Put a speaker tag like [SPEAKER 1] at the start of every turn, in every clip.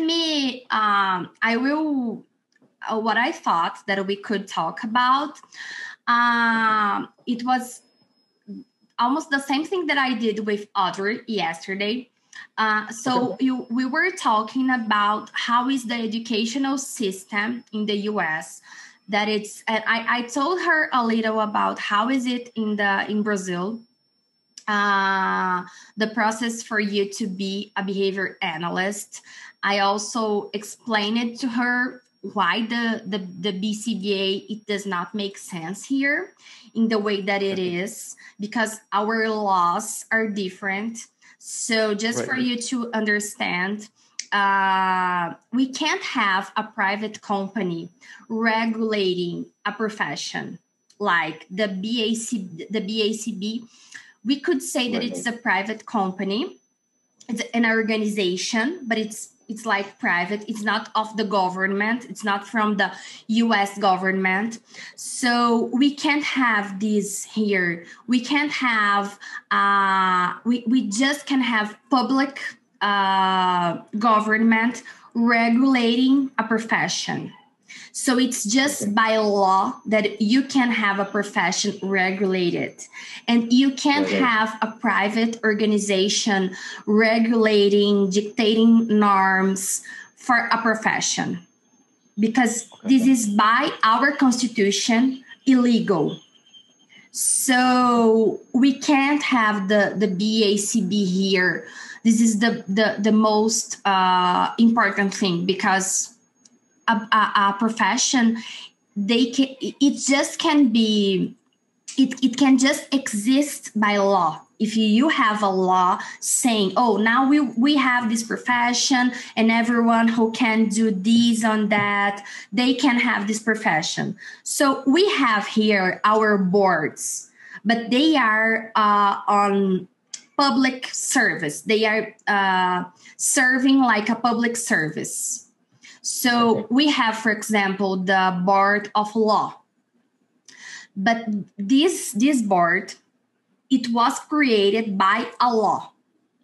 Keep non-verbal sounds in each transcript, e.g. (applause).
[SPEAKER 1] me. Um, I will. Uh, what I thought that we could talk about. Um, it was almost the same thing that I did with Audrey yesterday. Uh, so okay. you, we were talking about how is the educational system in the U.S. That it's. I, I told her a little about how is it in the in Brazil uh, the process for you to be a behavior analyst. I also explained it to her why the, the, the BCBA it does not make sense here in the way that it is because our laws are different. So just right. for you to understand, uh, we can't have a private company regulating a profession like the BAC the BACB we could say that right. it's a private company it's an organization but it's it's like private. It's not of the government. It's not from the us government. So we can't have this here. We can't have uh, we, we just can have public uh, government regulating a profession so it's just okay. by law that you can have a profession regulated. And you can't okay. have a private organization regulating, dictating norms for a profession. Because okay. this is by our constitution illegal. So we can't have the, the BACB here. This is the, the, the most uh, important thing because a, a, a profession they can it just can be it, it can just exist by law. If you have a law saying oh now we we have this profession and everyone who can do this on that they can have this profession. So we have here our boards but they are uh, on public service. They are uh, serving like a public service so we have, for example, the board of law. But this this board, it was created by a law.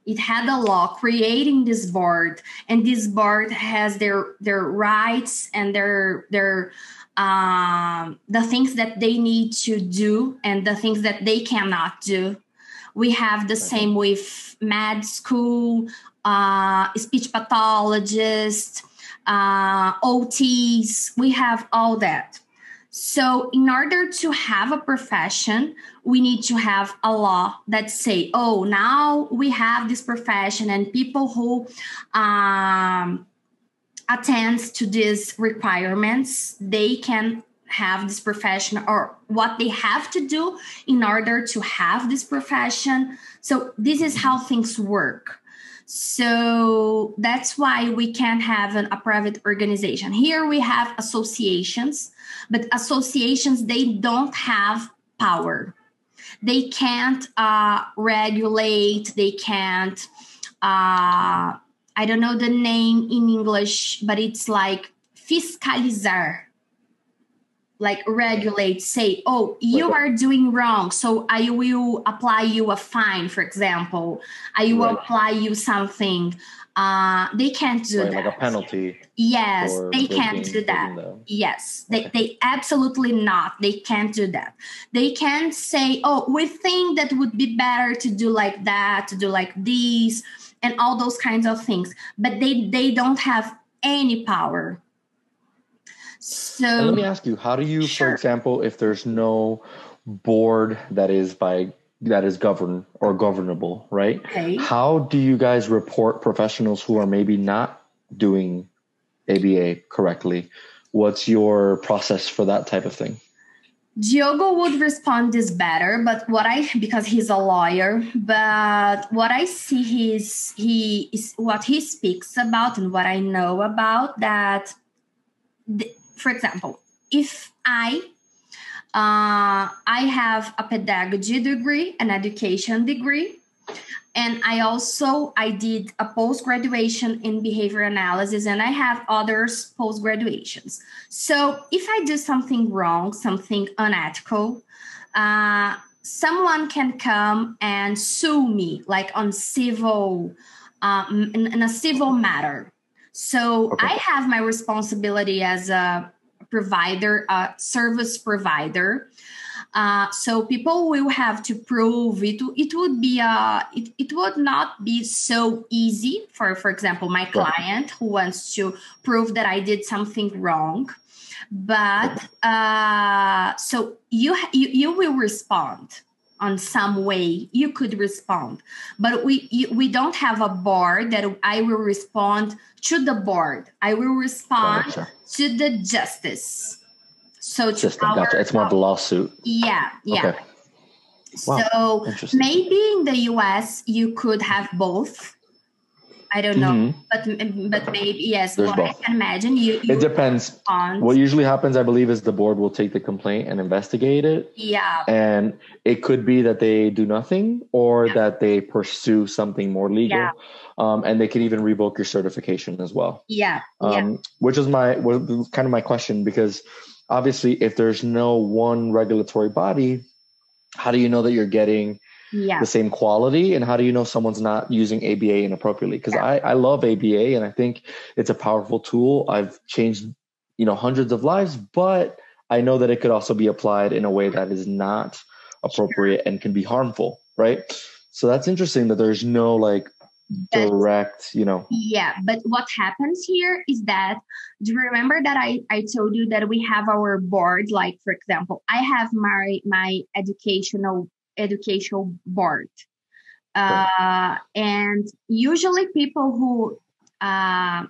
[SPEAKER 1] It had a law creating this board, and this board has their their rights and their their um, the things that they need to do and the things that they cannot do. We have the same with med school, uh, speech pathologist, uh, OTs, we have all that. So, in order to have a profession, we need to have a law that say, "Oh, now we have this profession, and people who um, attends to these requirements, they can have this profession, or what they have to do in order to have this profession." So, this is how things work. So that's why we can't have an, a private organization. Here we have associations, but associations, they don't have power. They can't uh, regulate, they can't, uh, I don't know the name in English, but it's like fiscalizar like regulate say oh you are doing wrong so i will apply you a fine for example. I will right. apply you something. Uh they can't do
[SPEAKER 2] right,
[SPEAKER 1] that
[SPEAKER 2] like a penalty
[SPEAKER 1] yes they can't do that. yes they, okay. they absolutely not. They can't do that. They can't say oh we think that would be better to do like that to do like this and all those kinds of things but they they don't have any power so
[SPEAKER 2] and let me ask you, how do you, sure. for example, if there's no board that is by that is governed or governable, right?
[SPEAKER 1] Okay.
[SPEAKER 2] How do you guys report professionals who are maybe not doing ABA correctly? What's your process for that type of thing?
[SPEAKER 1] Diogo would respond this better, but what I because he's a lawyer, but what I see is he is what he speaks about and what I know about that the, for example, if I uh, I have a pedagogy degree, an education degree, and I also I did a post graduation in behavior analysis, and I have others post graduations. So if I do something wrong, something unethical, uh, someone can come and sue me, like on civil, um, in, in a civil matter. So okay. I have my responsibility as a provider, a service provider. Uh, so people will have to prove it. It would be a. It, it would not be so easy for, for example, my client who wants to prove that I did something wrong. But uh, so you, you you will respond on some way you could respond but we we don't have a board that i will respond to the board i will respond gotcha. to the justice so to
[SPEAKER 2] System, our, gotcha. it's more of a lawsuit
[SPEAKER 1] yeah yeah okay. Wow. so maybe in the us you could have both I don't know, mm-hmm. but but maybe yes. There's both. I can imagine you. you
[SPEAKER 2] it depends. Respond. What usually happens, I believe, is the board will take the complaint and investigate it.
[SPEAKER 1] Yeah.
[SPEAKER 2] And it could be that they do nothing, or yeah. that they pursue something more legal. Yeah. Um, and they can even revoke your certification as well.
[SPEAKER 1] Yeah. Um, yeah.
[SPEAKER 2] Which is my was kind of my question because obviously, if there's no one regulatory body, how do you know that you're getting
[SPEAKER 1] yeah.
[SPEAKER 2] the same quality and how do you know someone's not using aba inappropriately because yeah. I, I love aba and i think it's a powerful tool i've changed you know hundreds of lives but i know that it could also be applied in a way that is not appropriate and can be harmful right so that's interesting that there's no like direct you know
[SPEAKER 1] yeah but what happens here is that do you remember that i i told you that we have our board like for example i have my my educational educational board. Uh, and usually people who uh,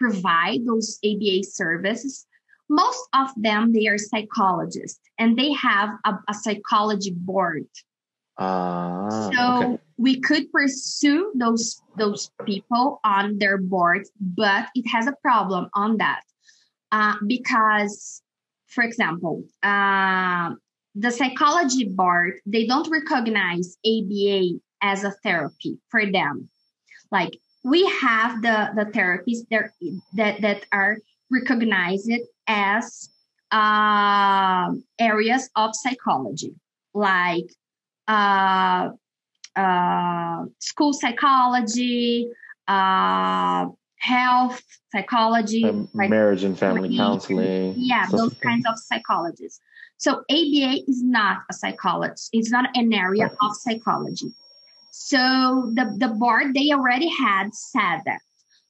[SPEAKER 1] provide those ABA services, most of them, they are psychologists and they have a, a psychology board.
[SPEAKER 2] Uh,
[SPEAKER 1] so okay. we could pursue those those people on their board, but it has a problem on that uh, because, for example, uh, the psychology board they don't recognize aba as a therapy for them. Like we have the the therapies there that that are recognized as uh, areas of psychology. Like uh, uh, school psychology uh, health psychology
[SPEAKER 2] um, like marriage and family counseling
[SPEAKER 1] yeah those kinds of psychologists so ABA is not a psychologist. It's not an area of psychology. So the, the board, they already had said that.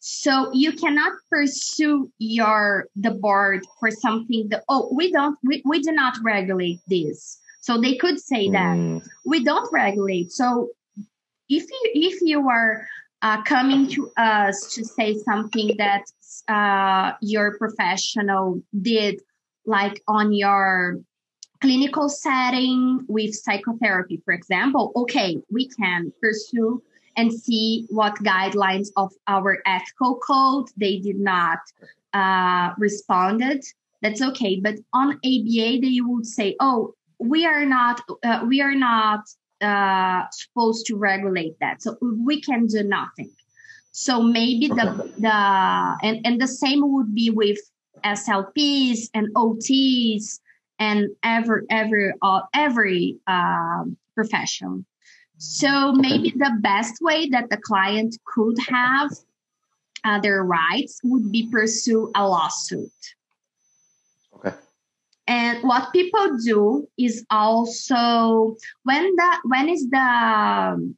[SPEAKER 1] So you cannot pursue your the board for something that oh we don't we, we do not regulate this. So they could say that mm. we don't regulate. So if you if you are uh, coming to us to say something that uh, your professional did like on your clinical setting with psychotherapy, for example, okay, we can pursue and see what guidelines of our ethical code they did not uh, responded. That's okay. But on ABA, they would say, oh, we are not, uh, we are not uh, supposed to regulate that. So we can do nothing. So maybe the, the, and, and the same would be with SLPs and OTs and every every uh, every um, profession. So maybe the best way that the client could have uh, their rights would be pursue a lawsuit. And what people do is also when the when is the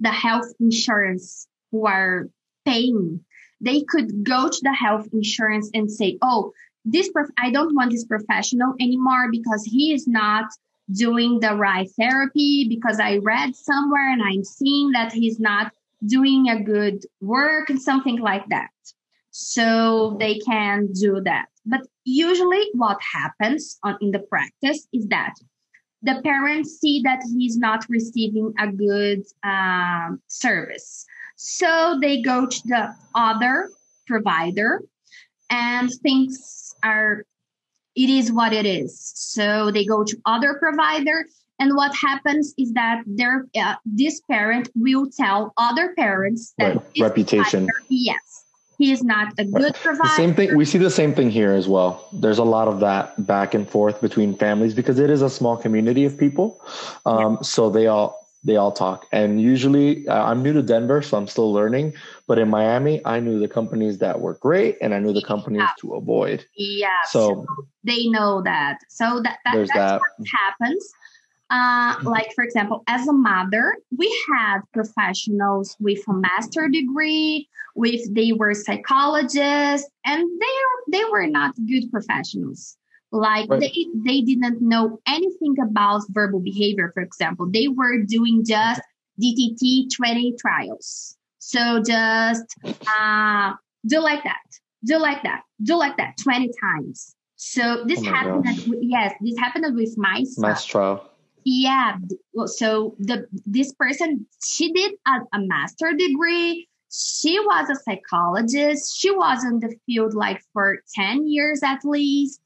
[SPEAKER 1] the health insurance who are paying, they could go to the health insurance and say, "Oh, this prof- I don't want this professional anymore because he is not doing the right therapy because I read somewhere and I'm seeing that he's not doing a good work and something like that. So they can do that. But usually what happens on, in the practice is that the parents see that he's not receiving a good um, service. So they go to the other provider and things are it is what it is so they go to other provider and what happens is that their uh, this parent will tell other parents that
[SPEAKER 2] right. reputation
[SPEAKER 1] yes he is not a good provider
[SPEAKER 2] the same thing we see the same thing here as well there's a lot of that back and forth between families because it is a small community of people um, yeah. so they all they all talk. And usually, uh, I'm new to Denver, so I'm still learning. But in Miami, I knew the companies that were great, and I knew the companies yeah. to avoid.
[SPEAKER 1] Yeah. So, so, they know that. So that, that that's that. what happens. Uh, like for example, as a mother, we had professionals with a master degree, with they were psychologists, and they they were not good professionals. Like right. they they didn't know anything about verbal behavior. For example, they were doing just DTT 20 trials. So just uh, do like that, do like that, do like that 20 times. So this oh happened. yes, this happened with my son.
[SPEAKER 2] Mass trial
[SPEAKER 1] yeah so the this person she did a, a master degree she was a psychologist she was in the field like for 10 years at least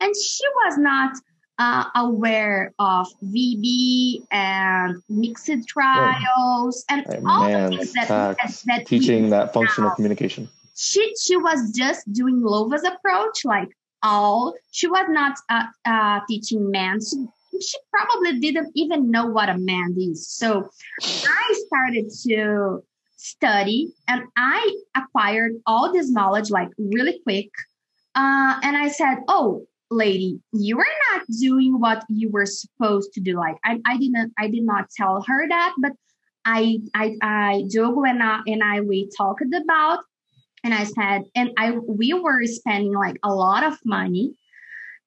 [SPEAKER 1] and she was not uh, aware of VB and mixed trials and
[SPEAKER 2] hey, all man, the things that, that, that teaching that functional now. communication.
[SPEAKER 1] She she was just doing Lovaas' approach, like all. She was not uh, uh, teaching men. She, probably didn't even know what a mand is. So I started to study and I acquired all this knowledge like really quick. Uh, and I said, Oh, lady, you are not doing what you were supposed to do. Like I, I didn't, I did not tell her that, but I, I, I, Diogo and I, and I, we talked about, and I said, and I, we were spending like a lot of money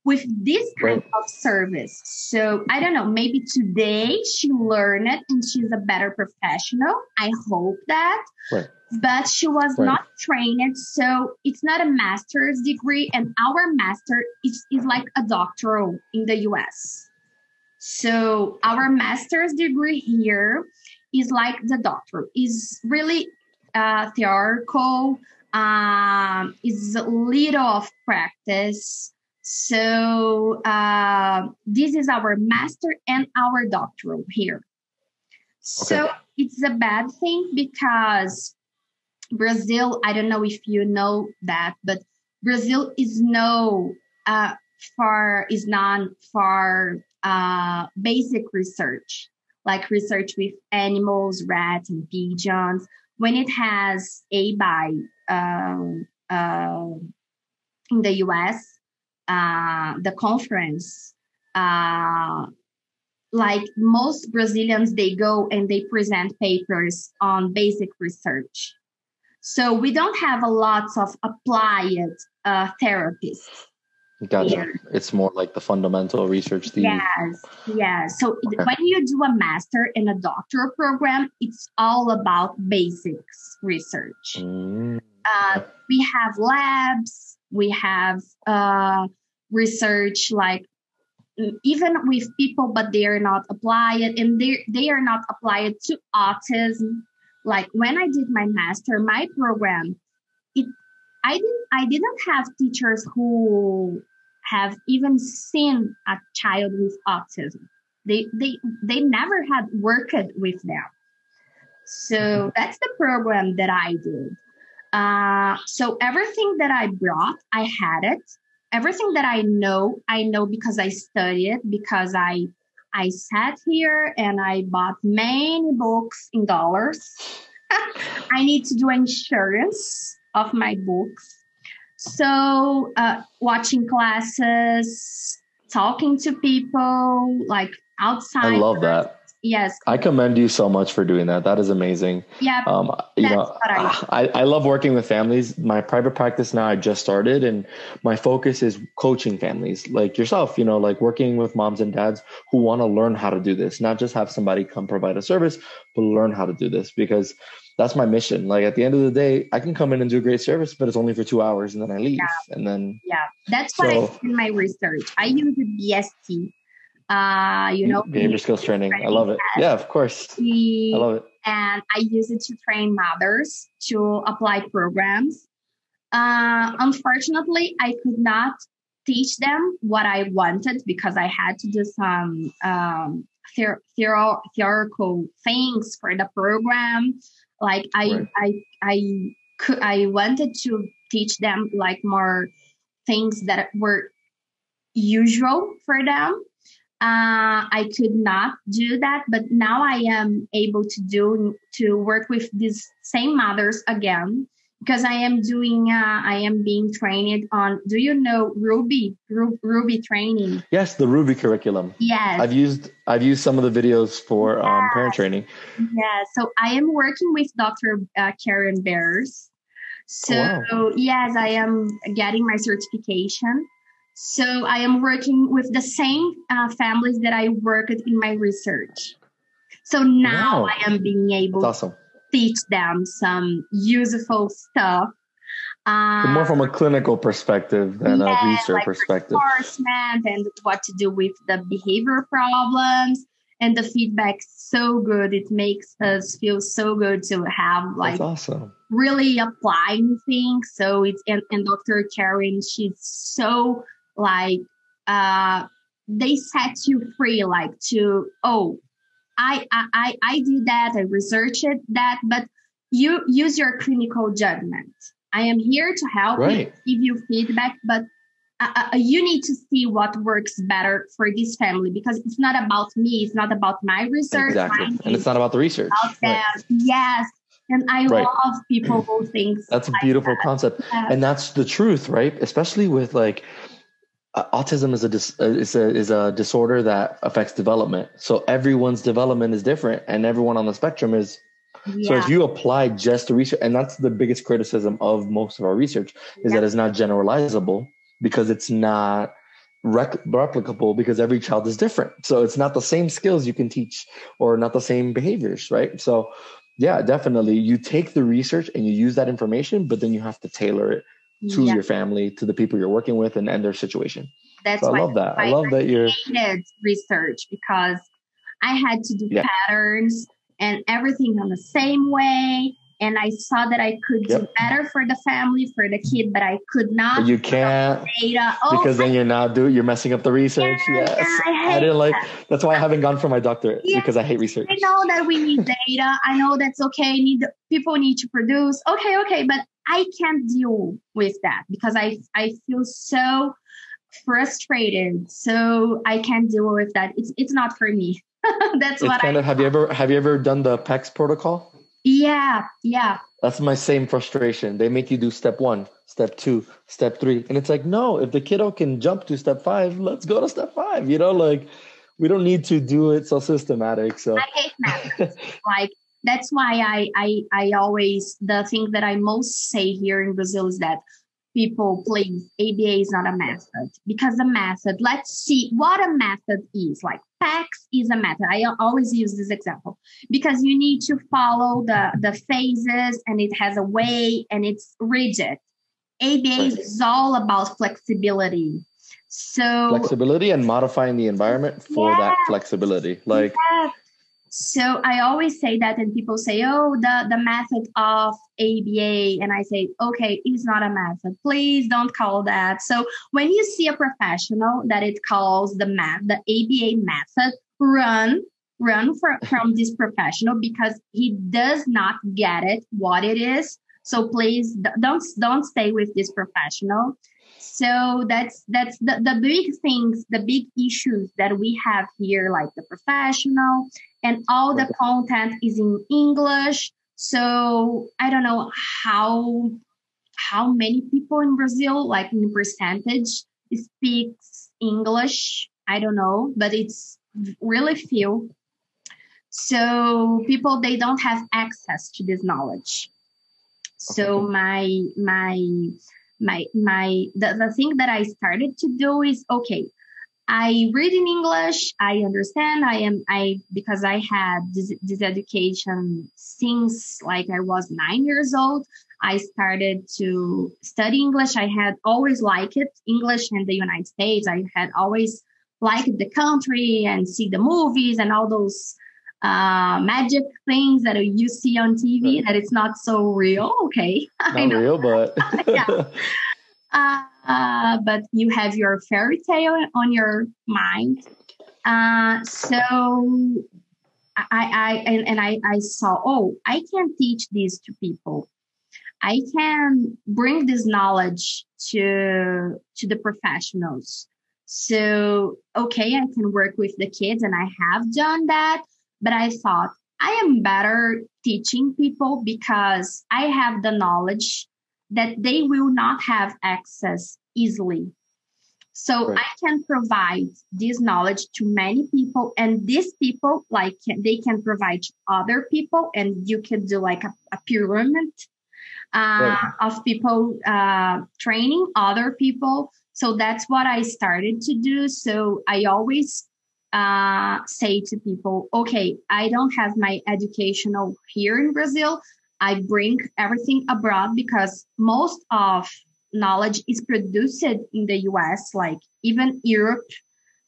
[SPEAKER 1] with this kind right. of service. So I don't know, maybe today she learned it and she's a better professional. I hope that. Right. But she was right. not trained. So it's not a master's degree. And our master is, is like a doctoral in the US. So our master's degree here is like the doctor, is really uh, theoretical, um, is a little of practice so uh, this is our master and our doctoral here. Okay. So it's a bad thing because Brazil, I don't know if you know that, but Brazil is no uh, for is known for uh, basic research, like research with animals, rats, and pigeons. When it has ABAI um, uh, in the US, uh, the conference, uh, like most Brazilians, they go and they present papers on basic research. So we don't have a lot of applied uh, therapists.
[SPEAKER 2] Gotcha. Here. It's more like the fundamental research. The...
[SPEAKER 1] Yes, yes. So okay. when you do a master in a doctoral program, it's all about basics research. Mm. Uh, we have labs, we have uh, research like even with people but they are not applied and they they are not applied to autism. Like when i did my master my program it i didn't i didn't have teachers who have even seen a child with autism. They they they never had worked with them. So that's the program that i did uh, so everything that I brought, I had it. Everything that I know, I know because I studied, it, because I I sat here and I bought many books in dollars. (laughs) I need to do insurance of my books. So uh, watching classes, talking to people like outside.
[SPEAKER 2] I love that
[SPEAKER 1] yes.
[SPEAKER 2] I commend you so much for doing that. That is amazing.
[SPEAKER 1] Yeah
[SPEAKER 2] um you know I, I love working with families. My private practice now i just started and my focus is coaching families like yourself you know like working with moms and dads who want to learn how to do this not just have somebody come provide a service but learn how to do this because that's my mission. Like at the end of the day i can come in and do a great service but it's only for two hours and then i leave yeah. and then
[SPEAKER 1] yeah. That's what so, i in my research. I use the bst uh, you know,
[SPEAKER 2] behavior skills training. training. I love it. Yeah, of course. I love it.
[SPEAKER 1] And I use it to train mothers to apply programs. Uh, unfortunately, I could not teach them what I wanted because I had to do some um, theor- theor- theoretical things for the program. Like I, right. I, I could, I wanted to teach them like more things that were usual for them uh, I could not do that, but now I am able to do to work with these same mothers again because I am doing uh, I am being trained on. Do you know RUBI Ru- RUBI training?
[SPEAKER 2] Yes, the RUBI curriculum.
[SPEAKER 1] Yes,
[SPEAKER 2] I've used I've used some of the videos for
[SPEAKER 1] yes.
[SPEAKER 2] um, parent training.
[SPEAKER 1] Yeah, so I am working with Dr. Uh, Karen Bearss. So
[SPEAKER 2] wow.
[SPEAKER 1] yes, I am getting my certification. So I am working with the same uh, families that I worked in my research. So now
[SPEAKER 2] Wow.
[SPEAKER 1] I am being able
[SPEAKER 2] awesome.
[SPEAKER 1] to teach them some useful stuff. Uh,
[SPEAKER 2] More from a clinical perspective than
[SPEAKER 1] yeah,
[SPEAKER 2] a research
[SPEAKER 1] like
[SPEAKER 2] perspective.
[SPEAKER 1] reinforcement and what to do with the behavior problems and the feedback so good it makes us feel so good to have like
[SPEAKER 2] awesome.
[SPEAKER 1] really applying things so it's and, and dr karen she's so like uh they set you free like to oh i i i, I did that i researched that but you use your clinical judgment i am here to help you give you feedback but uh, uh, you need to see what works better for this family because it's not about me it's not about my research
[SPEAKER 2] Exactly. And it's not about the research.
[SPEAKER 1] about
[SPEAKER 2] Right.
[SPEAKER 1] Yes. And I
[SPEAKER 2] Right.
[SPEAKER 1] love people who think (clears throat)
[SPEAKER 2] That's a
[SPEAKER 1] like
[SPEAKER 2] beautiful
[SPEAKER 1] that.
[SPEAKER 2] concept.
[SPEAKER 1] Yeah.
[SPEAKER 2] and that's the truth right especially with like uh, autism is a dis- uh, is a is a disorder that affects development. So everyone's development is different and everyone on the spectrum is so if you apply just to research and that's the biggest criticism of most of our research is
[SPEAKER 1] Yeah.
[SPEAKER 2] that it's not generalizable because it's not rec- replicable because every child is different. So it's not the same skills you can teach or not the same behaviors right? So yeah definitely you take the research and you use that information but then you have to tailor it to
[SPEAKER 1] Yeah.
[SPEAKER 2] your family, to the people you're working with, and, and their situation.
[SPEAKER 1] That's
[SPEAKER 2] So I love that. I
[SPEAKER 1] I
[SPEAKER 2] love that you're
[SPEAKER 1] hated research because I had to do
[SPEAKER 2] Yeah.
[SPEAKER 1] patterns and everything on the same way. And I saw that I could do better for the family, for the kid, but I could not.
[SPEAKER 2] but you can't
[SPEAKER 1] data. Oh,
[SPEAKER 2] because then you're not doing you're messing up the research.
[SPEAKER 1] Yeah,
[SPEAKER 2] yes.
[SPEAKER 1] yeah, I
[SPEAKER 2] I, didn't like that's why I haven't gone for my doctorate (laughs)
[SPEAKER 1] Yeah.
[SPEAKER 2] because I hate research.
[SPEAKER 1] I know that we need data. I know that's okay. Need people need to produce. Okay, okay, but I can't deal with that because I I feel so frustrated. So I can't deal with that. It's it's not for me. (laughs) that's
[SPEAKER 2] It's
[SPEAKER 1] what
[SPEAKER 2] kind
[SPEAKER 1] I.
[SPEAKER 2] of have you ever have you ever done the PECS protocol?
[SPEAKER 1] Yeah, yeah,
[SPEAKER 2] That's my same frustration. They make you do step one, step two, step three. And it's like, no, if the kiddo can jump to step five, let's go to step five. You know, like we don't need to do it so systematic. So
[SPEAKER 1] I hate math. (laughs) like that's why I I I always the thing that I most say here in Brazil is that people please ABA is not a method. Because the method let's see what a method is. Like PECS is a method. I always use this example. Because you need to follow the the phases and it has a way and it's rigid. ABA is all about flexibility. So
[SPEAKER 2] flexibility and modifying the environment for that flexibility. Like
[SPEAKER 1] Yeah. So I always say that, and people say, "Oh, the the method of ABA," and I say, "Okay, it's not a method. Please don't call that." So when you see a professional that it calls the math, the ABA method, run, run for, (laughs) from this professional because he does not get it what it is. So please don't don't stay with this professional. So that's that's the, the big things, the big issues that we have here, like the professional and all the content is in English. So I don't know how how many people in Brazil, like in percentage, speaks English. I don't know, but it's really few. So people they don't have access to this knowledge. So my my my my the, the thing that I started to do is okay, I read in English. I understand. I am I because I had this, this education since like I was nine years old. I started to study English. I had always liked it, English in the United States. I had always liked the country and see the movies and all those uh, magic things that you see on TV that it's not so real. Okay, (laughs)
[SPEAKER 2] not real, but (laughs)
[SPEAKER 1] Yeah. Uh, but you have your fairy tale on your mind. Uh, so I, I and, and I, I saw, oh, I can teach this to people. I can bring this knowledge to to the professionals. So, okay, I can work with the kids and I have done that. But I thought I am better teaching people because I have the knowledge that they will not have access easily. So right. I can provide this knowledge to many people, and these people, like, they can provide to other people, and you can do like a, a pyramid uh, right. of people uh, training other people. So that's what I started to do. So I always uh, say to people, okay, I don't have my educational here in Brazil. I bring everything abroad because most of knowledge is produced in the US, like even Europe,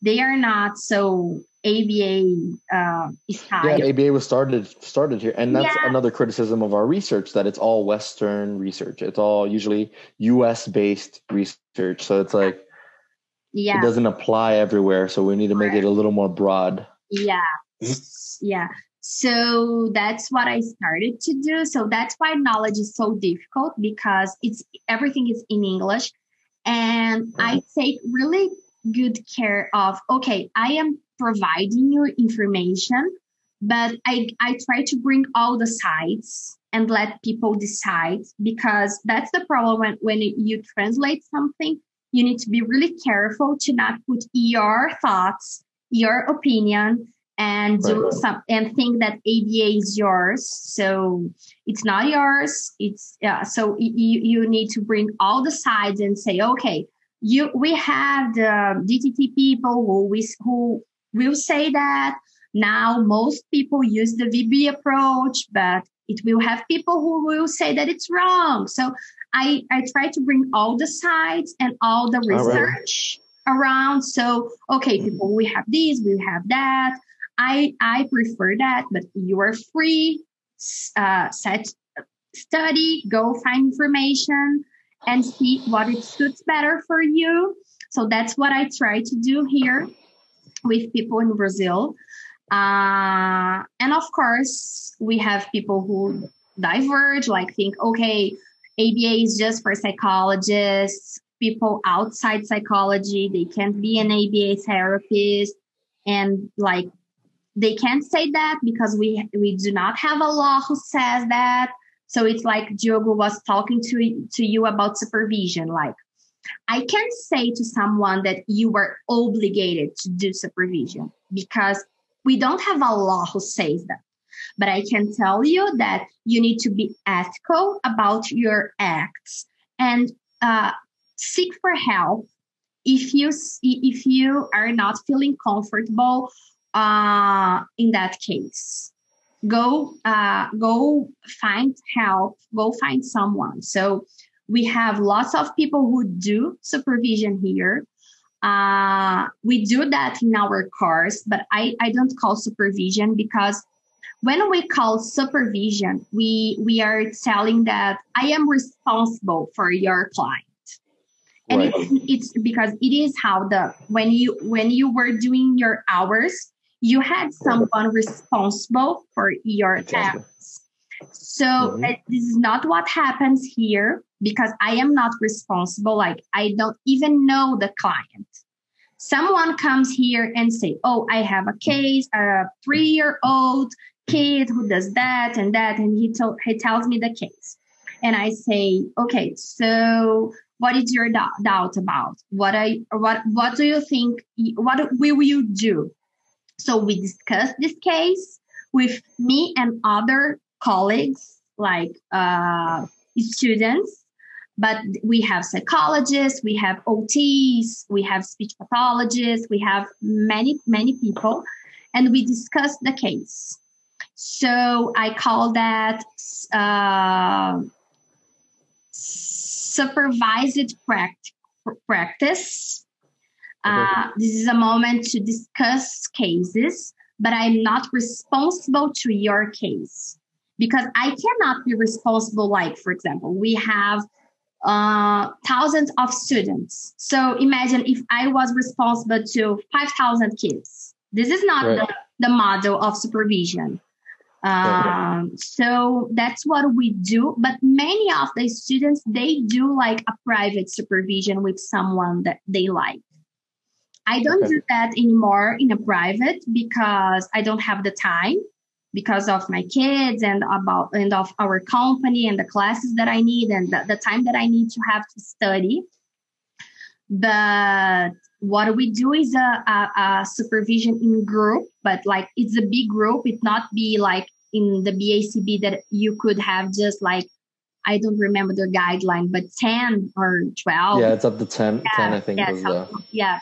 [SPEAKER 1] they are not so ABA uh, is high.
[SPEAKER 2] Yeah, ABA was started started here, and that's yeah. another criticism of our research that it's all Western research. It's all usually US based research, so it's like yeah, it doesn't apply everywhere. So we need to make it a little more broad.
[SPEAKER 1] Yeah, yeah. So that's what I started to do. So that's why knowledge is so difficult because it's everything is in English. And I take really good care of, okay, I am providing you information, but I, I try to bring all the sides and let people decide because that's the problem when, when you translate something, you need to be really careful to not put your thoughts, your opinion, and do some and think that ABA is yours. So it's not yours. It's yeah. So you you need to bring all the sides and say, okay, you we have the DTT people who we who will say that now most people use the VB approach, but it will have people who will say that it's wrong. So I I try to bring all the sides and all the research. All right. around so okay people we have this we have that I I prefer that, but you are free. Uh, set study, go find information, and see what it suits better for you. So that's what I try to do here with people in Brazil. Uh, and of course, we have people who diverge, like think, okay, ABA is just for psychologists, people outside psychology, they can't be an ABA therapist. And like they can't say that because we we do not have a law who says that. So it's like Diogo was talking to to you about supervision. Like I can't say to someone that you were obligated to do supervision because we don't have a law who says that. But I can tell you that you need to be ethical about your acts. And uh, seek for help. If you if you are not feeling comfortable uh, in that case go uh, go find help. Go find someone. So we have lots of people who do supervision here. Uh, we do that in our course but I, I don't call supervision because when we call supervision we we are telling that i am responsible for your client and right. it's, it's because it is how the when you when you were doing your hours you had someone responsible for your tasks. So mm-hmm. uh, this is not what happens here because I am not responsible. Like I don't even know the client. Someone comes here and say, "Oh, I have a case, a three-year-old kid who does that and that," and he told he tells me the case, and I say, "Okay, so what is your doubt about? What I what what do you think? What will you do?" So we discussed this case with me and other colleagues, like uh, students. But we have psychologists, we have OTs, we have speech pathologists, we have many, many people, and we discuss the case. So I call that uh, supervised practice uh, this is a moment to discuss cases, but I'm not responsible to your case because I cannot be responsible. Like, for example, we have uh, thousands of students. So imagine if I was responsible to 5,000 kids. This is not right. the, the model of supervision. Um, so that's what we do. But many of the students, they do like a private supervision with someone that they like. I don't okay. do that anymore in a private because I don't have the time because of my kids and about and of our company and the classes that I need and the, the time that I need to have to study. But what we do is a, a, a, supervision in group, but like it's a big group. It not be like in the BACB that you could have just like I don't remember the guideline, but 10 or 12.
[SPEAKER 2] Yeah, it's up to 10, yeah, 10 I think.
[SPEAKER 1] Yeah,
[SPEAKER 2] was, uh...
[SPEAKER 1] yeah.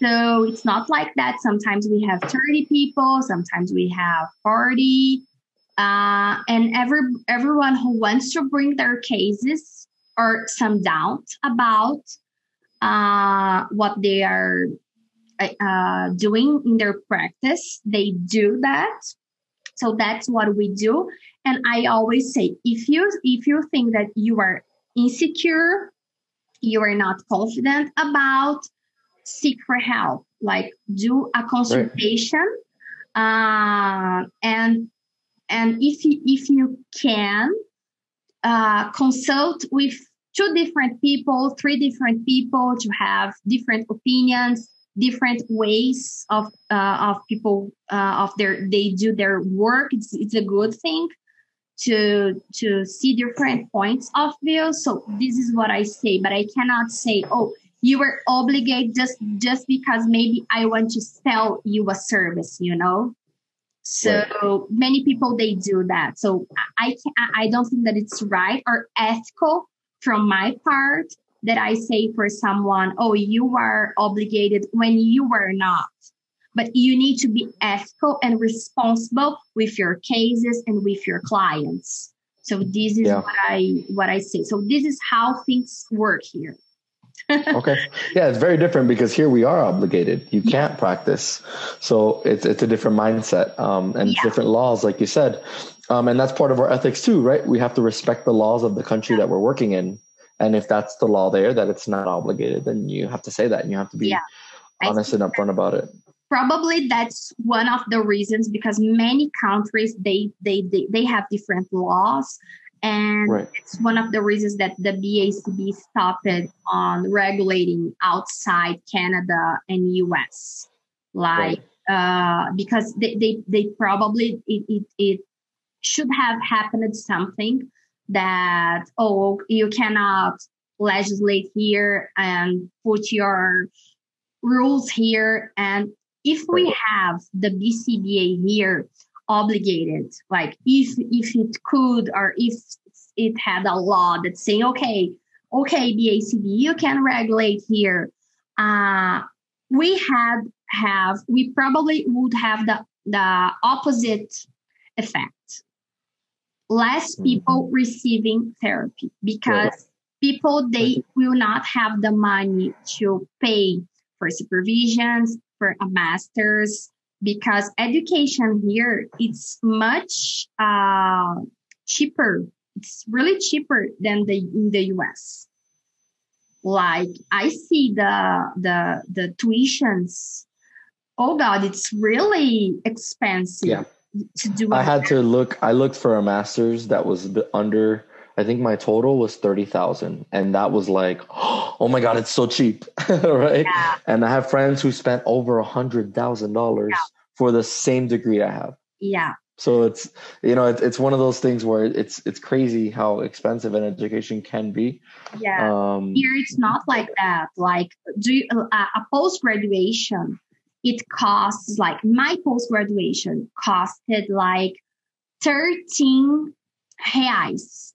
[SPEAKER 1] So it's not like that. Sometimes we have 30 people, sometimes we have 40. Uh, and every everyone who wants to bring their cases or some doubt about uh, what they are uh, doing in their practice, they do that. So that's what we do. And I always say, if you if you think that you are insecure, you are not confident about, seek for help. Like do a consultation, right. uh, and and if you, if you can, uh, consult with two different people, three different people to have different opinions, different ways of uh, of people uh, of their they do their work. It's it's a good thing to to see different points of view. So this is what I say, but I cannot say, oh, you were obligated just just because maybe I want to sell you a service, you know. So right. many people they do that. So I can, I don't think that it's right or ethical from my part that I say for someone, oh, you are obligated when you were not. But you need to be ethical and responsible with your cases and with your clients. So this is yeah. what I what I say. So this is how things work here.
[SPEAKER 2] Okay. Yeah, it's very different because here we are obligated. You can't practice. So it's it's a different mindset um, and yeah. different laws, like you said. Um, and that's part of our ethics too, right? We have to respect the laws of the country that we're working in. And if that's the law there that it's not obligated, then you have to say that and you have to be yeah, honest and upfront about it.
[SPEAKER 1] Probably that's one of the reasons because many countries they they they, they have different laws. And right. it's one of the reasons that the BACB stopped on regulating outside Canada and US. Like right. uh because they, they, they probably it, it, it should have happened something that oh you cannot legislate here and put your rules here and if we have the BCBA here obligated like if if it could or if it had a law that's saying okay okay BACB you can regulate here uh we had have we probably would have the the opposite effect less mm-hmm. people mm-hmm. receiving therapy because right. people they will not have the money to pay for supervisions for a master's because education here it's much uh, cheaper it's really cheaper than the in the us like i see the the the tuitions oh god it's really expensive
[SPEAKER 2] yeah to do. I had to look. I looked for a master's that was under. I think my total was thirty thousand, and that was like, (gasps) oh my god, it's so cheap, (laughs) right? Yeah. And I have friends who spent over a hundred thousand yeah. dollars for the same degree I have.
[SPEAKER 1] Yeah.
[SPEAKER 2] So it's you know it's it's one of those things where it's it's crazy how expensive an education can be.
[SPEAKER 1] Yeah. Um, Here it's not like that. Like do you, uh, a post graduation it costs like my post graduation costed like 13 reais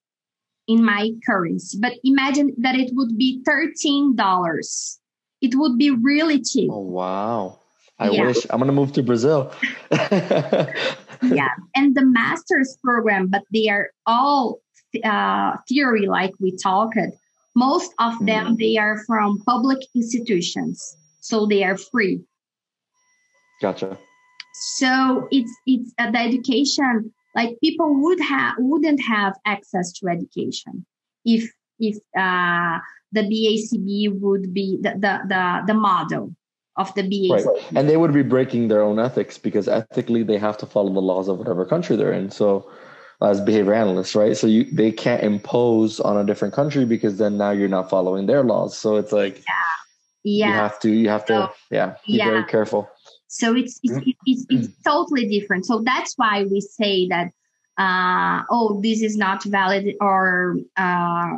[SPEAKER 1] in my currency. But imagine that it would be $13. It would be really cheap.
[SPEAKER 2] Oh, wow. I yeah. wish I'm going to move to Brazil.
[SPEAKER 1] yeah. (laughs) And the master's program, but they are all uh, theory, like we talked. Most of them, mm. they are from public institutions. So they are free.
[SPEAKER 2] Gotcha.
[SPEAKER 1] So it's it's uh, the education. Like people would have wouldn't have access to education if if uh, the BACB would be the the the, the model of the BACB. Right.
[SPEAKER 2] And they would be breaking their own ethics because ethically they have to follow the laws of whatever country they're in. So as behavior analysts, right? So you they can't impose on a different country because then now you're not following their laws. So it's like
[SPEAKER 1] yeah yeah
[SPEAKER 2] you have to you have to yeah be yeah. very careful
[SPEAKER 1] so it's it's, mm. it's, it's totally different so that's why we say that uh, oh this is not valid or uh,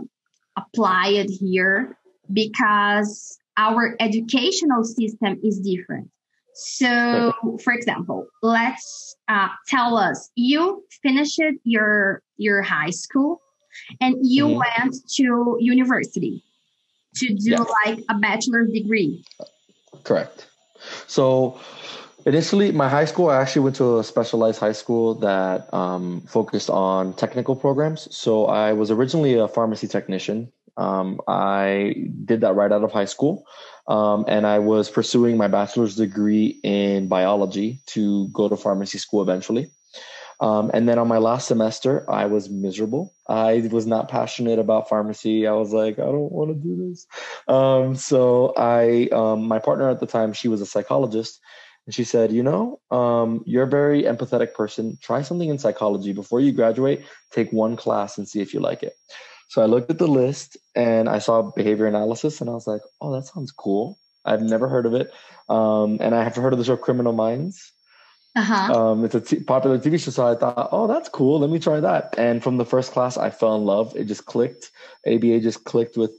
[SPEAKER 1] applied here because our educational system is different so for example let's uh, tell us you finished your your high school and you mm-hmm. went to university to do yes. like a bachelor's degree.
[SPEAKER 2] Correct. So initially, my high school, I actually went to a specialized high school that um, focused on technical programs. So I was originally a pharmacy technician. Um, I did that right out of high school. Um, and I was pursuing my bachelor's degree in biology to go to pharmacy school eventually. Um, and then on my last semester, I was miserable. I was not passionate about pharmacy. I was like, I don't want to do this. Um, so I, um, my partner at the time, she was a psychologist, and she said, you know, um, you're a very empathetic person. Try something in psychology before you graduate. Take one class and see if you like it. So I looked at the list and I saw behavior analysis, and I was like, oh, that sounds cool. I've never heard of it. Um, and I have heard of the show Criminal Minds. Uh-huh. Um, it's a t- popular TV show, so I thought, oh, that's cool. Let me try that. And from the first class, I fell in love. It just clicked. ABA just clicked with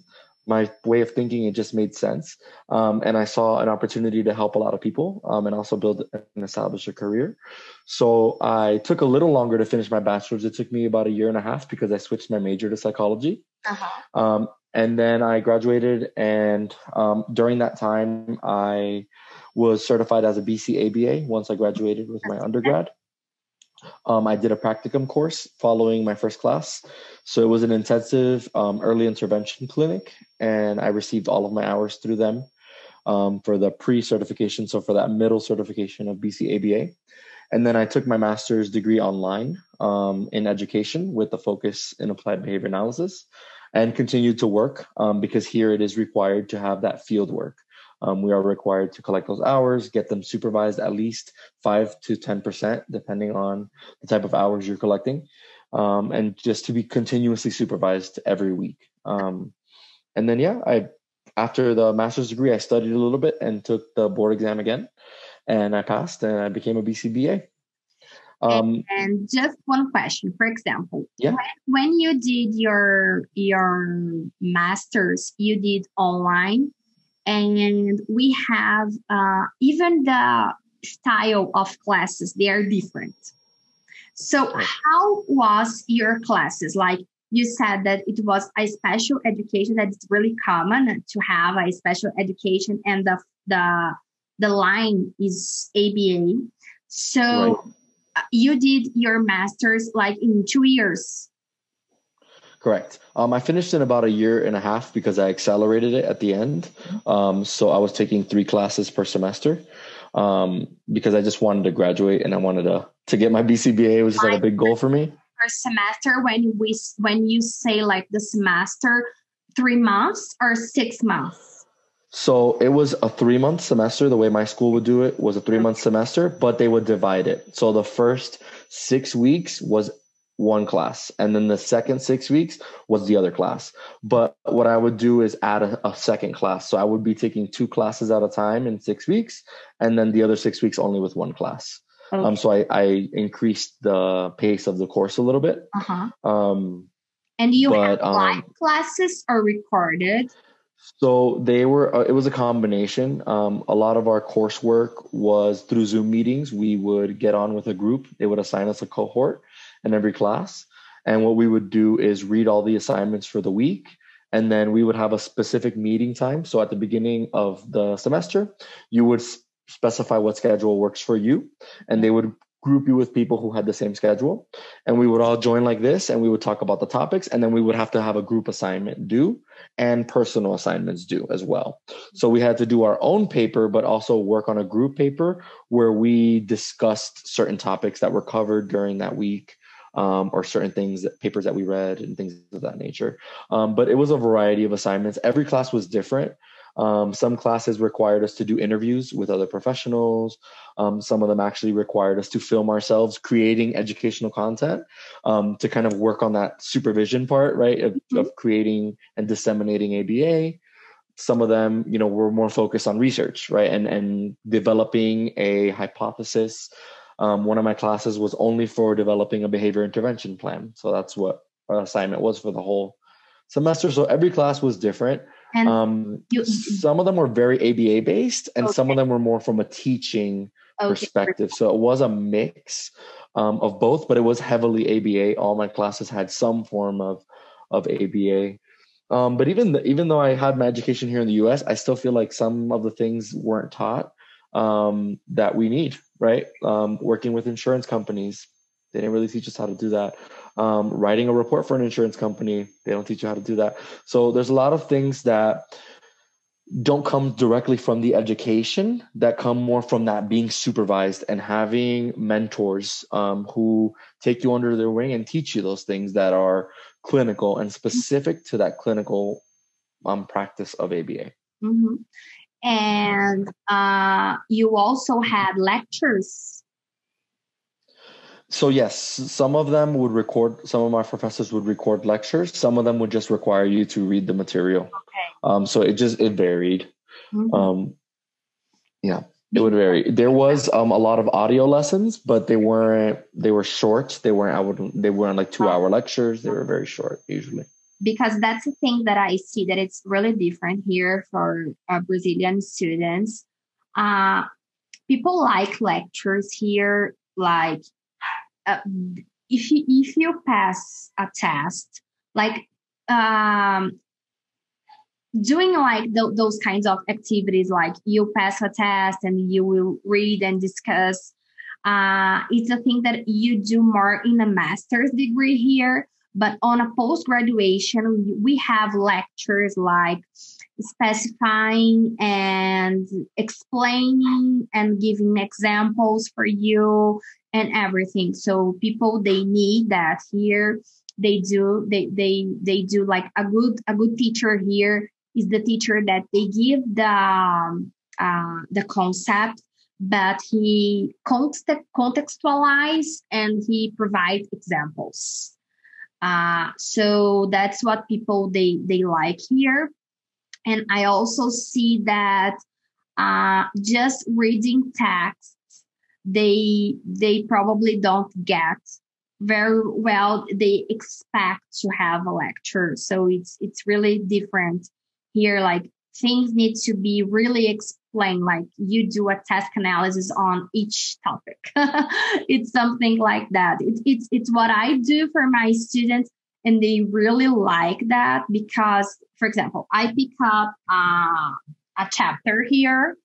[SPEAKER 2] my way of thinking. It just made sense. Um, and I saw an opportunity to help a lot of people um, and also build and establish a career. So I took a little longer to finish my bachelor's. It took me about a year and a half because I switched my major to psychology. Uh-huh. Um, and then I graduated, and um, during that time, I was certified as a BCaBA once I graduated with my undergrad. Um, I did a practicum course following my first class. So it was an intensive um, early intervention clinic, and I received all of my hours through them um, for the pre certification. So for that middle certification of BCaBA. And then I took my master's degree online um, in education with a focus in applied behavior analysis and continued to work um, because here it is required to have that field work. Um, we are required to collect those hours, get them supervised at least five to 10%, depending on the type of hours you're collecting, um, and just to be continuously supervised every week. Um, and then, yeah, I after the master's degree, I studied a little bit and took the board exam again, and I passed and I became a BCBA.
[SPEAKER 1] Um, and just one question, for example, yeah. when, when you did your your masters, you did online and we have uh, even the style of classes they are different. So how was your classes? Like you said that it was a special education that it's really common to have a special education and the the the line is aba so right. you did your masters like in two years
[SPEAKER 2] Correct. Um, I finished in about a year and a half because I accelerated it at the end. Um, so I was taking three classes per semester um, because I just wanted to graduate and I wanted to to get my BCBA, which is like a big goal for me.
[SPEAKER 1] Per semester, when we when you say like the semester, three months or six months.
[SPEAKER 2] So it was a three month semester. The way my school would do it was a three month semester, but they would divide it. So the first six weeks was one class. And then the second six weeks was the other class. But what i would do is add a, a, second class. So i would be taking two classes at a time in six weeks and then the other six weeks only with one class. Okay. um so i i increased the pace of the course a little bit. Uh-huh. um
[SPEAKER 1] and you but, have live um, classes or recorded?
[SPEAKER 2] So they were uh, it was a combination. Um, a lot of our coursework was through zoom meetings. We would get on with a group. They would assign us a cohort in every class. And what we would do is read all the assignments for the week. And then we would have a specific meeting time. So at the beginning of the semester, you would specify what schedule works for you. And they would group you with people who had the same schedule. And we would all join like this and we would talk about the topics. And then we would have to have a group assignment due and personal assignments due as well. So we had to do our own paper, but also work on a group paper where we discussed certain topics that were covered during that week um, or certain things that papers that we read and things of that nature. Um, but it was a variety of assignments. Every class was different. Um, some classes required us to do interviews with other professionals. Um, some of them actually required us to film ourselves creating educational content um, to kind of work on that supervision part, right, of, mm-hmm. of creating and disseminating ABA. some of them, you know, were more focused on research, right, and and developing a hypothesis. Um, one of my classes was only for developing a behavior intervention plan, so that's what our assignment was for the whole semester. So every class was different. And um, you, some of them were very ABA based, and okay. some of them were more from a teaching okay. perspective. So it was a mix um, of both, but it was heavily ABA. All my classes had some form of of ABA. Um, but even the, even though I had my education here in the U.S., I still feel like some of the things weren't taught um, that we need. Right, um, working with insurance companies, they didn't really teach us how to do that. Um, writing a report for an insurance company, they don't teach you how to do that. So there's a lot of things that don't come directly from the education that come more from that being supervised and having mentors um, who take you under their wing and teach you those things that are clinical and specific to that clinical um, practice of ABA.
[SPEAKER 1] Mm-hmm. And uh, you also had lectures.
[SPEAKER 2] So yes, some of them would record. Some of my professors would record lectures. Some of them would just require you to read the material. Okay. Um, so it just it varied. Mm-hmm. Um, yeah it would vary there was um, a lot of audio lessons but they weren't they were short they weren't i would they weren't like two hour lectures they were very short usually
[SPEAKER 1] because that's the thing that i see that it's really different here for uh, brazilian students. Uh, people like lectures here like uh, if you if you pass a test like um doing like th- those kinds of activities like you pass a test and you will read and discuss uh, it's a thing that you do more in a master's degree here but on a post graduation we have lectures like specifying and explaining and giving examples for you and everything so people they need that here they do they they they do like a good a good teacher here is the teacher that they give the um, uh, the concept, but he context, contextualize and he provides examples. Uh, so that's what people they they like here, and I also see that uh, just reading texts they they probably don't get very well they expect to have a lecture. So it's it's really different here like things need to be really explained like you do a task analysis on each topic. (laughs) It's something like that. It, it's it's what i do for my students and they really like that because for example i pick up uh, a chapter here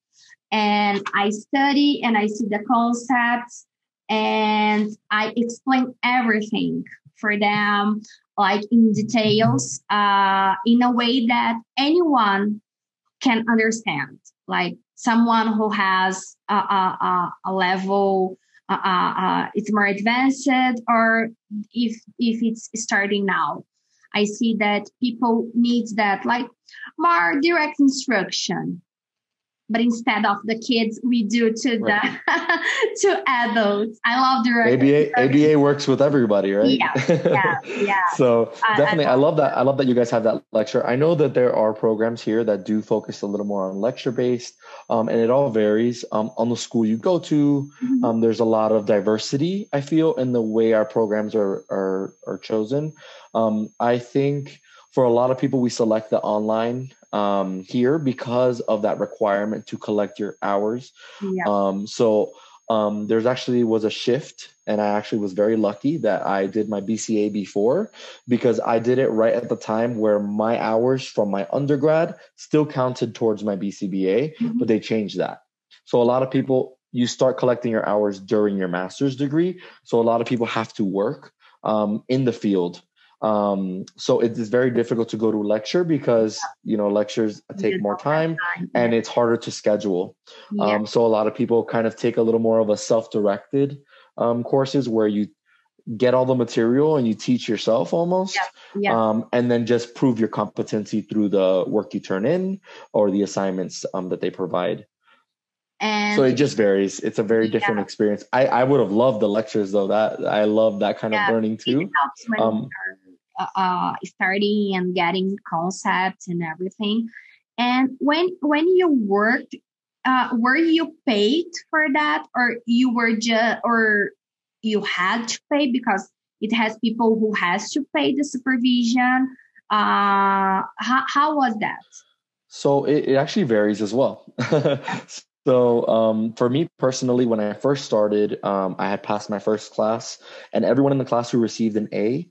[SPEAKER 1] and i study and i see the concepts and i explain everything for them like in details uh, in a way that anyone can understand. Like someone who has a, a, a level uh, it's more advanced or if if it's starting now. I see that people need that like more direct instruction but instead of the kids, we do to right. the (laughs) to adults. I love the
[SPEAKER 2] ABA. ABA works with everybody, right?
[SPEAKER 1] Yeah, yeah, (laughs) yeah.
[SPEAKER 2] so uh, definitely, I, I love that. I love that you guys have that lecture. I know that there are programs here that do focus a little more on lecture based, um, and it all varies um, on the school you go to. Mm-hmm. Um, there's a lot of diversity. I feel in the way our programs are are are chosen. Um, I think for a lot of people, we select the online um, here because of that requirement to collect your hours. Yeah. Um, so um, there's actually was a shift, and I actually was very lucky that I did my BCA before because I did it right at the time where my hours from my undergrad still counted towards my BCBA, mm-hmm. but they changed that. So a lot of people you start collecting your hours during your master's degree. So a lot of people have to work um, in the field um, so it is very difficult to go to lecture because you know lectures take more time and it's harder to schedule. Um, so a lot of people kind of take a little more of a self-directed um, courses where you get all the material and you teach yourself almost yeah. Yeah. Um, and then just prove your competency through the work you turn in or the assignments um, that they provide and so it just varies. It's a very different yeah. experience. I, I would have loved the lectures though. That I love that kind of learning too.
[SPEAKER 1] Um, uh, uh, starting and getting concepts and everything. And when when you worked, uh, were you paid for that, or you were just, or you had to pay because it has people who has to pay the supervision? Uh, how how was that?
[SPEAKER 2] So it, it actually varies as well. (laughs) So um, for me personally, when I first started, um, I had passed my first class, and everyone in the class who received an A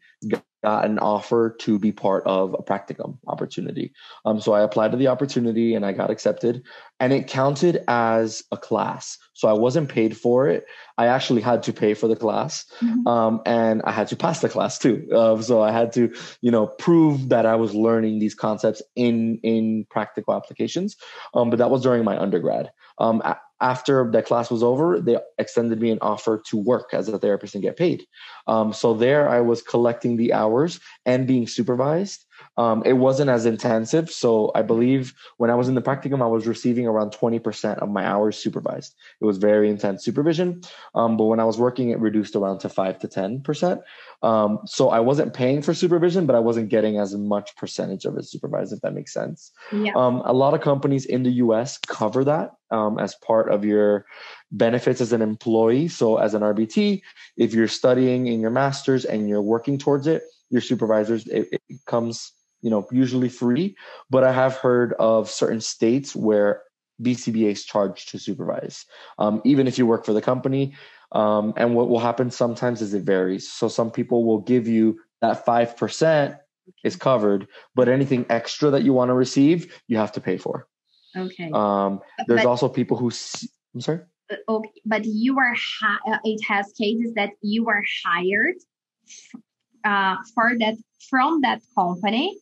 [SPEAKER 2] got an offer to be part of a practicum opportunity. Um, so I applied to the opportunity and I got accepted, and it counted as a class. So I wasn't paid for it. I actually had to pay for the class, mm-hmm. um, and I had to pass the class too. Uh, so I had to, you know, prove that I was learning these concepts in in practical applications. Um, but that was during my undergrad. Um, after that class was over, they extended me an offer to work as a therapist and get paid. Um, so there, I was collecting the hours and being supervised. Um, it wasn't as intensive. So I believe when I was in the practicum, I was receiving around 20% of my hours supervised. It was very intense supervision. Um, but when I was working, it reduced around to 5 to 10%. Um, so I wasn't paying for supervision, but I wasn't getting as much percentage of it supervised, if that makes sense. Yeah. Um, a lot of companies in the US cover that um, as part of your benefits as an employee. So as an RBT, if you're studying in your master's and you're working towards it, your supervisors, it, it comes, you know, usually free. But I have heard of certain states where BCBAs charge to supervise. Um, even if you work for the company, um, and what will happen sometimes is it varies. So some people will give you that 5% is covered, but anything extra that you want to receive, you have to pay for.
[SPEAKER 1] Okay.
[SPEAKER 2] Um, there's but, also people who, I'm sorry?
[SPEAKER 1] Uh, okay, but you are, hi- uh, it has cases that you are hired uh, for that, from that company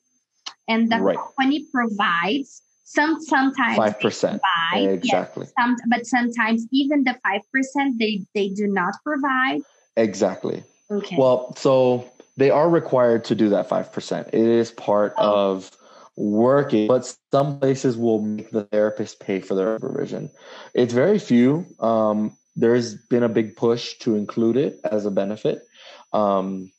[SPEAKER 1] and the right. company provides some sometimes
[SPEAKER 2] five percent exactly.
[SPEAKER 1] Yes, some, but sometimes even the five percent they they do not provide.
[SPEAKER 2] Exactly.
[SPEAKER 1] Okay.
[SPEAKER 2] Well, so they are required to do that five percent. It is part oh. of working, but some places will make the therapist pay for their supervision. It's very few. Um, there's been a big push to include it as a benefit. Um,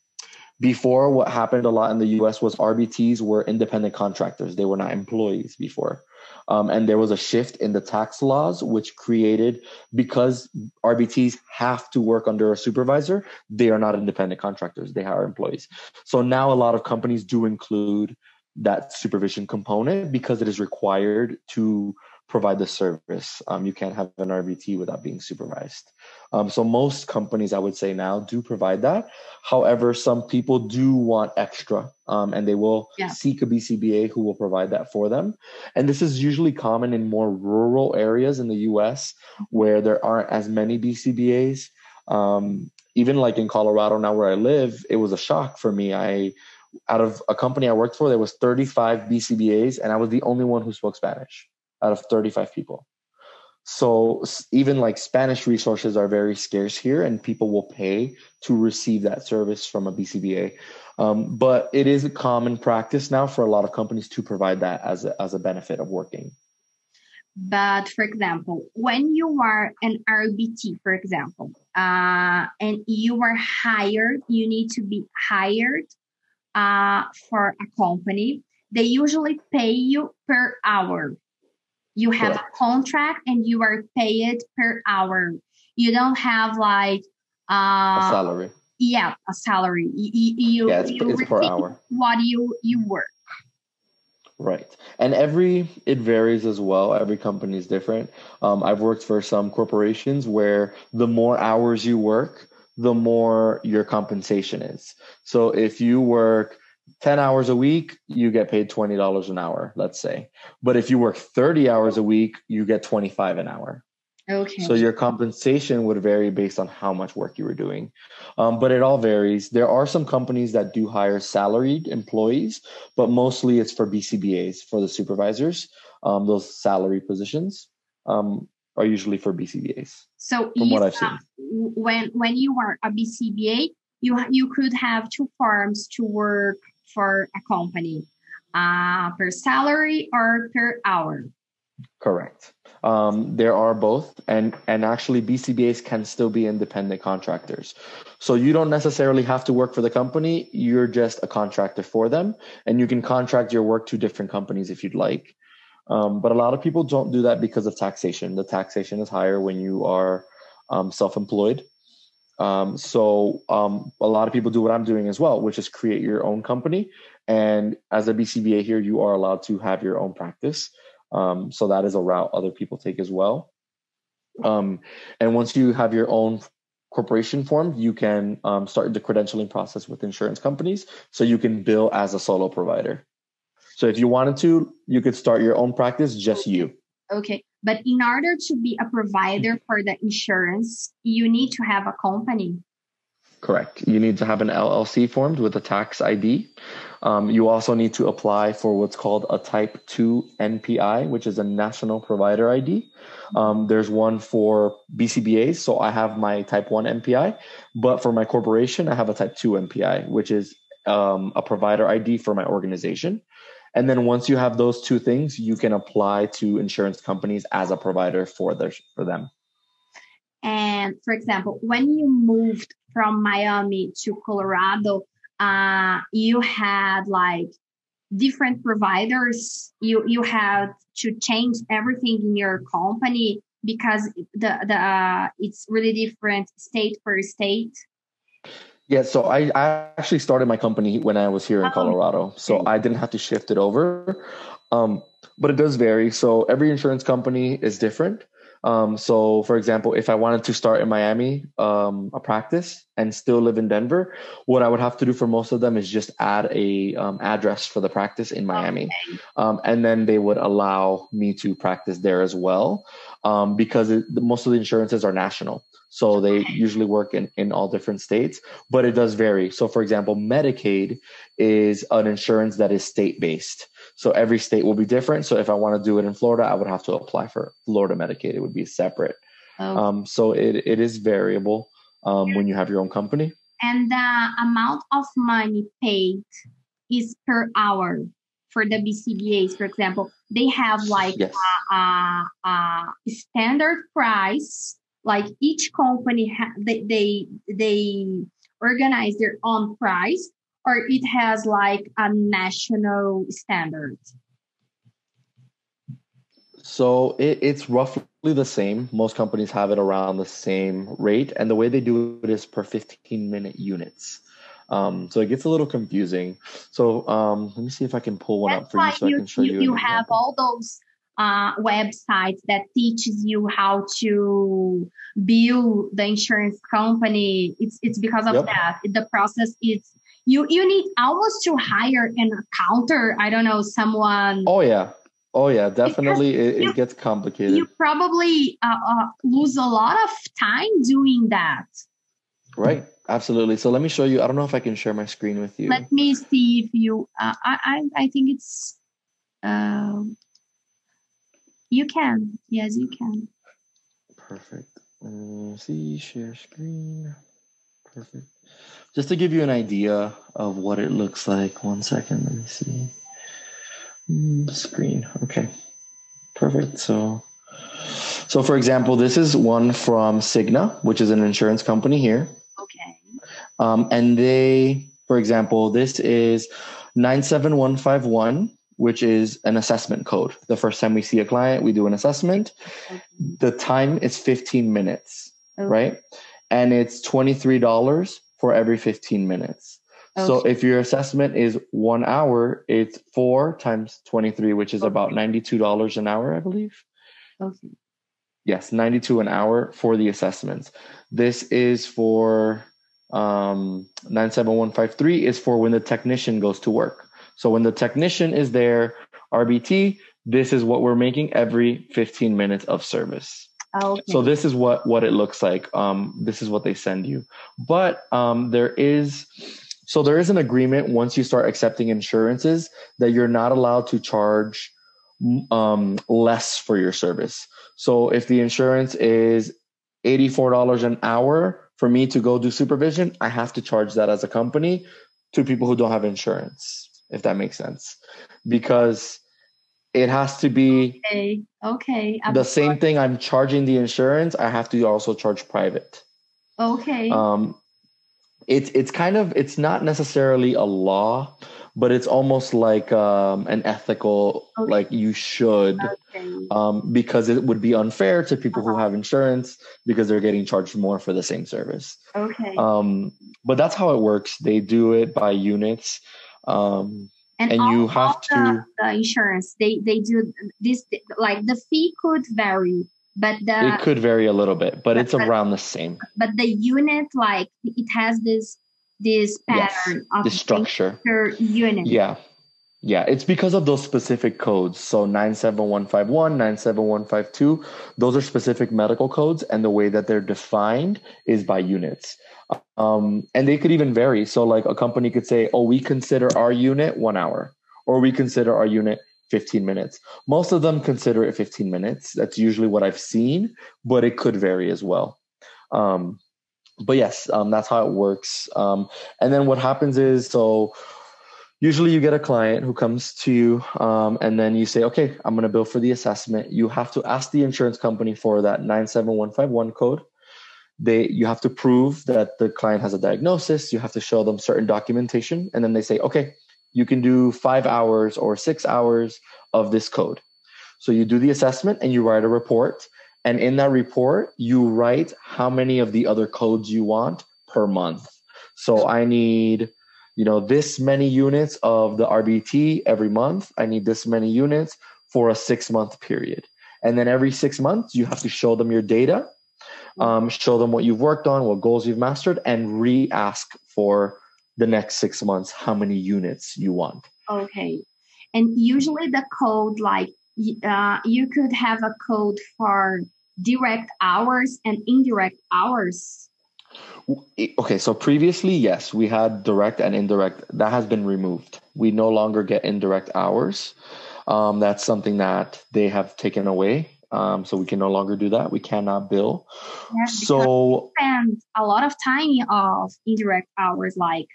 [SPEAKER 2] before, what happened a lot in the US was RBTs were independent contractors, they were not employees before. Um, and there was a shift in the tax laws, which created because RBTs have to work under a supervisor, they are not independent contractors, they are employees. So now a lot of companies do include that supervision component because it is required to provide the service. Um, you can't have an RBT without being supervised. Um, so most companies, I would say now, do provide that. However, some people do want extra, um, and they will yeah. seek a BCBA who will provide that for them. And this is usually common in more rural areas in the U.S. where there aren't as many BCBAs. Um, even like in Colorado now, where I live, it was a shock for me. I out of a company I worked for, there was 35 BCBAs, and I was the only one who spoke Spanish out of 35 people. So even like Spanish resources are very scarce here, and people will pay to receive that service from a BCBA. Um, but it is a common practice now for a lot of companies to provide that as a, as a benefit of working.
[SPEAKER 1] But for example, when you are an RBT, for example, uh, and you are hired, you need to be hired uh, for a company. They usually pay you per hour you have Correct. a contract and you are paid per hour. You don't have like
[SPEAKER 2] uh, a salary.
[SPEAKER 1] Yeah, a salary. You, you,
[SPEAKER 2] yeah, it's, you it's per hour.
[SPEAKER 1] What you you work.
[SPEAKER 2] Right. And every, it varies as well. Every company is different. Um, I've worked for some corporations where the more hours you work, the more your compensation is. So if you work 10 hours a week, you get paid $20 an hour, let's say. But if you work 30 hours a week, you get 25 an hour.
[SPEAKER 1] Okay.
[SPEAKER 2] So your compensation would vary based on how much work you were doing. Um, but it all varies. There are some companies that do hire salaried employees, but mostly it's for BCBAs, for the supervisors. Um, those salary positions um, are usually for BCBAs.
[SPEAKER 1] So from what I've seen. when when you are a BCBA, you you could have two farms to work for a company uh, per salary or per hour?
[SPEAKER 2] Correct. Um, there are both, and and actually BCBAs can still be independent contractors. So you don't necessarily have to work for the company. You're just a contractor for them, and you can contract your work to different companies if you'd like. Um, but a lot of people don't do that because of taxation. The taxation is higher when you are um, self-employed. Um, so um, a lot of people do what I'm doing as well, which is create your own company. And as a BCBA here, you are allowed to have your own practice. Um, so that is a route other people take as well. Um, and once you have your own corporation formed, you can um, start the credentialing process with insurance companies. So you can bill as a solo provider. So if you wanted to, you could start your own practice, just you.
[SPEAKER 1] Okay. But in order to be a provider for the insurance, you need to have a company.
[SPEAKER 2] Correct. You need to have an LLC formed with a tax ID. Um, you also need to apply for what's called a Type 2 NPI, which is a National Provider ID. Um, there's one for BCBAs, so I have my Type 1 NPI, but for my corporation, I have a Type 2 NPI, which is um, a provider ID for my organization. And then once you have those two things, you can apply to insurance companies as a provider for their for them.
[SPEAKER 1] And for example, when you moved from Miami to Colorado, uh, you had like different providers. You you had to change everything in your company because the the uh, it's really different state per state.
[SPEAKER 2] Yeah, so I, I actually started my company when I was here in oh, Colorado, so I didn't have to shift it over. Um, but it does vary. So every insurance company is different. Um, so, for example, if I wanted to start in Miami, um, a practice and still live in Denver, what I would have to do for most of them is just add a um, address for the practice in Miami. Um, and then they would allow me to practice there as well, um, because it, most of the insurances are national. So they usually work in, in all different states, but it does vary. So, for example, Medicaid is an insurance that is state based. So every state will be different. So if I want to do it in Florida, I would have to apply for Florida Medicaid. It would be separate. Okay. Um, so it, it is variable um, when you have your own company.
[SPEAKER 1] And the amount of money paid is per hour for the BCBAs, for example. They have like yes. a, a, a standard price like each company ha- they, they they organize their own price or it has like a national standard
[SPEAKER 2] so it, it's roughly the same most companies have it around the same rate and the way they do it is per 15 minute units um, so it gets a little confusing. So um, let me see if I can pull one That's up for you so you, I can show you.
[SPEAKER 1] You, you have all those uh, websites that teaches you how to build the insurance company. It's it's because of yep. that. The process is you you need almost to hire an accountant. I don't know someone.
[SPEAKER 2] Oh yeah. Oh yeah, definitely. It, you, it, gets complicated.
[SPEAKER 1] You probably uh, uh, lose a lot of time doing that.
[SPEAKER 2] Right. Absolutely. So let me show you. I don't know if I can share my screen with you.
[SPEAKER 1] Let me see if you. Uh, I, I I think it's. Um, you can. Yes, you can.
[SPEAKER 2] Perfect. Uh, see, share screen. Perfect. Just to give you an idea of what it looks like. One second. Let me see. Mm, screen. Okay. Perfect. So, so for example, this is one from Cigna, which is an insurance company here.
[SPEAKER 1] Okay.
[SPEAKER 2] Um, and they, for example, this is 97151 which is an assessment code. The first time we see a client, we do an assessment. Okay. The time is 15 minutes, okay. right? And it's $23 for every 15 minutes. Okay. So if your assessment is one hour, it's four times 23, which is about $92 an hour, I believe.
[SPEAKER 1] Okay.
[SPEAKER 2] Yes, 92 an hour for the assessments. This is for um, 97153 is for when the technician goes to work. So when the technician is there, RBT, this is what we're making every 15 minutes of service. Okay. So this is what what it looks like. Um, this is what they send you. But um, there is so there is an agreement once you start accepting insurances that you're not allowed to charge um, less for your service. So if the insurance is $84 an hour for me to go do supervision, I have to charge that as a company to people who don't have insurance if that makes sense, because it has to be
[SPEAKER 1] okay. Okay.
[SPEAKER 2] I'm the same thing. I'm charging the insurance. I have to also charge private.
[SPEAKER 1] Okay.
[SPEAKER 2] Um, it's it's kind of it's not necessarily a law but it's almost like um, an ethical okay. like you should okay. um, because it would be unfair to people uh-huh. who have insurance because they're getting charged more for the same service
[SPEAKER 1] okay
[SPEAKER 2] um, but that's how it works they do it by units um,
[SPEAKER 1] and, and you have to the, the insurance they they do this like the fee could vary but the
[SPEAKER 2] it could vary a little bit but, but it's around the same.
[SPEAKER 1] but the unit like it has this this pattern yes, of
[SPEAKER 2] the structure.
[SPEAKER 1] unit.
[SPEAKER 2] Yeah. Yeah it's because of those specific codes. So 97151 97152 those are specific medical codes and the way that they're defined is by units um, and they could even vary so like a company could say oh we consider our unit one hour or we consider our unit 15 minutes. Most of them consider it 15 minutes. That's usually what I've seen, but it could vary as well. Um, but yes, um, that's how it works. Um, and then what happens is so usually you get a client who comes to you um, and then you say, okay, I'm going to bill for the assessment. You have to ask the insurance company for that 97151 code. They, you have to prove that the client has a diagnosis. You have to show them certain documentation. And then they say, okay, you can do five hours or six hours of this code. So you do the assessment and you write a report. And in that report, you write how many of the other codes you want per month. So I need, you know, this many units of the RBT every month. I need this many units for a six month period. And then every six months, you have to show them your data, um, show them what you've worked on, what goals you've mastered, and re ask for the next six months how many units you want.
[SPEAKER 1] Okay. And usually the code, like uh, you could have a code for direct hours and indirect hours.
[SPEAKER 2] Okay, so previously, yes, we had direct and indirect. That has been removed. We no longer get indirect hours. Um, that's something that they have taken away. Um, so we can no longer do that. We cannot bill. So
[SPEAKER 1] spend a lot of time of indirect hours, like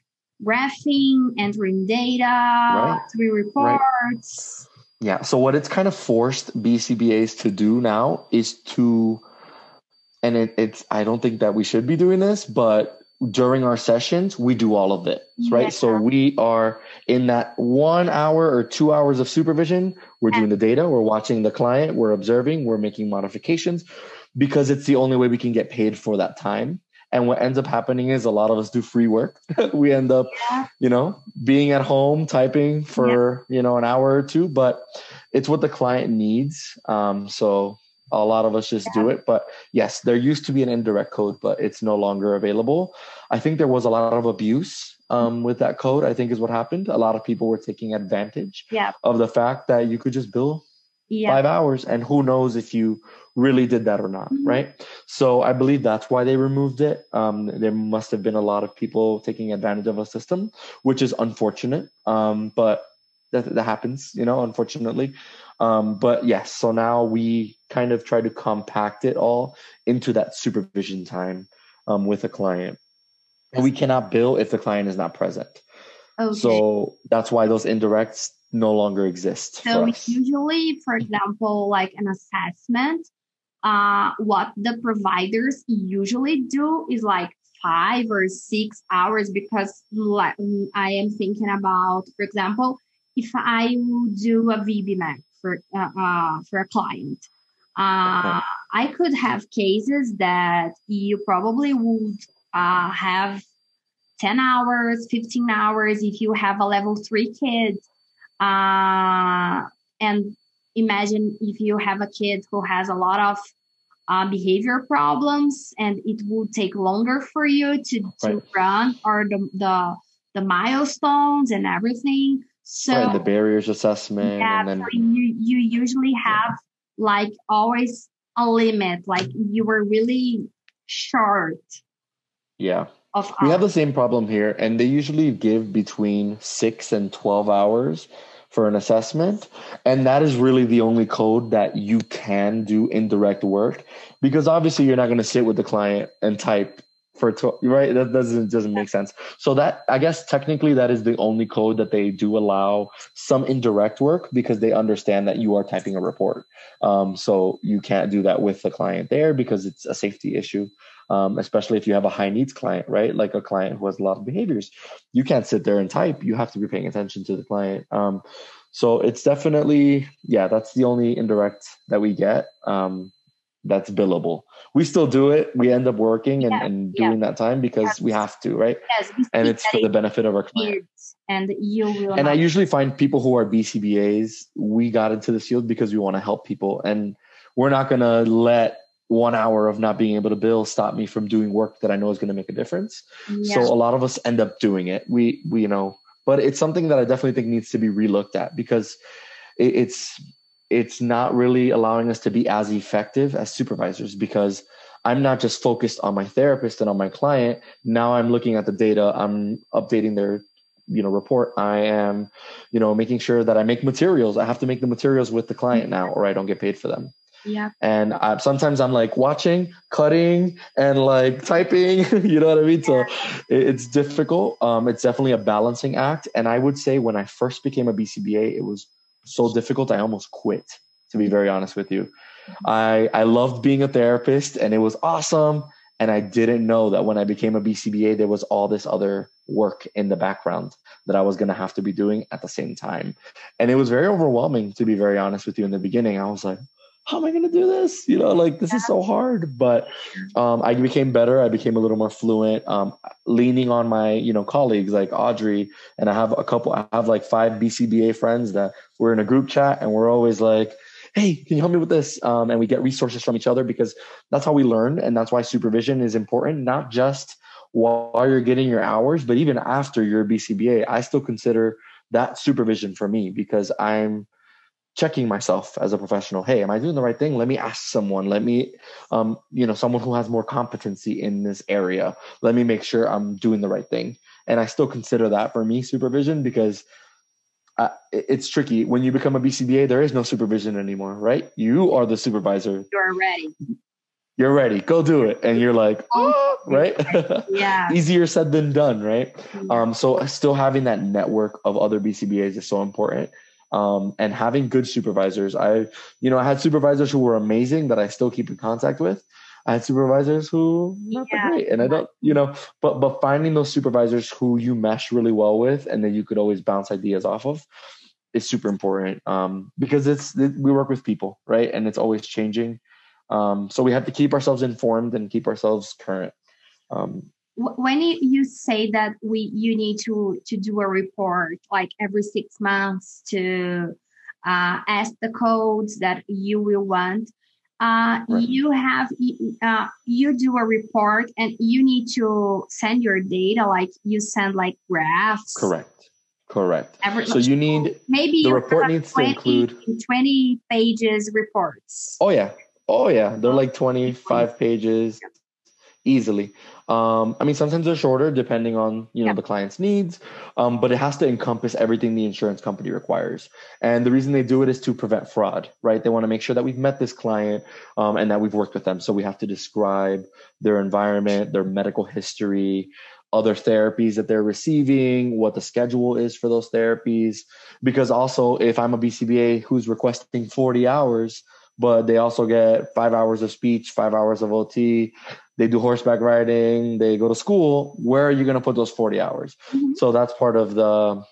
[SPEAKER 1] graphing, entering data, right. three reports.
[SPEAKER 2] Right. Yeah. So what it's kind of forced BCBAs to do now is to, and it, it's I don't think that we should be doing this, but during our sessions we do all of it right yeah. so we are in that one hour or two hours of supervision we're doing the data we're watching the client we're observing we're making modifications because it's the only way we can get paid for that time and what ends up happening is a lot of us do free work. (laughs) we end up, yeah. you know, being at home typing for, yeah. you know, an hour or two, but it's what the client needs. Um, so a lot of us just do it. But yes, there used to be an indirect code, but it's no longer available. I think there was a lot of abuse um, with that code, I think is what happened. A lot of people were taking advantage
[SPEAKER 1] yeah.
[SPEAKER 2] of the fact that you could just bill yeah. five hours and who knows if you really did that or not mm-hmm. right so i believe that's why they removed it um, there must have been a lot of people taking advantage of a system which is unfortunate um, but that, that happens you know unfortunately um, but yes so now we kind of try to compact it all into that supervision time um, with a client we cannot bill if the client is not present okay. so that's why those indirects no longer exist.
[SPEAKER 1] So usually, for example, like an assessment, uh, what the providers usually do is like five or six hours because like I am thinking about, for example, if I do a VB-MAPP for uh, uh, for a client, uh, okay. I could have cases that you probably would uh, have 10 hours, 15 hours if you have a level three kid. Uh, and imagine if you have a kid who has a lot of uh, behavior problems and it would take longer for you to, to run or the, the the milestones and everything so
[SPEAKER 2] right, the barriers assessment
[SPEAKER 1] yeah
[SPEAKER 2] then,
[SPEAKER 1] so you you usually have yeah. like always a limit like you were really short
[SPEAKER 2] yeah of we have the same problem here and they usually give between 6 and 12 hours for an assessment and that is really the only code that you can do indirect work because obviously you're not going to sit with the client and type for 12 right that doesn't doesn't make sense so that i guess technically that is the only code that they do allow some indirect work because they understand that you are typing a report um, so you can't do that with the client there because it's a safety issue um, especially if you have a high needs client, right? Like a client who has a lot of behaviors. You can't sit there and type. You have to be paying attention to the client. Um, so it's definitely, yeah, that's the only indirect that we get. Um, that's billable. We still do it. We end up working and, yeah, and doing yeah. that time because yes. we have to, right? Yes, and it's for the benefit of our clients.
[SPEAKER 1] And you will.
[SPEAKER 2] And I usually find people who are BCBAs. We got into this field because we want to help people, and we're not going to let one hour of not being able to bill stop me from doing work that I know is going to make a difference. So a lot of us end up doing it. We we you know, but it's something that I definitely think needs to be relooked at because it, it's it's not really allowing us to be as effective as supervisors because I'm not just focused on my therapist and on my client. Now I'm looking at the data. I'm updating their, you know, report. I am, you know, making sure that I make materials. I have to make the materials with the client now, or I don't get paid for them.
[SPEAKER 1] Yeah.
[SPEAKER 2] And I, sometimes I'm like watching, cutting, and like typing. (laughs) you know what I mean? So it's difficult. Um, it's definitely a balancing act. And I would say when I first became a BCBA, it was so difficult I almost quit, to be very honest with you. Mm-hmm. I I loved being a therapist and it was awesome. And I didn't know that when I became a BCBA, there was all this other work in the background that I was going to have to be doing at the same time. And it was very overwhelming, to be very honest with you, in the beginning. I was like, how am I going to do this? You know, like this is so hard. But um, I became better. I became a little more fluent, um, leaning on my, you know, colleagues like Audrey. And I have a couple, I have like five BCBA friends that we're in a group chat and we're always like, hey, can you help me with this? Um, and we get resources from each other because that's how we learn. And that's why supervision is important, not just while you're getting your hours, but even after your BCBA. I still consider that supervision for me because I'm checking myself as a professional. Hey am i doing the right thing? Let me ask someone. Let me um, you know someone who has more competency in this area. Let me make sure i'm doing the right thing. And i still consider that for me supervision because uh, it's tricky. When you become a bcba there is no supervision anymore right? You are the supervisor.
[SPEAKER 1] You're ready.
[SPEAKER 2] You're ready. Go do it. And you're like (laughs) oh, right?
[SPEAKER 1] yeah. (laughs)
[SPEAKER 2] Easier said than done right? Um so still having that network of other bcbas is so important um, and having good supervisors. I, you know, I had supervisors who were amazing that I still keep in contact with. I had supervisors who not yeah. great, and I don't, you know, but but finding those supervisors who you mesh really well with, and then you could always bounce ideas off of, is super important. Um, because it's it, we work with people, right, and it's always changing. Um, so we have to keep ourselves informed and keep ourselves current. Um,
[SPEAKER 1] when you say that we you need to to do a report like every six months to uh, ask the codes that you will want uh, right. you have uh, you do a report and you need to send your data like you send like graphs.
[SPEAKER 2] Correct. Correct. Every, so you need
[SPEAKER 1] maybe
[SPEAKER 2] the report needs 20, to include
[SPEAKER 1] 20 pages reports.
[SPEAKER 2] Oh yeah. Oh yeah. They're like 25 pages easily um, I mean, sometimes they're shorter depending on you know the client's needs, um, but it has to encompass everything the insurance company requires. And the reason they do it is to prevent fraud, right? They want to make sure that we've met this client um, and that we've worked with them. So we have to describe their environment, their medical history, other therapies that they're receiving, what the schedule is for those therapies. Because also, if I'm a BCBA who's requesting 40 hours, but they also get five hours of speech, five hours of OT, they do horseback riding, they go to school, where are you going to put those 40 hours? Mm-hmm. So that's part of the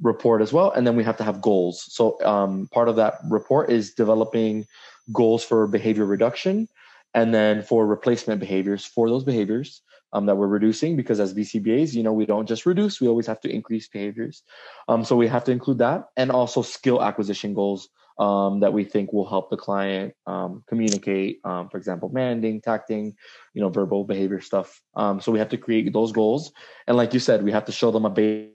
[SPEAKER 2] report as well. And then we have to have goals. So um, part of that report is developing goals for behavior reduction and then for replacement behaviors for those behaviors um, that we're reducing because as BCBAs, you know, we don't just reduce, we always have to increase behaviors. Um, so we have to include that and also skill acquisition goals um, that we think will help the client um, communicate, um, for example, manding, tacting, you know, verbal behavior stuff. Um, so we have to create those goals. And like you said, we have to show them a base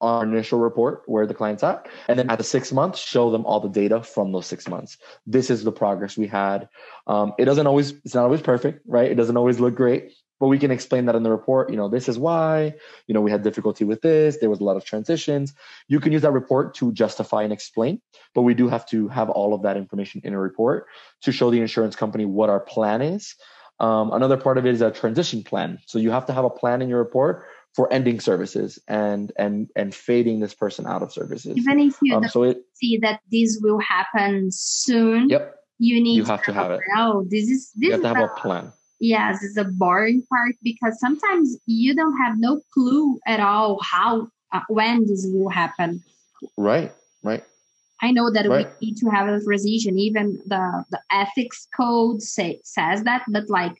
[SPEAKER 2] our initial report where the client's at and then at the six months show them all the data from those six months this is the progress we had um, it doesn't always it's not always perfect right it doesn't always look great but we can explain that in the report you know this is why you know we had difficulty with this there was a lot of transitions. You can use that report to justify and explain but we do have to have all of that information in a report to show the insurance company what our plan is. Um, another part of it is a transition plan. So you have to have a plan in your report for ending services and and and fading this person out of services.
[SPEAKER 1] Even if you um, so it, see that this will happen soon
[SPEAKER 2] yep.
[SPEAKER 1] you need
[SPEAKER 2] you have to have it.
[SPEAKER 1] Oh, this is this
[SPEAKER 2] You have
[SPEAKER 1] is
[SPEAKER 2] to have
[SPEAKER 1] the-
[SPEAKER 2] a plan.
[SPEAKER 1] Yes it's a boring part because sometimes you don't have no clue at all how uh, when this will happen
[SPEAKER 2] Right. Right.
[SPEAKER 1] i know that
[SPEAKER 2] Right.
[SPEAKER 1] we need to have authorization even the the ethics code say, says that but like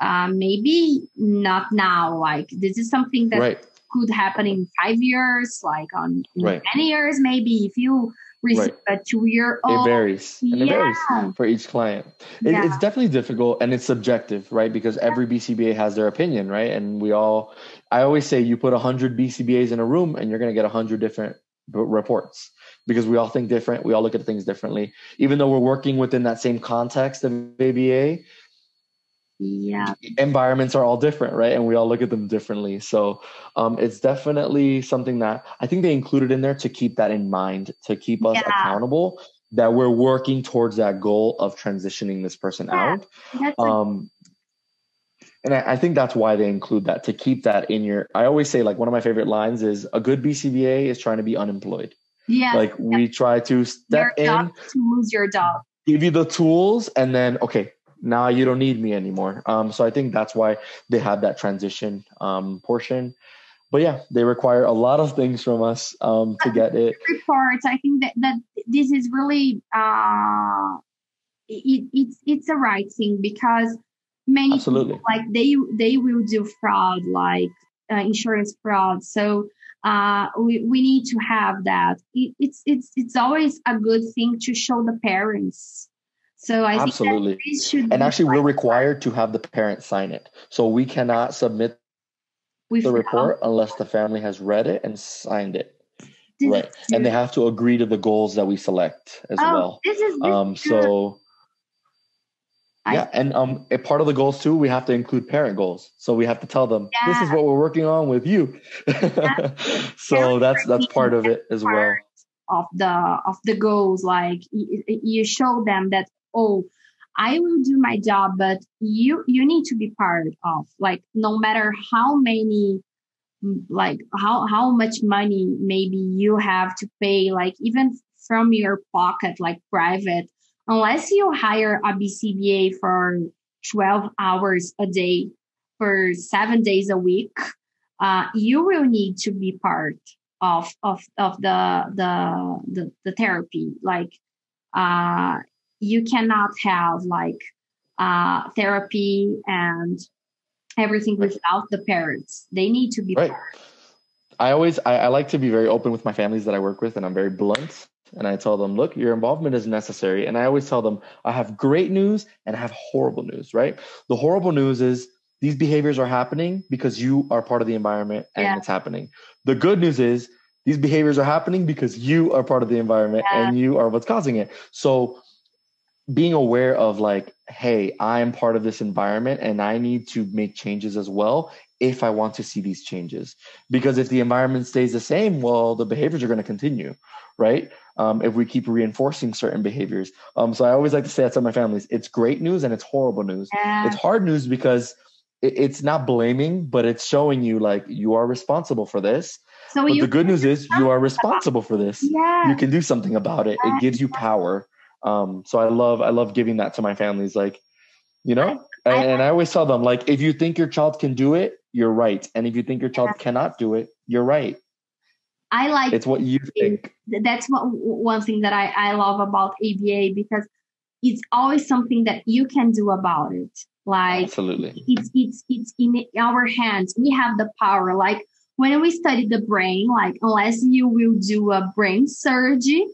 [SPEAKER 1] uh, maybe not now like this is something that
[SPEAKER 2] Right.
[SPEAKER 1] could happen in five years like on
[SPEAKER 2] Right.
[SPEAKER 1] 10 years maybe if you receive a two year
[SPEAKER 2] It varies. And it varies
[SPEAKER 1] yeah.
[SPEAKER 2] for each client. It,
[SPEAKER 1] Yeah.
[SPEAKER 2] It's definitely difficult and it's subjective, right? Because every BCBA has their opinion, right? And we all, I always say you put 100 BCBAs in a room and you're going to get 100 different reports because we all think different. We all look at things differently. Even though we're working within that same context of ABA,
[SPEAKER 1] yeah
[SPEAKER 2] environments are all different, right? And we all look at them differently. So um, it's definitely something that I think they included in there to keep that in mind, to keep us
[SPEAKER 1] Yeah.
[SPEAKER 2] accountable that we're working towards that goal of transitioning this person
[SPEAKER 1] Yeah.
[SPEAKER 2] out. Um, and I, I think that's why they include that to keep that in your. I always say like one of my favorite lines is a good BCBA is trying to be unemployed.
[SPEAKER 1] yeah
[SPEAKER 2] Like we try to
[SPEAKER 1] your
[SPEAKER 2] step in,
[SPEAKER 1] job to lose your job
[SPEAKER 2] give you the tools, and then okay, now you don't need me anymore. Um, so I think that's why they have that transition um, portion. But yeah, they require a lot of things from us um, to get it.
[SPEAKER 1] reports i think that, that this is really uh it, it's it's a right thing because many
[SPEAKER 2] Absolutely.
[SPEAKER 1] people, like they they will do fraud like uh, insurance fraud so uh we, we need to have that it, it's it's it's always a good thing to show the parents so i
[SPEAKER 2] Absolutely.
[SPEAKER 1] think that should
[SPEAKER 2] And actually, we're required to have the parent sign it. So we cannot submit
[SPEAKER 1] with
[SPEAKER 2] the report unless the family has read it and signed it. right. And they have to agree to the goals that we select as
[SPEAKER 1] oh,
[SPEAKER 2] well.
[SPEAKER 1] this is this
[SPEAKER 2] Um, so
[SPEAKER 1] I-
[SPEAKER 2] yeah, and um, a part of the goals too, we have to include parent goals. So we have to tell them this is what we're working on with you. (laughs) so that's that's part of it as well.
[SPEAKER 1] of the of the goals like you show them that oh i will do my job but you you need to be part of like no matter how many mm, like how how much money maybe you have to pay like even from your pocket like private unless you hire a bcba for 12 hours a day for seven days a week uh, you will need to be part of of of the the the, the therapy. Like uh you cannot have like uh therapy and everything without the parents they need to be
[SPEAKER 2] Right. I always I, I like to be very open with my families that I work with, and I'm very blunt. And I tell them, look, your involvement is necessary. And I always tell them, I have great news and I have horrible news, right? The horrible news is these behaviors are happening because you are part of the environment and
[SPEAKER 1] Yeah.
[SPEAKER 2] it's happening. The good news is these behaviors are happening because you are part of the environment
[SPEAKER 1] Yeah.
[SPEAKER 2] and you are what's causing it. So being aware of like, hey, I am part of this environment and I need to make changes as well if I want to see these changes. Because if the environment stays the same, well, the behaviors are going to continue, right? Um, if we keep reinforcing certain behaviors. Um, so I always like to say that to my families it's great news and it's horrible news.
[SPEAKER 1] yeah
[SPEAKER 2] It's hard news because it, it's not blaming, but it's showing you like you are responsible for this.
[SPEAKER 1] so
[SPEAKER 2] But the good news is you are responsible for this
[SPEAKER 1] yeah
[SPEAKER 2] you can do something about it it gives you power um so i love i love giving that to my families like you know
[SPEAKER 1] I-
[SPEAKER 2] and, and i always tell them like if you think your child can do it you're right and if you think your child cannot do it you're right
[SPEAKER 1] i like
[SPEAKER 2] it's what you think
[SPEAKER 1] that's what one thing that I, I love about ABA because it's always something that you can do about it. Like
[SPEAKER 2] absolutely
[SPEAKER 1] it's it's it's in our hands. We have the power. Like when we study the brain, like unless you will do a brain surgery,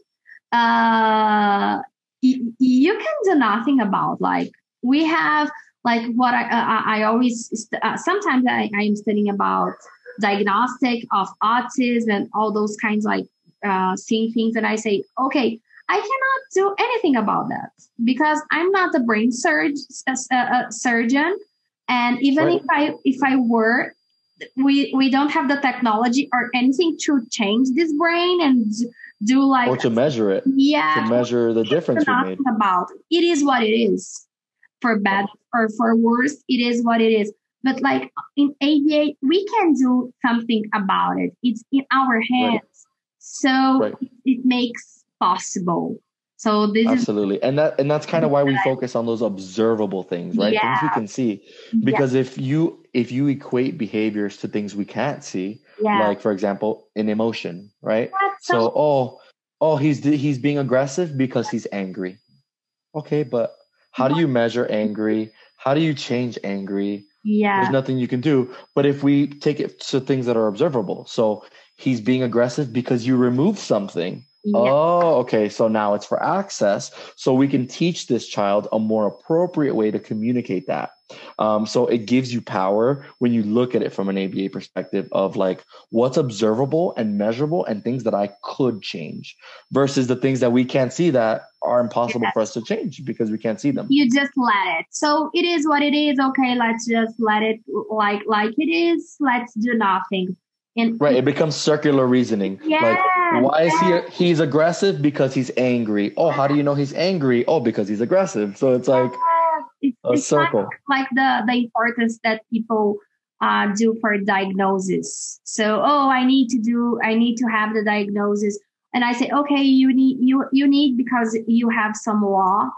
[SPEAKER 1] uh, you can do nothing about. Like we have like what I I, I always st- uh, sometimes I I am studying about diagnostic of autism and all those kinds like uh, seeing things and I say, okay, I cannot do anything about that because I'm not a brain surg- uh, uh, surgeon, and even
[SPEAKER 2] Right.
[SPEAKER 1] if I if I were, we we don't have the technology or anything to change this brain and do like
[SPEAKER 2] or to measure it
[SPEAKER 1] yeah
[SPEAKER 2] to measure the difference we made.
[SPEAKER 1] about it is what it is. For bad oh. or for worse it is what it is. But like in ABA we can do something about it. It's in our hands. So
[SPEAKER 2] Right.
[SPEAKER 1] it, it makes possible. So this
[SPEAKER 2] absolutely,
[SPEAKER 1] is,
[SPEAKER 2] and that and that's kind of why we focus on those observable things, right?
[SPEAKER 1] Yeah.
[SPEAKER 2] Things we can see. Because yeah. if you if you equate behaviors to things we can't see, yeah. like for example, an emotion, right? So, so oh oh he's he's being aggressive because he's angry. Okay, but how do you measure angry? How do you change angry?
[SPEAKER 1] Yeah.
[SPEAKER 2] There's nothing you can do. But if we take it to things that are observable, so he's being aggressive because you remove something yeah. Oh, okay. So now it's for access. So we can teach this child a more appropriate way to communicate that. Um, so it gives you power when you look at it from an ABA perspective of like what's observable and measurable and things that I could change versus the things that we can't see that are impossible yes. for us to change because we can't see them.
[SPEAKER 1] You just let it. So it is what it is. Okay, let's just let it like like it is. Let's do nothing.
[SPEAKER 2] And right, it becomes circular reasoning.
[SPEAKER 1] Yeah.
[SPEAKER 2] Like why is he he's aggressive? Because he's angry. Oh how do you know he's angry? Oh because he's aggressive. So it's like it's, a it's circle.
[SPEAKER 1] like, like the the importance that people uh, do for diagnosis. So oh i need to do i need to have the diagnosis. And i say okay you need you you need because you have some law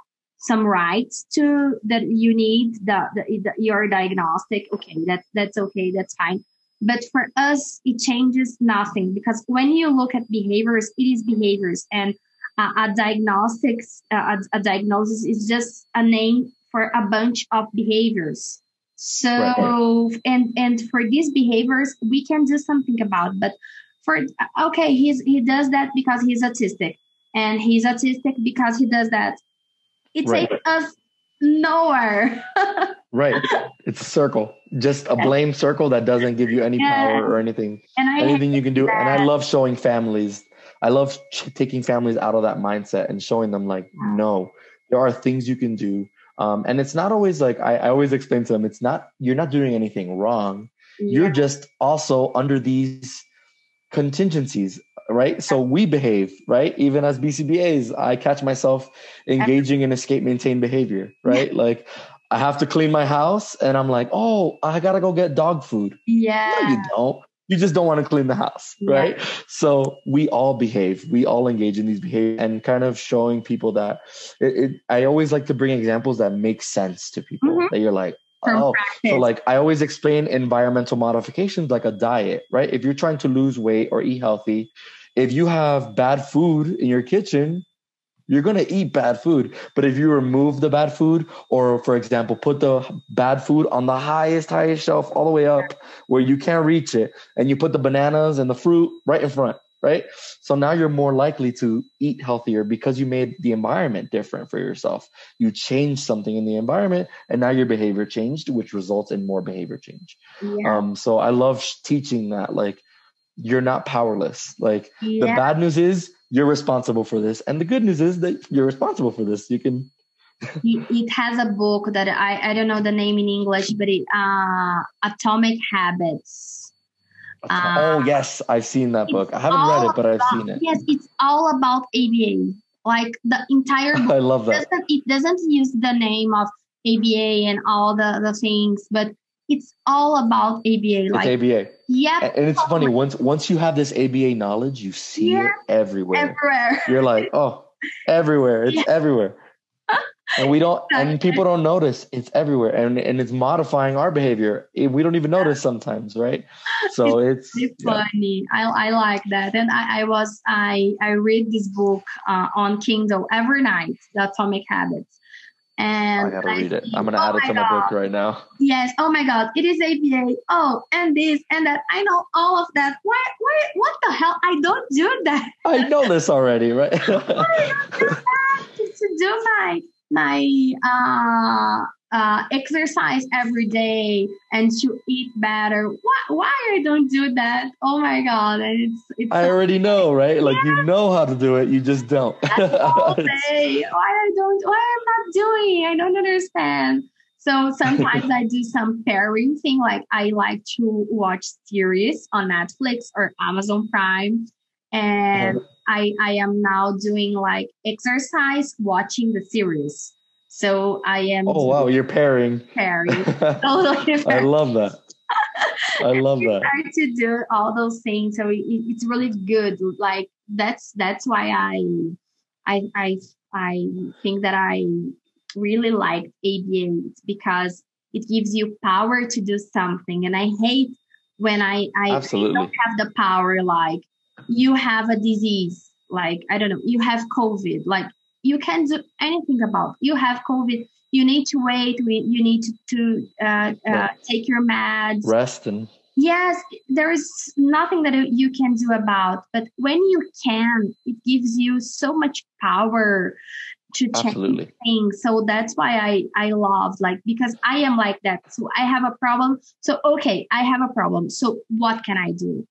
[SPEAKER 1] some rights to that you need the, the, the your diagnostic. Okay that's that's okay that's fine but for us, it changes nothing because when you look at behaviors, it is behaviors, and uh, a diagnostics, uh, a, a, diagnosis is just a name for a bunch of behaviors. So, right. and and for these behaviors, we can do something about. But for okay, he's he does that because he's autistic, and he's autistic because he does that. It right. takes us nowhere. (laughs)
[SPEAKER 2] right. It's a circle, just a blame circle that doesn't give you any power or anything. And I anything you can do. That. And I love showing families. I love taking families out of that mindset and showing them like, no, there are things you can do. Um, and it's not always like I, I always explain to them, it's not you're not doing anything wrong. Yeah. You're just also under these contingencies right? So we behave, right? Even as BCBAs, I catch myself engaging in escape maintain behavior, right? like I have to clean my house and I'm like, oh, I gotta go get dog food.
[SPEAKER 1] Yeah.
[SPEAKER 2] No, you don't. You just don't want to clean the house, right? Yeah. So we all behave, we all engage in these behaviors and kind of showing people that it, it I always like to bring examples that make sense to people mm-hmm. that you're like, oh, practice. so like I always explain environmental modifications like a diet, right? If you're trying to lose weight or eat healthy, if you have bad food in your kitchen, you're going to eat bad food. But if you remove the bad food, or for example, put the bad food on the highest, highest shelf all the way up where you can't reach it, and you put the bananas and the fruit right in front, right? So now you're more likely to eat healthier because you made the environment different for yourself. You changed something in the environment, and now your behavior changed, which results in more behavior change. Yeah. Um, so I love teaching that, like, you're not powerless. Like yeah. the bad news is you're responsible for this, and the good news is that you're responsible for this. You can. (laughs)
[SPEAKER 1] it has a book that I I don't know the name in English, but it uh Atomic Habits.
[SPEAKER 2] Uh, oh yes, I've seen that book. I haven't read it, but I've seen it.
[SPEAKER 1] Yes, it's all about ABA. Like the entire (laughs) book.
[SPEAKER 2] I love that.
[SPEAKER 1] Doesn't, it doesn't use the name of ABA and all the the things, but it's all about ABA.
[SPEAKER 2] It's like ABA.
[SPEAKER 1] Yeah.
[SPEAKER 2] And it's funny once once you have this ABA knowledge, you see yeah, it everywhere.
[SPEAKER 1] Everywhere.
[SPEAKER 2] You're like, (laughs) oh, everywhere. It's yeah. everywhere. and we don't (laughs) and people don't notice it's everywhere and and it's modifying our behavior we don't even notice sometimes right so it's,
[SPEAKER 1] it's, it's funny yeah. I, I like that and I, I was i i read this book uh, on kindle every night the atomic habits and
[SPEAKER 2] I gotta read it. I'm gonna oh add it to my God. book right now.
[SPEAKER 1] Yes. Oh my God. It is ABA. Oh, and this and that. I know all of that. Why? Why? What the hell? I don't do that.
[SPEAKER 2] I know this already, right? (laughs)
[SPEAKER 1] I don't (laughs) do that to do my my uh uh, exercise every day and to eat better. Why, why I don't do that? Oh my god! It's, it's
[SPEAKER 2] I already know, right? Like you know how to do it, you just don't.
[SPEAKER 1] all (laughs) day. Why I don't? Why I'm not doing? I don't understand. So sometimes I do some pairing thing, like I like to watch series on Netflix or Amazon Prime, and uh-huh. I I am now doing like exercise watching the series. So I am.
[SPEAKER 2] Oh wow, you're pairing.
[SPEAKER 1] Pairing. (laughs)
[SPEAKER 2] Oh, (laughs) I love that. I love that.
[SPEAKER 1] Try to do all those things, so it, it's really good. Like that's that's why I I I I think that I really liked ABA because it gives you power to do something. And I hate when I, I, I don't have the power, like you have a disease, like I don't know, you have COVID, like you can't do anything about. You have COVID. You need to wait. You need to, to uh, uh, take your meds.
[SPEAKER 2] Rest and
[SPEAKER 1] yes there is nothing that you can do about but when you can it gives you so much power to
[SPEAKER 2] Absolutely.
[SPEAKER 1] change things so that's why i i love like because i am like that so i have a problem so okay i have a problem so what can i do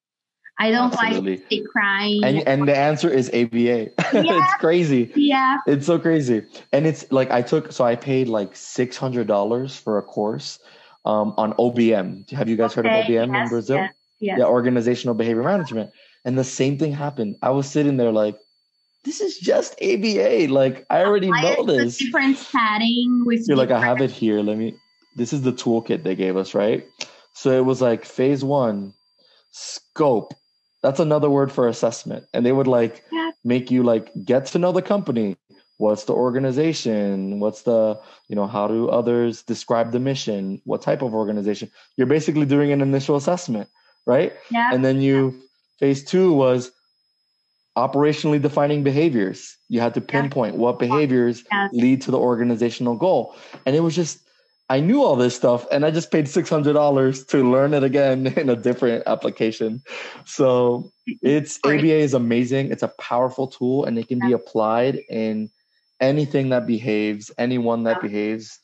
[SPEAKER 1] I don't Absolutely. like crying.
[SPEAKER 2] And, and the answer is ABA. (laughs) Yeah. it's crazy.
[SPEAKER 1] Yeah.
[SPEAKER 2] It's so crazy. And it's like I took so I paid like six hundred dollars for a course um, on OBM. Have you guys okay, heard of OBM yes, in Brazil? Yes, yes. Yeah, organizational behavior management. And the same thing happened. I was sitting there like, this is just ABA. Like I already know this.
[SPEAKER 1] different setting with.
[SPEAKER 2] You're like, I have it here. Let me. This is the toolkit they gave us, right? So it was like phase one, scope. That's another word for assessment, and they would like yeah. make you like get to know the company, what's the organization? What's the you know how do others describe the mission? What type of organization? You're basically doing an initial assessment right?
[SPEAKER 1] Yeah.
[SPEAKER 2] And then you phase two was operationally defining behaviors. You had to pinpoint yeah. what behaviors lead to the organizational goal. And it was just i knew all this stuff and i just paid $600 to learn it again (laughs) in a different application so it's aba is amazing it's a powerful tool and it can be applied in anything that behaves, anyone that yeah. behaves,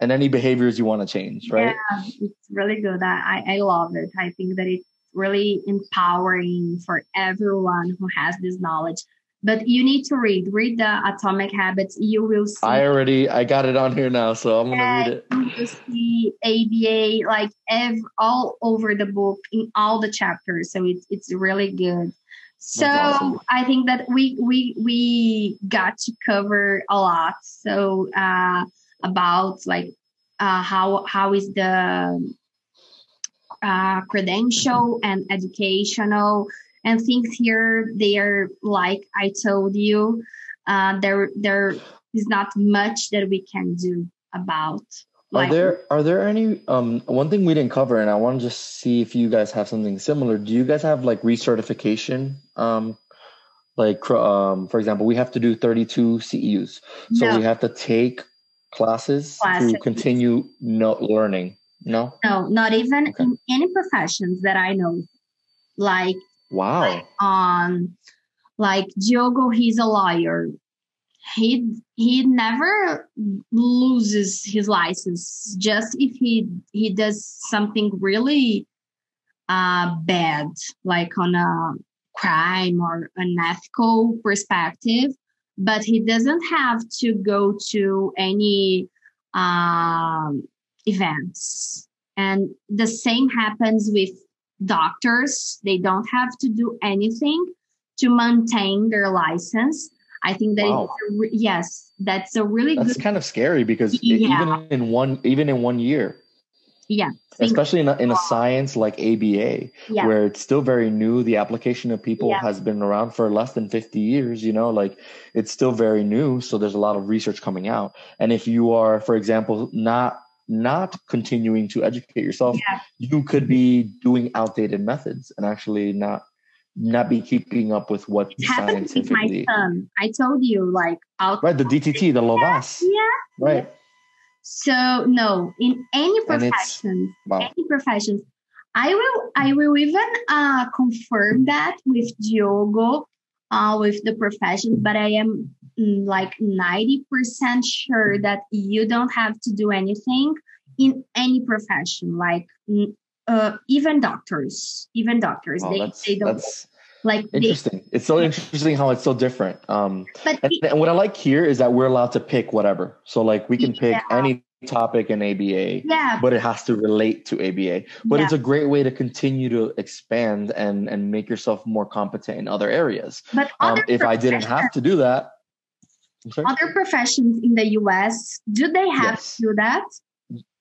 [SPEAKER 2] and any behaviors you want to change, right?
[SPEAKER 1] Yeah, it's really good. I, I love it. I think that it's really empowering for everyone who has this knowledge. But you need to read, read the Atomic Habits. You will see.
[SPEAKER 2] I already, I got it on here now, so I'm gonna read it.
[SPEAKER 1] You see ABA like ev- all over the book in all the chapters, so it's it's really good. So awesome. I think that we we we got to cover a lot. So uh, about like uh, how how is the uh, credential and educational and things here. They are like I told you. Uh, there there is not much that we can do about
[SPEAKER 2] are there are there any um one thing we didn't cover and I want to just see if you guys have something similar. Do you guys have like recertification? Um like um for example, we have to do 32 CEUs. So no. we have to take classes, classes. to continue no learning. No?
[SPEAKER 1] No, not even okay. in any professions that I know. Like
[SPEAKER 2] wow.
[SPEAKER 1] Like, um like Diogo, he's a lawyer he he never loses his license. Just if he he does something really uh bad like on a crime or an ethical perspective but he doesn't have to go to any um events. And the same happens with doctors they don't have to do anything to maintain their license I think that wow. a, yes, that's a really
[SPEAKER 2] that's
[SPEAKER 1] good,
[SPEAKER 2] kind of scary because yeah. even in one even in one year,
[SPEAKER 1] yeah,
[SPEAKER 2] especially in a, in a science like ABA, yeah. where it's still very new, the application of people yeah. has been around for less than fifty years. You know, like it's still very new, so there's a lot of research coming out. And if you are, for example, not not continuing to educate yourself, yeah. you could be doing outdated methods and actually not not be keeping up with what it scientifically.
[SPEAKER 1] son. I told you, like
[SPEAKER 2] out right the DTT, the Lovaas.
[SPEAKER 1] Yeah,
[SPEAKER 2] right.
[SPEAKER 1] Yeah. So no, in any profession, wow. any professions, I will I will even uh, confirm that with Diogo, uh, with the profession, but I am mm, like ninety percent sure that you don't have to do anything in any profession, like uh, even doctors, even doctors, oh, they, they don't like
[SPEAKER 2] interesting. They, it's so interesting how it's so different. Um, but and, and, what I like here is that we're allowed to pick whatever. So like we can pick yeah. any topic in ABA,
[SPEAKER 1] yeah.
[SPEAKER 2] but it has to relate to ABA. But yeah. it's a great way to continue to expand and and make yourself more competent in other areas.
[SPEAKER 1] But um,
[SPEAKER 2] if I didn't have to do that,
[SPEAKER 1] other professions in the US, do they have yes. to do that?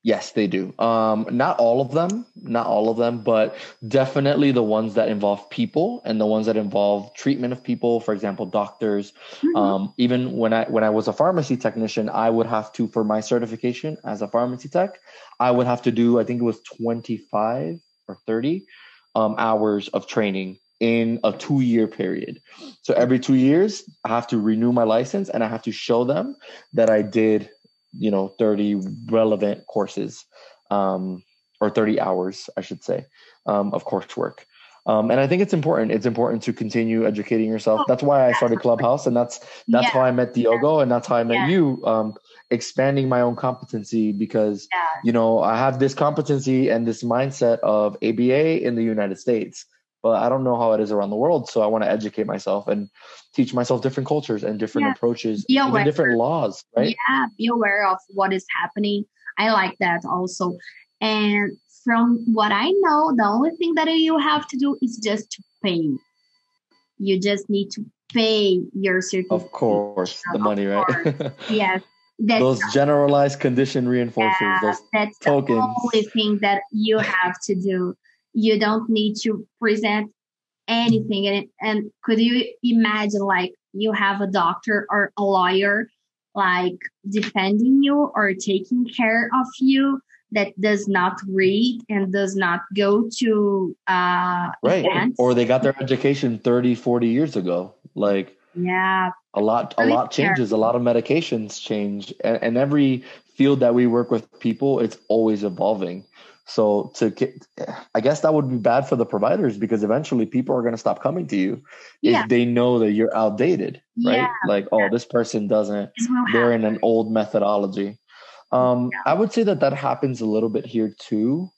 [SPEAKER 2] Yes, they do. Um, not all of them, not all of them, but definitely the ones that involve people and the ones that involve treatment of people. For example, doctors. Mm-hmm. Um, even when I when I was a pharmacy technician, I would have to for my certification as a pharmacy tech, I would have to do I think it was twenty five or thirty um, hours of training in a two year period. So every two years, I have to renew my license and I have to show them that I did you know 30 relevant courses um, or 30 hours i should say um, of coursework um, and i think it's important it's important to continue educating yourself that's why i started clubhouse and that's that's yeah. how i met diogo and that's how i met yeah. you um, expanding my own competency because yeah. you know i have this competency and this mindset of aba in the united states but I don't know how it is around the world. So I want to educate myself and teach myself different cultures and different yeah. approaches, even different laws, right?
[SPEAKER 1] Yeah, be aware of what is happening. I like that also. And from what I know, the only thing that you have to do is just to pay. You just need to pay your certificate.
[SPEAKER 2] Of course, the money, right? (laughs)
[SPEAKER 1] yes.
[SPEAKER 2] That's those generalized condition reinforcers, yeah, those
[SPEAKER 1] that's tokens. the only thing that you have to do you don't need to present anything and, and could you imagine like you have a doctor or a lawyer like defending you or taking care of you that does not read and does not go to uh
[SPEAKER 2] right. events. or they got their education 30 40 years ago. Like
[SPEAKER 1] yeah.
[SPEAKER 2] a lot a lot changes. A lot of medications change. And, and every field that we work with people it's always evolving so to I guess that would be bad for the providers because eventually people are going to stop coming to you yeah. if they know that you're outdated, right? Yeah. Like, oh, this person doesn't. They're in an old methodology. Um, yeah. I would say that that happens a little bit here too.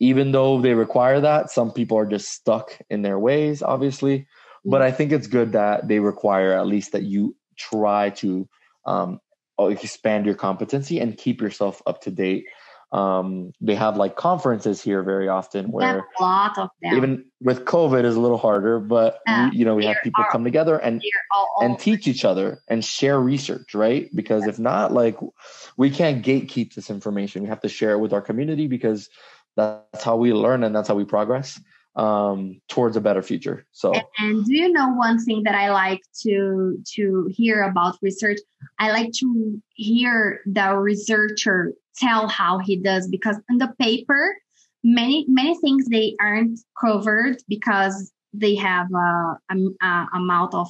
[SPEAKER 2] Even though they require that, some people are just stuck in their ways, obviously. But I think it's good that they require at least that you try to um, expand your competency and keep yourself up to date um, they have like conferences here very often where
[SPEAKER 1] a lot of them.
[SPEAKER 2] even with COVID is a little harder, but we, you know we have people come together and and teach each other and share research, right? Because if not, like we can't gatekeep this information. We have to share it with our community because that's how we learn and that's how we progress um, towards a better future. So,
[SPEAKER 1] and, and, do you know one thing that I like to to hear about research? I like to hear the researcher tell how he does because in the paper, many many things they aren't covered because they have a, a, a amount of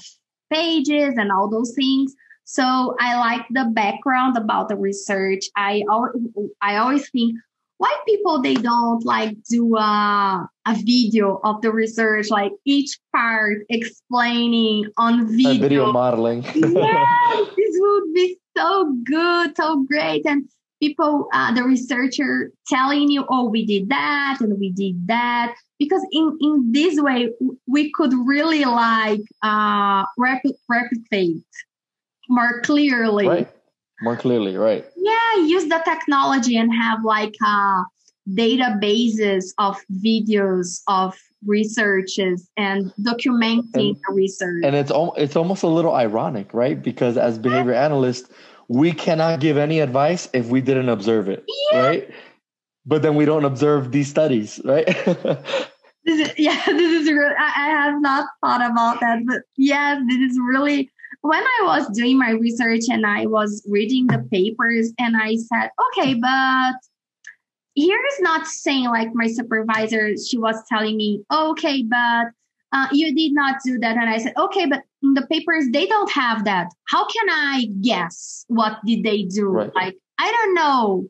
[SPEAKER 1] pages and all those things. So I like the background about the research. I always, I always think why people they don't like do a, a video of the research like each part explaining on video,
[SPEAKER 2] a video modeling
[SPEAKER 1] yes (laughs) this would be so good so great and people uh, the researcher telling you oh we did that and we did that because in in this way we could really like uh replicate more clearly
[SPEAKER 2] right more clearly, right?
[SPEAKER 1] Yeah, use the technology and have like uh, databases of videos of researches and documenting and, the research.
[SPEAKER 2] And it's it's almost a little ironic, right? Because as behavior analysts, we cannot give any advice if we didn't observe it, yeah. right? But then we don't observe these studies, right? (laughs)
[SPEAKER 1] this is, yeah, (laughs) this is really, I, I have not thought about that, but yes, this is really when I was doing my research and I was reading the papers and I said, okay, but here is not saying like my supervisor, she was telling me, okay, but uh, you did not do that. And I said, okay, but the papers, they don't have that. How can I guess what did they do? Right. Like, I don't know.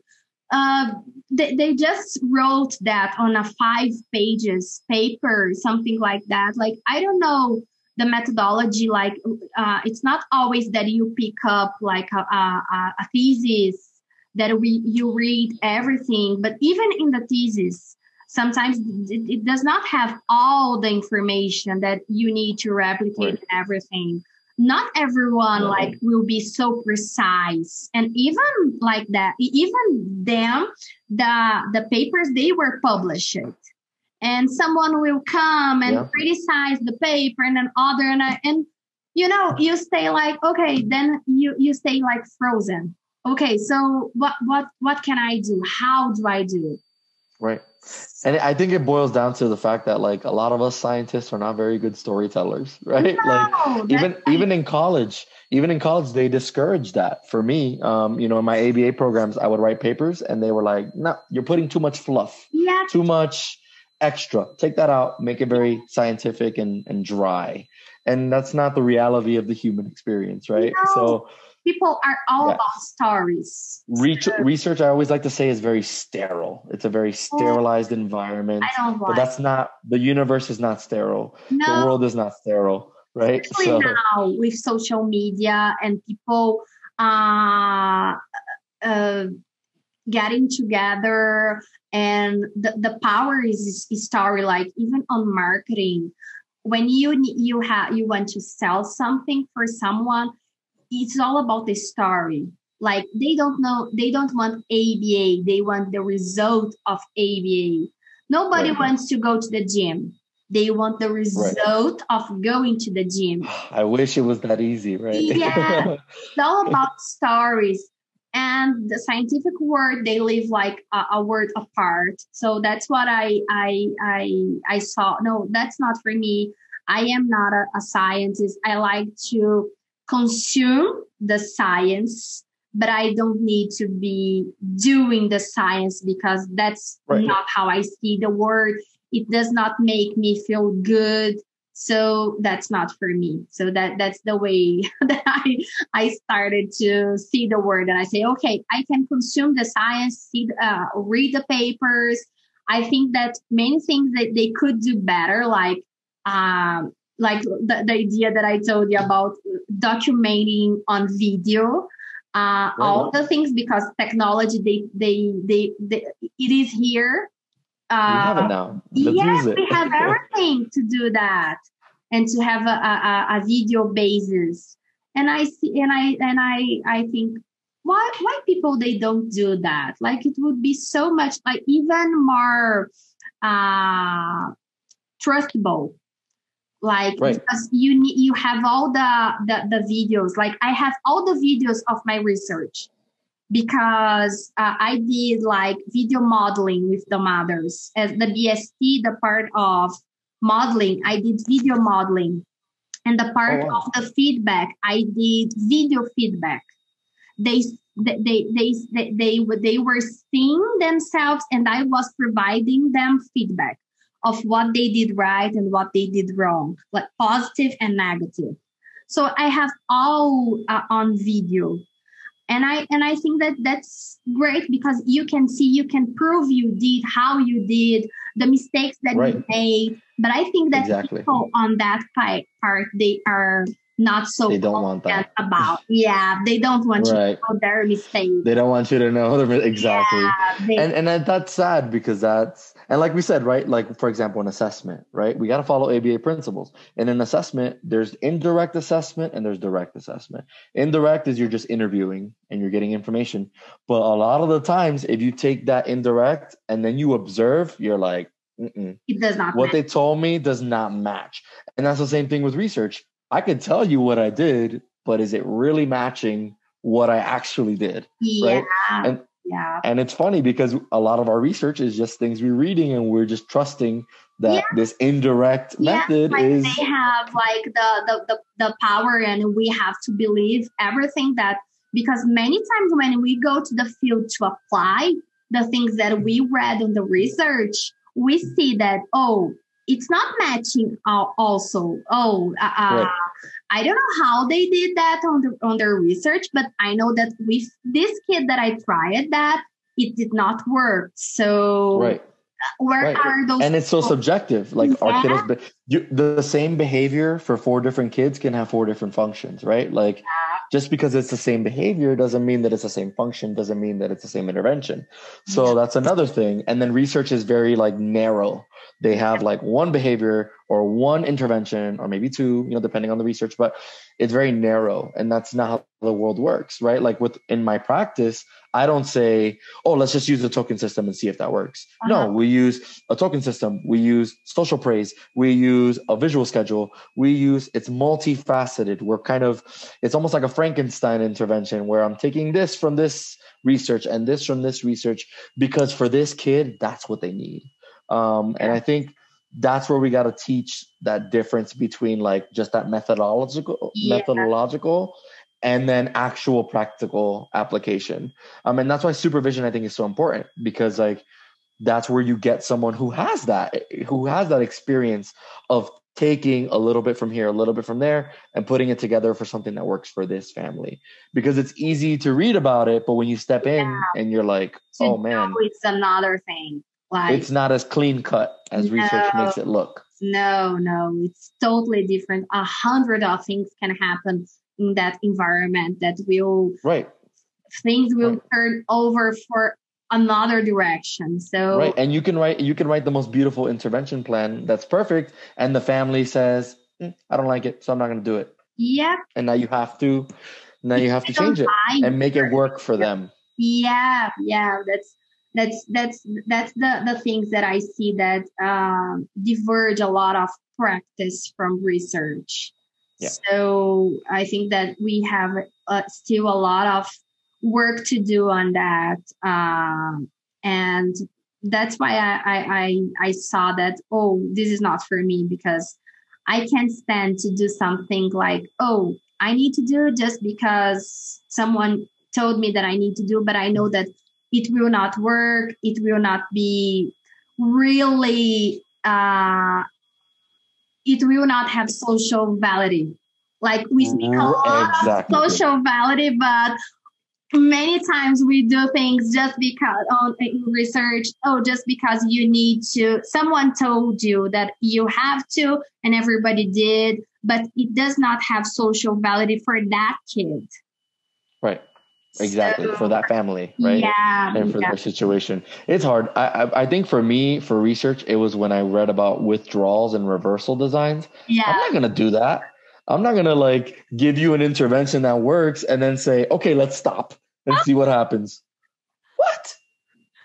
[SPEAKER 1] Uh, they, they just wrote that on a five pages paper, something like that. Like, I don't know the methodology like uh, it's not always that you pick up like a, a, a thesis that we you read everything but even in the thesis sometimes it, does not have all the information that you need to replicate right. everything. Not everyone like will be so precise. And even like that even them the the papers they were published. And someone will come and yeah. criticize the paper and another other and, uh, and you know you stay like okay then you you stay like frozen. Okay so what what what can i do? How do i do it?
[SPEAKER 2] Right and i think it boils down to the fact that like a lot of us scientists are not very good storytellers (laughs) right?
[SPEAKER 1] No,
[SPEAKER 2] like even even in college even in college they discourage that for me. Um you know in my aba programs i would write papers and they were like no you're putting too much fluff
[SPEAKER 1] yeah.
[SPEAKER 2] too much extra. Take that out make it very scientific and and dry. And that's not the reality of the human experience right?
[SPEAKER 1] No.
[SPEAKER 2] so
[SPEAKER 1] people are all about stories So,
[SPEAKER 2] research, I always like to say, is very sterile. It's a very sterilized environment.
[SPEAKER 1] i don't
[SPEAKER 2] But that's not the universe is not sterile. The world is not sterile, right?
[SPEAKER 1] especially now with social media and people uh, uh, getting together and the, the power is, is story like even on marketing when you you have you want to sell something for someone it's all about the story. Like they don't know they don't want aba they want the result of aba nobody
[SPEAKER 2] Right.
[SPEAKER 1] wants to go to the gym. They want the result of going to the gym.
[SPEAKER 2] I wish it was that easy, right?
[SPEAKER 1] Yeah. (laughs) it's all about stories. And the scientific word they live like a, a word apart. So that's what i i i i saw. No that's not for me. I am not a, a scientist. I like to consume the science but i don't need to be doing the science because that's
[SPEAKER 2] Right.
[SPEAKER 1] not how i see the word it does not make me feel good. So that's not for me. So that that's the way (laughs) that i i started to see the word and i say okay i can consume the science see uh, read the papers. I think that many things that they could do better like um like the, the idea that i told you about documenting on video uh, all the things because technology they they they, they it is here
[SPEAKER 2] we have it
[SPEAKER 1] uh,
[SPEAKER 2] now. Let's
[SPEAKER 1] yes,
[SPEAKER 2] it.
[SPEAKER 1] we have (laughs) everything to do that and to have a, a, a- a video basis. And I see, and I, and I, I think, why, why people they don't do that? Like it would be so much, like even more, uh, trustable. Like
[SPEAKER 2] Right.
[SPEAKER 1] because you need, you have all the, the the videos. Like I have all the videos of my research because uh, I did like video modeling with the mothers as the BST, the part of modeling. I did video modeling, and the part
[SPEAKER 2] Oh, wow.
[SPEAKER 1] of the feedback, I did video feedback. They they they they they they, were- they were seeing themselves, and I was providing them feedback of what they did right and what they did wrong, like positive and negative. So I have all uh, on video and i and i think that that's great because you can see you can prove you did how you did the mistakes that
[SPEAKER 2] Right.
[SPEAKER 1] you made but i think that
[SPEAKER 2] Exactly.
[SPEAKER 1] people on that part they are not so
[SPEAKER 2] They don't want that.
[SPEAKER 1] about yeah they don't want
[SPEAKER 2] Right.
[SPEAKER 1] you to know their mistakes
[SPEAKER 2] They don't want you to know the exactly.
[SPEAKER 1] yeah, they,
[SPEAKER 2] and and that's sad because that's and like we said right like for example an assessment right? We got to follow aba principles. In an assessment there's indirect assessment and there's direct assessment. Indirect is you're just interviewing and you're getting information. But a lot of the times if you take that indirect and then you observe you're like Mm-mm.
[SPEAKER 1] it does not
[SPEAKER 2] what
[SPEAKER 1] matter.
[SPEAKER 2] they told me does not match. And that's the same thing with research. I could tell you what i did but is it really matching what i actually did
[SPEAKER 1] yeah.
[SPEAKER 2] And-
[SPEAKER 1] yeah
[SPEAKER 2] and it's funny because a lot of our research is just things we're reading and we're just trusting that
[SPEAKER 1] Yeah.
[SPEAKER 2] this indirect
[SPEAKER 1] Yeah,
[SPEAKER 2] method
[SPEAKER 1] like
[SPEAKER 2] is
[SPEAKER 1] they have like the, the the the power and we have to believe everything that because many times when we go to the field to apply the things that we read on the research we see that oh it's not matching al- also oh uh, uh,
[SPEAKER 2] Right.
[SPEAKER 1] I don't know how they did that on the on their research but i know that with this kid that i tried that it did not work so
[SPEAKER 2] right uh,
[SPEAKER 1] where
[SPEAKER 2] Right.
[SPEAKER 1] are those
[SPEAKER 2] and it's so
[SPEAKER 1] people?
[SPEAKER 2] subjective like our
[SPEAKER 1] Yeah.
[SPEAKER 2] kiddos but you, the same behavior for four different kids can have four different functions right like just because it's the same behavior doesn't mean that it's the same function doesn't mean that it's the same intervention so
[SPEAKER 1] Yeah.
[SPEAKER 2] that's another thing and then research is very like narrow they have like one behavior or one intervention or maybe two, you know, depending on the research, but it's very narrow and that's not how the world works, right? Like with in my practice, I don't say, oh, let's just use a token system and see if that works. Uh-huh. No, we use a token system. We use social praise. We use a visual schedule. We use, it's multifaceted. We're kind of, it's almost like a Frankenstein intervention where I'm taking this from this research and this from this research because for this kid, that's what they need. Um, and I think that's where we got to teach that difference between like just that methodological yeah. methodological and then actual practical application. Um, and that's why supervision I think is so important because like that's where you get someone who has that who has that experience of taking a little bit from here, a little bit from there, and putting it together for something that works for this family. Because it's easy to read about it, but when you step in yeah. and you're like, oh man,
[SPEAKER 1] it's another thing.
[SPEAKER 2] Like it's not as clean cut as no, research makes it look.
[SPEAKER 1] No, no, it's totally different. A hundred of things can happen in that environment that will
[SPEAKER 2] right.
[SPEAKER 1] things will right. turn over for another direction. So
[SPEAKER 2] right. And you can write you can write the most beautiful intervention plan that's perfect and the family says mm, i don't like it so i'm not going to do it.
[SPEAKER 1] Yeah.
[SPEAKER 2] And now you have to now you have to change it and make it work for them.
[SPEAKER 1] Yeah yeah. That's that's that's that's the the things that i see that um, diverge a lot of practice from research yeah. so i think that we have uh, still a lot of work to do on that. Um, and that's why I, I, I, saw that, oh, this is not for me because I can't stand to do something like, oh, I need to do just because someone told me that I need to do, but I know that it will not work. It will not be really, uh, it will not have social validity. Like we speak a mm-hmm. lot exactly. of social validity, but many times we do things just because on research oh just because you need to someone told you that you have to and everybody did but it does not have social validity for that kid
[SPEAKER 2] right exactly so, for that family right
[SPEAKER 1] yeah
[SPEAKER 2] and for
[SPEAKER 1] yeah.
[SPEAKER 2] their situation it's hard I, I, I think for me for research it was when i read about withdrawals and reversal designs
[SPEAKER 1] yeah
[SPEAKER 2] i'm not gonna do that I'm not gonna like give you an intervention that works and then say, okay, let's stop and see what happens. What?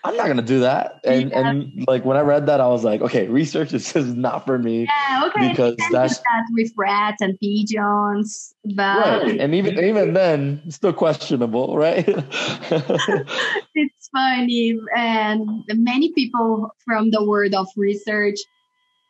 [SPEAKER 2] I'm not gonna do that. And yeah. and like when I read that, I was like, okay, research is just not for me.
[SPEAKER 1] Yeah, okay.
[SPEAKER 2] Because that's
[SPEAKER 1] that with rats and pigeons, but
[SPEAKER 2] right. And even even then, still questionable, right? (laughs)
[SPEAKER 1] it's funny, and many people from the world of research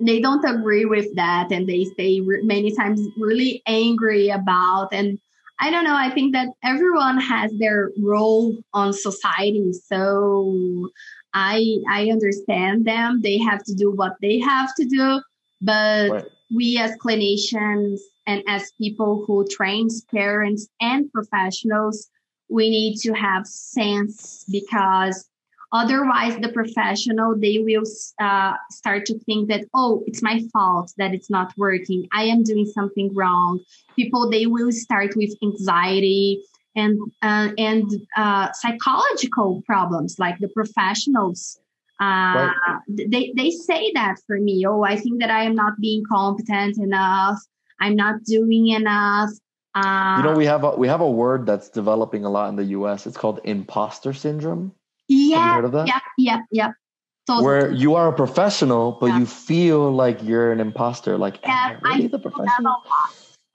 [SPEAKER 1] they don't agree with that and they stay re- many times really angry about and i don't know. I think that everyone has their role on society. So i i understand them. They have to do what they have to do. But right. we as clinicians and as people who trains parents and professionals we need to have sense because Otherwise, the professional, they will uh, start to think that, oh, it's my fault that it's not working. I am doing something wrong. People, they will start with anxiety and uh, and uh, psychological problems like the professionals uh, right. they, they say that for me oh i think that i am not being competent enough i'm not doing enough
[SPEAKER 2] uh, you know we have a, we have a word that's developing a lot in the us it's called imposter syndrome
[SPEAKER 1] yeah. Yeah. Yeah. Yeah.
[SPEAKER 2] Totally. Where you are a professional, but yeah. you feel like you're an imposter. Like,
[SPEAKER 1] yeah, really I the professional?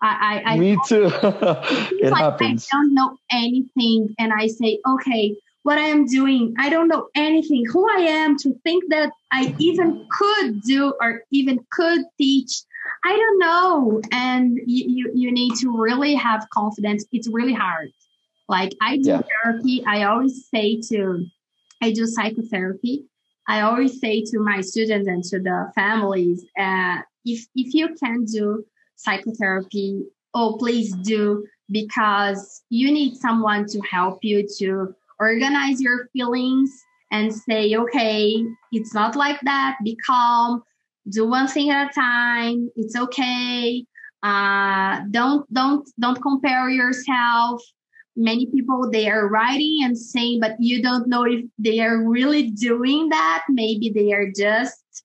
[SPEAKER 1] I, I, I
[SPEAKER 2] Me too. (laughs) it like happens.
[SPEAKER 1] I don't know anything, and I say, okay, what I am doing, I don't know anything. Who I am to think that I even could do or even could teach. I don't know, and you you, you need to really have confidence. It's really hard. Like I do yeah. therapy, I always say to I do psychotherapy. I always say to my students and to the families, uh, if if you can do psychotherapy, oh please do because you need someone to help you to organize your feelings and say, okay, it's not like that. Be calm. Do one thing at a time. It's okay. Uh, don't don't don't compare yourself many people they are writing and saying but you don't know if they are really doing that maybe they are just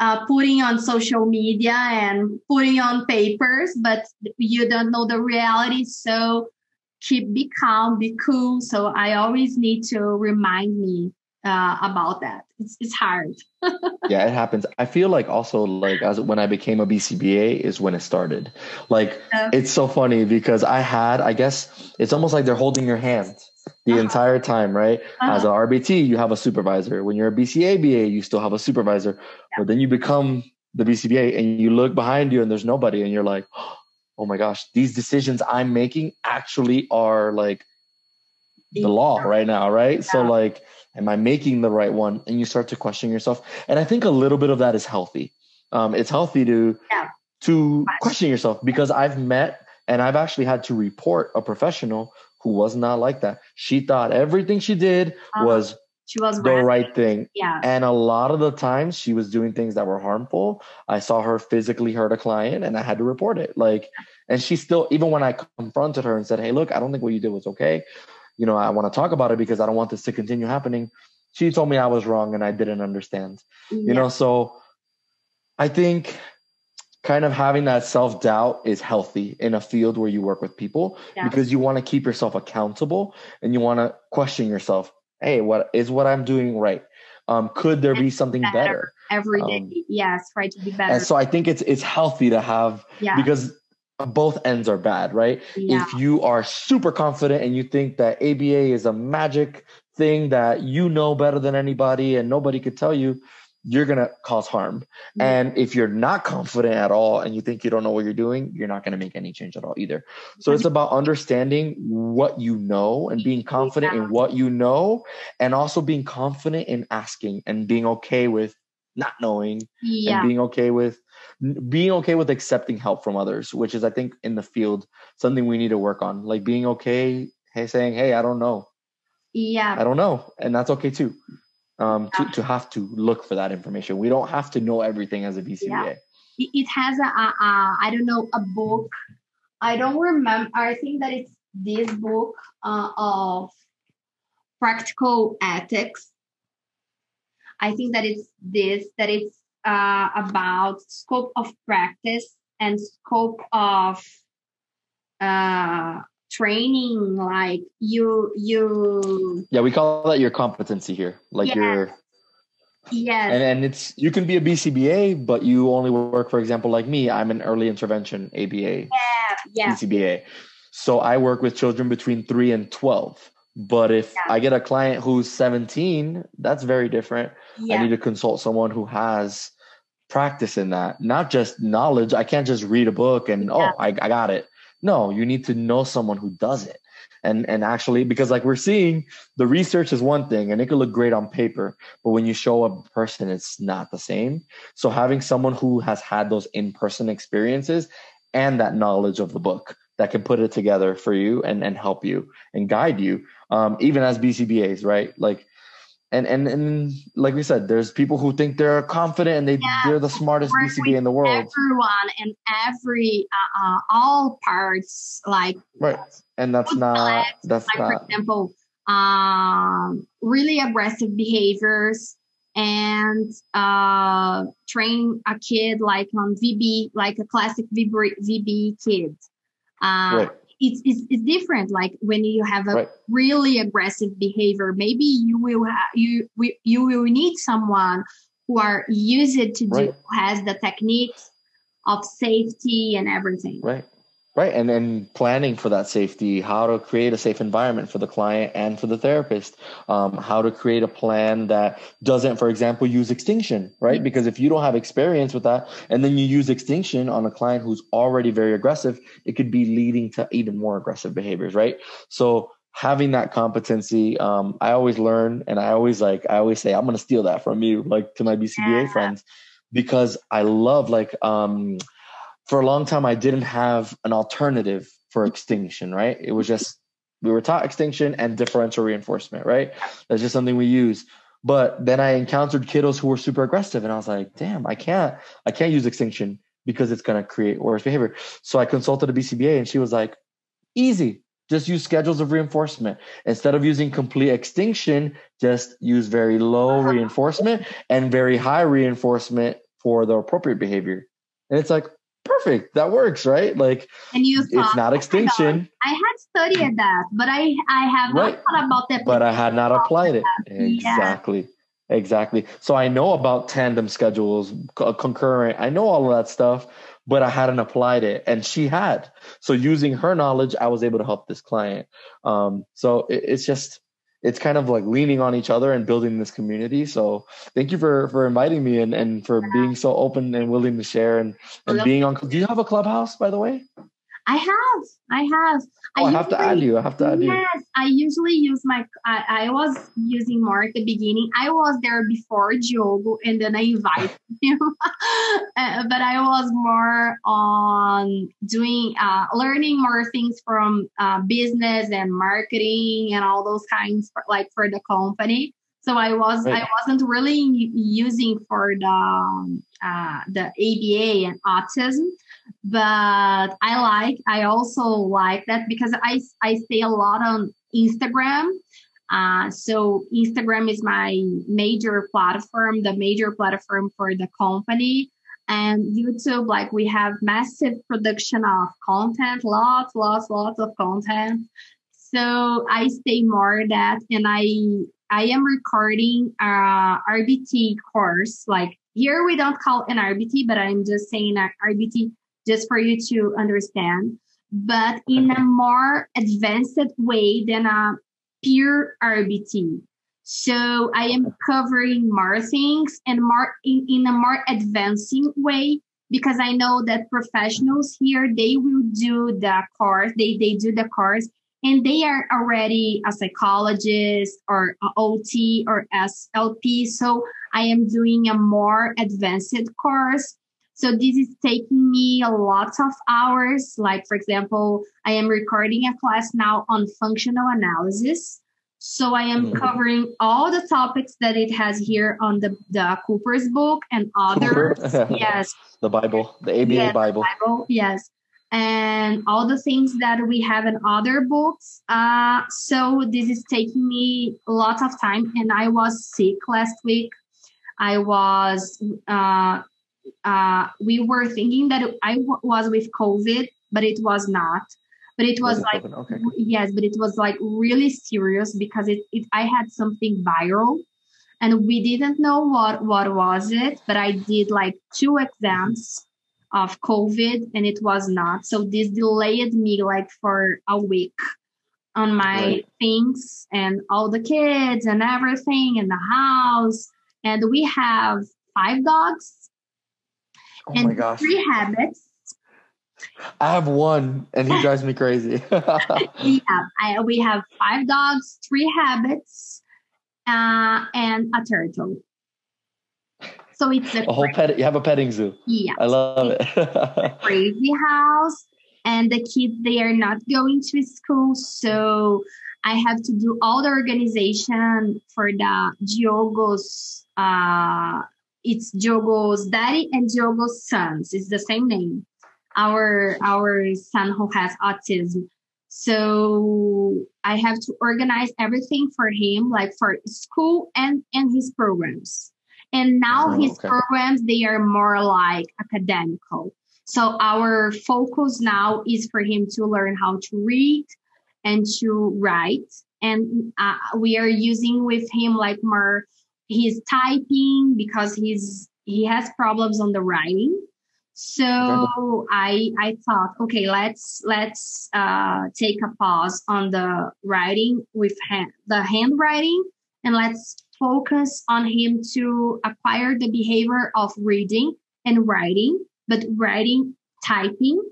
[SPEAKER 1] uh, putting on social media and putting on papers, but you don't know the reality. So keep be calm, be cool. So I always need to remind me uh, about that. It's it's hard. (laughs)
[SPEAKER 2] yeah, it happens. I feel like also like as when I became a BCBA is when it started. Like it's so funny because I had I guess it's almost like they're holding your hand the uh-huh. entire time, right? Uh-huh. As an RBT, you have a supervisor. When you're a BCaBA, you still have a supervisor. Yeah. But then you become the BCBA and you look behind you and there's nobody and you're like, (gasps) oh my gosh, these decisions I'm making actually are like the law right now, right? Yeah. So like am I making the right one? And you start to question yourself. And I think a little bit of that is healthy. Um, it's healthy to yeah. to question yourself because I've met and I've actually had to report a professional who was not like that. She thought everything she did uh-huh. was
[SPEAKER 1] she was
[SPEAKER 2] the right thing.
[SPEAKER 1] Yeah.
[SPEAKER 2] And a lot of the times she was doing things that were harmful. I saw her physically hurt a client and I had to report it. Like, and she still, even when I confronted her and said, Hey, look, I don't think what you did was okay you know, I want to talk about it because I don't want this to continue happening. She told me I was wrong and I didn't understand. Yeah. You know, so I think kind of having that self doubt is healthy in a field where you work with people yeah. because you want to keep yourself accountable and you want to question yourself. Hey, what is what I'm doing right? Um, could there and be something better, better?
[SPEAKER 1] every day? Um, yes, try to be better.
[SPEAKER 2] And so I think it's it's healthy to have yeah. because both ends are bad, right? Yeah. If you are super confident and you think that ABA is a magic thing that you know better than anybody and nobody could tell you, you're going to cause harm. And if you're not confident at all and you think you don't know what you're doing, you're not going to make any change at all either. So it's about understanding what you know and being confident yeah. in what you know and also being confident in asking and being okay with not knowing yeah. and being okay with being okay with accepting help from others, which is I think in the field something we need to work on. Like being okay, hey, saying, "Hey, I don't know."
[SPEAKER 1] Yeah,
[SPEAKER 2] I don't know, and that's okay too. Um, to to have to look for that information. We don't have to know everything as a BCBA. Yeah.
[SPEAKER 1] It has a, a, a I don't know a book. I don't remember. I think that it's this book uh, of practical ethics. I think that it's this that it's uh, about scope of practice and scope of uh, training like you you
[SPEAKER 2] yeah we call that your competency here like your
[SPEAKER 1] yeah
[SPEAKER 2] and, and it's you can be a bcba but you only work for example like me i'm an early intervention aba
[SPEAKER 1] yeah yeah.
[SPEAKER 2] Bcba so i work with children between 3 and 12 but if yeah. i get a client who's 17 that's very different yeah. i need to consult someone who has practice in that, not just knowledge. I can't just read a book and, oh, yeah. oh, I, I got it. No, you need to know someone who does it. And, and actually, because like we're seeing, the research is one thing and it could look great on paper, but when you show a person, it's not the same. So having someone who has had those in-person experiences and that knowledge of the book that can put it together for you and, and help you and guide you, um, even as BCBAs, right? Like and and and like we said, there's people who think they're confident and they yeah, they're the smartest BCB in the world.
[SPEAKER 1] Everyone and every uh, uh, all parts like
[SPEAKER 2] right, and that's not that's
[SPEAKER 1] like
[SPEAKER 2] not.
[SPEAKER 1] For example, um, really aggressive behaviors and uh, train a kid like on VB, like a classic VB, VB kid. Uh, right it's, it's, it's different like when you have a right. really aggressive behavior maybe you will have you you will need someone who are used to do right. has the techniques of safety and everything
[SPEAKER 2] right Right. And then planning for that safety, how to create a safe environment for the client and for the therapist, um, how to create a plan that doesn't, for example, use extinction, right? Because if you don't have experience with that and then you use extinction on a client who's already very aggressive, it could be leading to even more aggressive behaviors, right? So having that competency, um, I always learn and I always like, I always say, I'm going to steal that from you, like to my BCBA yeah. friends, because I love like, um, for a long time I didn't have an alternative for extinction, right? It was just we were taught extinction and differential reinforcement, right? That's just something we use. But then I encountered kiddos who were super aggressive and I was like, damn, I can't, I can't use extinction because it's gonna create worse behavior. So I consulted a BCBA and she was like, easy, just use schedules of reinforcement. Instead of using complete extinction, just use very low uh-huh. reinforcement and very high reinforcement for the appropriate behavior. And it's like, perfect, that works, right? Like,
[SPEAKER 1] and you thought,
[SPEAKER 2] it's not extinction.
[SPEAKER 1] I had studied that, but I I have right. not thought about that.
[SPEAKER 2] But I had not applied it. Exactly. Yeah. Exactly. So I know about tandem schedules, concurrent. I know all of that stuff, but I hadn't applied it, and she had. So using her knowledge, I was able to help this client. Um, so it, it's just it's kind of like leaning on each other and building this community. So thank you for for inviting me and and for being so open and willing to share and and being on. Do you have a clubhouse, by the way?
[SPEAKER 1] I have. I have.
[SPEAKER 2] Oh, I, I have to add you. I have to add
[SPEAKER 1] yes,
[SPEAKER 2] you.
[SPEAKER 1] Yes, I usually use my. I, I, was using more at the beginning. I was there before Diogo, and then I invited (laughs) him. (laughs) uh, but I was more on doing, uh, learning more things from uh, business and marketing and all those kinds, for, like for the company. So I was right. I wasn't really using for the um, uh, the ABA and autism, but I like I also like that because I I stay a lot on Instagram. Uh, so Instagram is my major platform, the major platform for the company. And YouTube, like we have massive production of content, lots, lots, lots of content. So I stay more that, and I I am recording a RBT course. Like here we don't call an RBT, but I'm just saying a RBT just for you to understand. But in a more advanced way than a pure RBT. So I am covering more things and more in, in a more advancing way because I know that professionals here, they will do the course, they, they do the course and they are already a psychologist or a OT or SLP. So I am doing a more advanced course. So this is taking me a lot of hours. Like, for example, I am recording a class now on functional analysis. So I am mm-hmm. covering all the topics that it has here on the, the Cooper's book and others. (laughs) yes.
[SPEAKER 2] The Bible, the ABA
[SPEAKER 1] yes,
[SPEAKER 2] Bible.
[SPEAKER 1] Bible. Yes and all the things that we have in other books. Uh, so this is taking me a lot of time, and I was sick last week. I was. Uh, uh, we were thinking that I w- was with COVID, but it was not. But it was, like okay. yes, but it was like really serious because it, it I had something viral, and we didn't know what what was it. But I did like two exams of COVID and it was not. So this delayed me like for a week on my right. things and all the kids and everything in the house. And we have five dogs
[SPEAKER 2] oh
[SPEAKER 1] and
[SPEAKER 2] my gosh.
[SPEAKER 1] three habits.
[SPEAKER 2] I have one and he drives me crazy. (laughs)
[SPEAKER 1] yeah, I, we have five dogs, three habits, uh, and a turtle. So it's
[SPEAKER 2] a, a whole pet. You have a petting zoo.
[SPEAKER 1] Yeah,
[SPEAKER 2] I love it. (laughs)
[SPEAKER 1] crazy house, and the kids they are not going to school, so I have to do all the organization for the Diogo's. Uh, it's Diogo's daddy and Diogo's sons. It's the same name. Our our son who has autism. So I have to organize everything for him, like for school and and his programs. And now oh, his okay. programs, they are more like academical. So our focus now is for him to learn how to read and to write. And uh, we are using with him like more, he's typing because he's, he has problems on the writing. So I I thought, okay, let's let's uh, take a pause on the writing with hand, the handwriting, and let's focus on him to acquire the behavior of reading and writing, but writing, typing,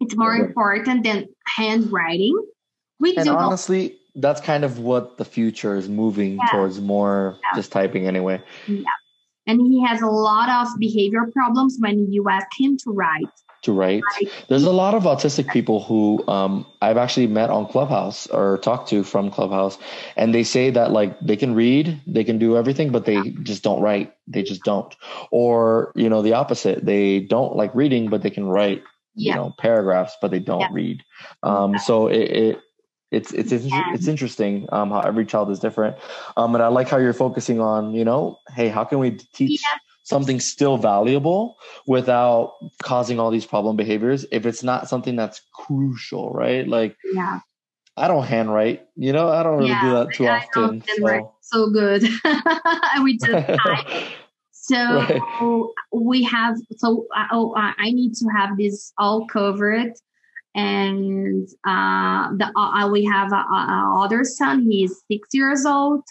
[SPEAKER 1] it's more important than handwriting.
[SPEAKER 2] We and honestly, that's kind of what the future is moving yeah. towards more yeah. just typing anyway.
[SPEAKER 1] Yeah. And he has a lot of behavior problems when you ask him to write
[SPEAKER 2] to write. There's a lot of autistic people who um, I've actually met on Clubhouse or talked to from Clubhouse, and they say that like they can read, they can do everything, but they just don't write. They just don't. Or you know the opposite, they don't like reading, but they can write. Yeah. You know paragraphs, but they don't yeah. read. Um, so it, it it's it's it's, it's interesting um, how every child is different um, and i like how you're focusing on you know hey how can we teach yeah something still valuable without causing all these problem behaviors if it's not something that's crucial, right? Like,
[SPEAKER 1] yeah.
[SPEAKER 2] I don't handwrite, you know, I don't really yeah, do that too I often.
[SPEAKER 1] So. so good. (laughs) we just (laughs) type. So (laughs) right. we have, so uh, oh, uh, I need to have this all covered. And uh, the uh, we have a, a other son. He's six years old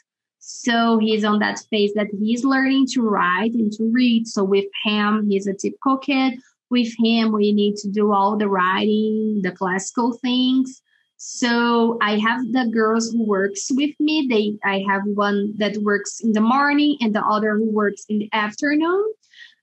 [SPEAKER 1] so he's on that phase that he's learning to write and to read. So with him, he's a typical kid. With him, we need to do all the writing, the classical things. So I have the girls who works with me. They I have one that works in the morning and the other who works in the afternoon.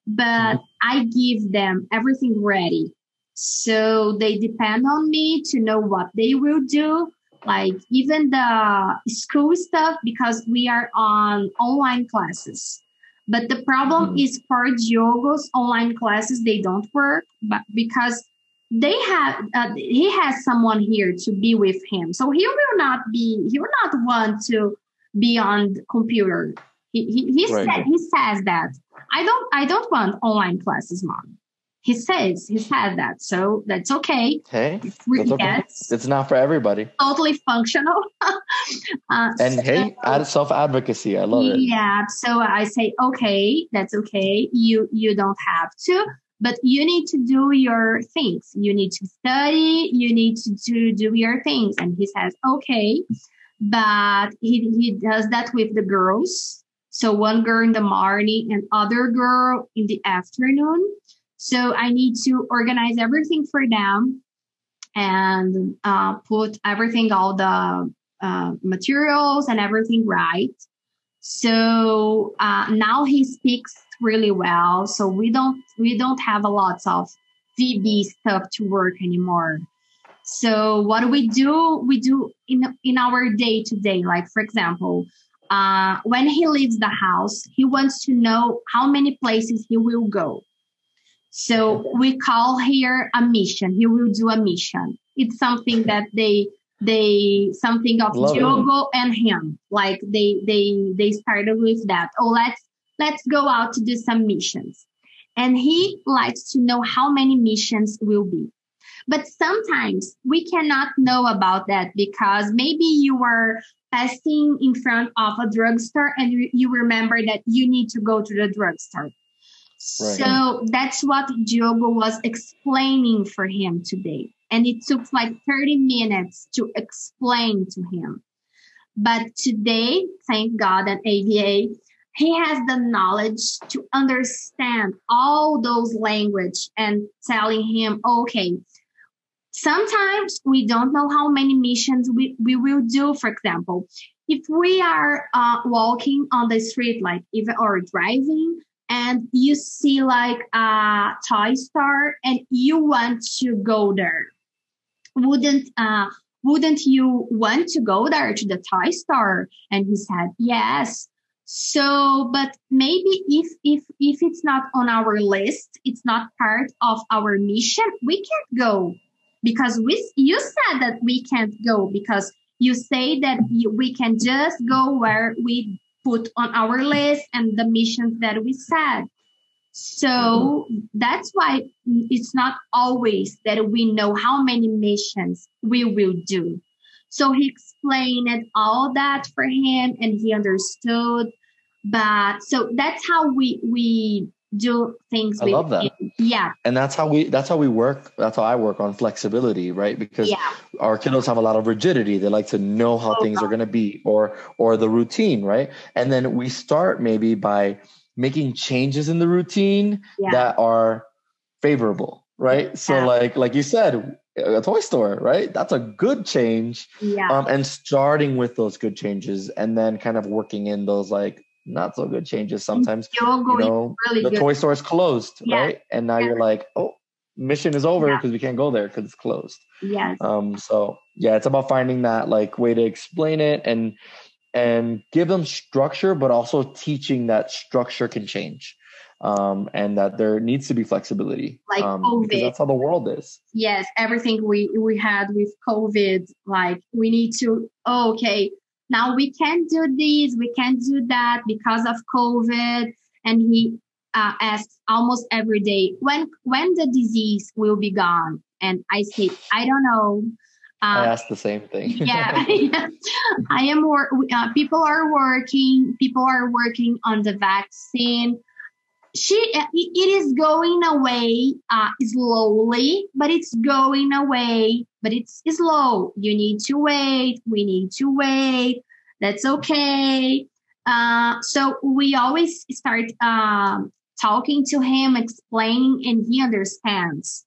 [SPEAKER 1] But mm-hmm. I give them everything ready. So they depend on me to know what they will do like even the school stuff because we are on online classes. But the problem mm-hmm. is for Diogo's online classes they don't work but because they have uh, he has someone here to be with him. So he will not be he will not want to be on the computer. He he, he, right. said, he says that. I don't i don't want online classes mom he says he said that so that's okay.
[SPEAKER 2] Hey that's okay. Yes, it's not for everybody.
[SPEAKER 1] Totally functional. (laughs) Uh,
[SPEAKER 2] and so, hey add self-advocacy. I love it.
[SPEAKER 1] Yeah so i say okay that's okay. You you don't have to but you need to do your things. You need to study. You need to do, do your things. And he says okay but he, he does that with the girls. So one girl in the morning and other girl in the afternoon so I need to organize everything for them and uh, put everything, all the uh, materials and everything right. So uh, now he speaks really well. So we don't we don't have a lot of VB stuff to work anymore. So what do we do, we do in in our day to day. Like for example, uh, when he leaves the house, he wants to know how many places he will go. So we call here a mission. He will do a mission. It's something that they they something of Love Diogo it. and him. Like they they they started with that. Oh, let's let's go out to do some missions. And he likes to know how many missions will be. But sometimes we cannot know about that because maybe you were passing in front of a drugstore and you remember that you need to go to the drugstore. So that's what Diogo was explaining for him today. And it took like 30 minutes to explain to him. But today, thank God and ABA, he has the knowledge to understand all those language and telling him, okay, sometimes we don't know how many missions we, we will do. For example, if we are uh, walking on the street, like even or driving, and you see like a toy store and you want to go there. Wouldn't uh wouldn't you want to go there to the toy store? And he said yes. So but maybe if if if it's not on our list it's not part of our mission we can't go. Because we you said that we can't go because you say that we can just go where we put on our list and the missions that we set. So that's why it's not always that we know how many missions we will do. So he explained all that for him and he understood. But so that's how we we do things.
[SPEAKER 2] I love that.
[SPEAKER 1] Yeah.
[SPEAKER 2] And that's how we that's how we work. That's how I work on flexibility, right? Because yeah. our kiddos have a lot of rigidity. They like to know how oh, things God. are gonna be or or the routine, right? And then we start maybe by making changes in the routine yeah. that are favorable, right? Yeah. So like like you said, a toy store, right? That's a good change.
[SPEAKER 1] Yeah.
[SPEAKER 2] Um, and starting with those good changes and then kind of working in those like not so good changes sometimes. You know, really the good. toy store is closed, yeah. right? And now yeah. you're like, oh, mission is over because yeah. we can't go there because it's closed.
[SPEAKER 1] Yes.
[SPEAKER 2] Um. So yeah, it's about finding that like way to explain it and and give them structure, but also teaching that structure can change. Um, and that there needs to be flexibility.
[SPEAKER 1] Like
[SPEAKER 2] um,
[SPEAKER 1] COVID.
[SPEAKER 2] Because that's how the world is.
[SPEAKER 1] Yes, everything we we had with COVID, like we need to oh, okay, now we can't do this, we can't do that because of COVID. And he uh, asks almost every day when when the disease will be gone, and I say I don't know.
[SPEAKER 2] Uh, I ask the same thing. (laughs)
[SPEAKER 1] yeah, yeah, (laughs) I am. Wor- uh, people are working. People are working on the vaccine. She, it is going away uh, slowly, but it's going away, but it's slow. You need to wait. We need to wait. That's okay. Uh, so we always start um, talking to him, explaining, and he understands.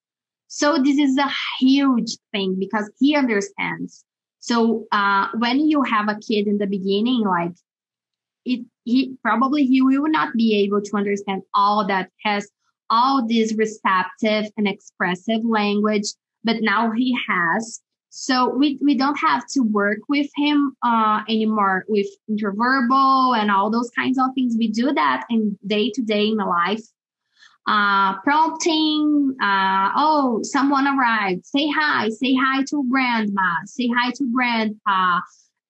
[SPEAKER 1] So this is a huge thing because he understands. So uh, when you have a kid in the beginning, like it, he probably he will not be able to understand all that has all this receptive and expressive language, but now he has. So we, we don't have to work with him uh, anymore with intraverbal and all those kinds of things. We do that in day to day in life. Uh, prompting, uh, oh, someone arrived. Say hi. Say hi to grandma. Say hi to grandpa.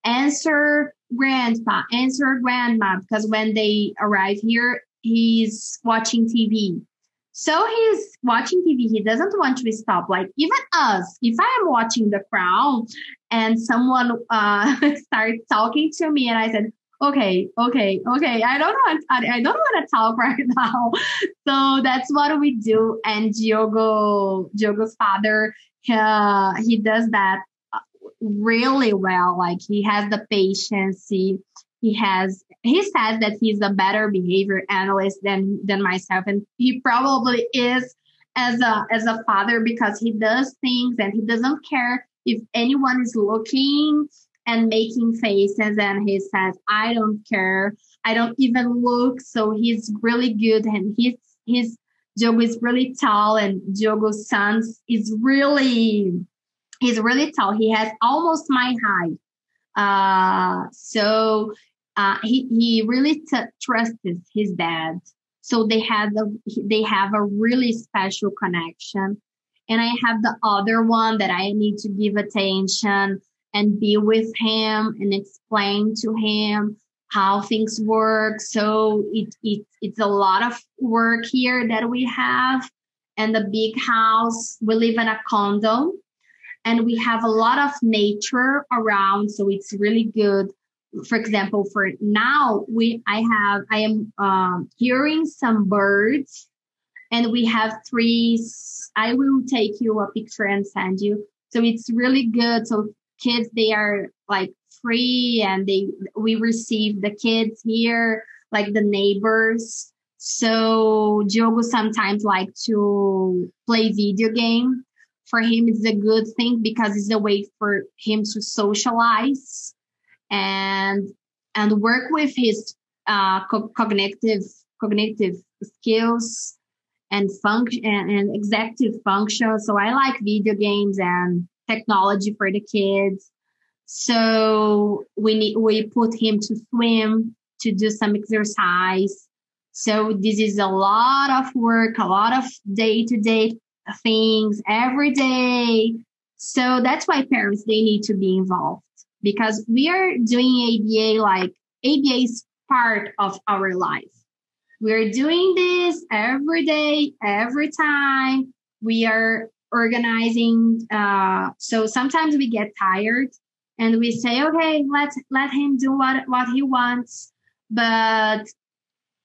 [SPEAKER 1] Answer grandpa. and Answer grandma. Because when they arrive here, he's watching TV. So he's watching TV. He doesn't want to stop. Like even us, if I am watching The Crown and someone uh, (laughs) starts talking to me, and I said, "Okay, okay, okay," I don't want, I, I don't want to talk (laughs) right now. So that's what we do. And Diogo, Diogo's father, uh, he does that really well. Like he has the patience. He he has he says that he's a better behavior analyst than than myself and he probably is as a as a father because he does things and he doesn't care if anyone is looking and making faces and he says i don't care i don't even look so he's really good and he's his Diogo is really tall and Diogo's son is really he's really tall he has almost my height uh, so uh, he he really t- trusted his dad. So they have a, they have a really special connection. And I have the other one that I need to give attention and be with him and explain to him how things work. So it, it it's a lot of work here that we have. And the big house, we live in a condo and we have a lot of nature around. So it's really good for example, for now, we I have I am um, hearing some birds, and we have trees. I will take you a picture and send you. So it's really good. So kids, they are like free, and they we receive the kids here, like the neighbors. So Diogo sometimes like to play video game. For him, it's a good thing because it's a way for him to socialize and and work with his uh, co- cognitive cognitive skills and function and, and executive function. So I like video games and technology for the kids. So we need we put him to swim to do some exercise. So this is a lot of work, a lot of day to day things every day. So that's why parents they need to be involved because we are doing ABA like ABA is part of our life. We're doing this every day, every time. We are organizing. Uh, so sometimes we get tired and we say, okay, let's let him do what, what he wants. But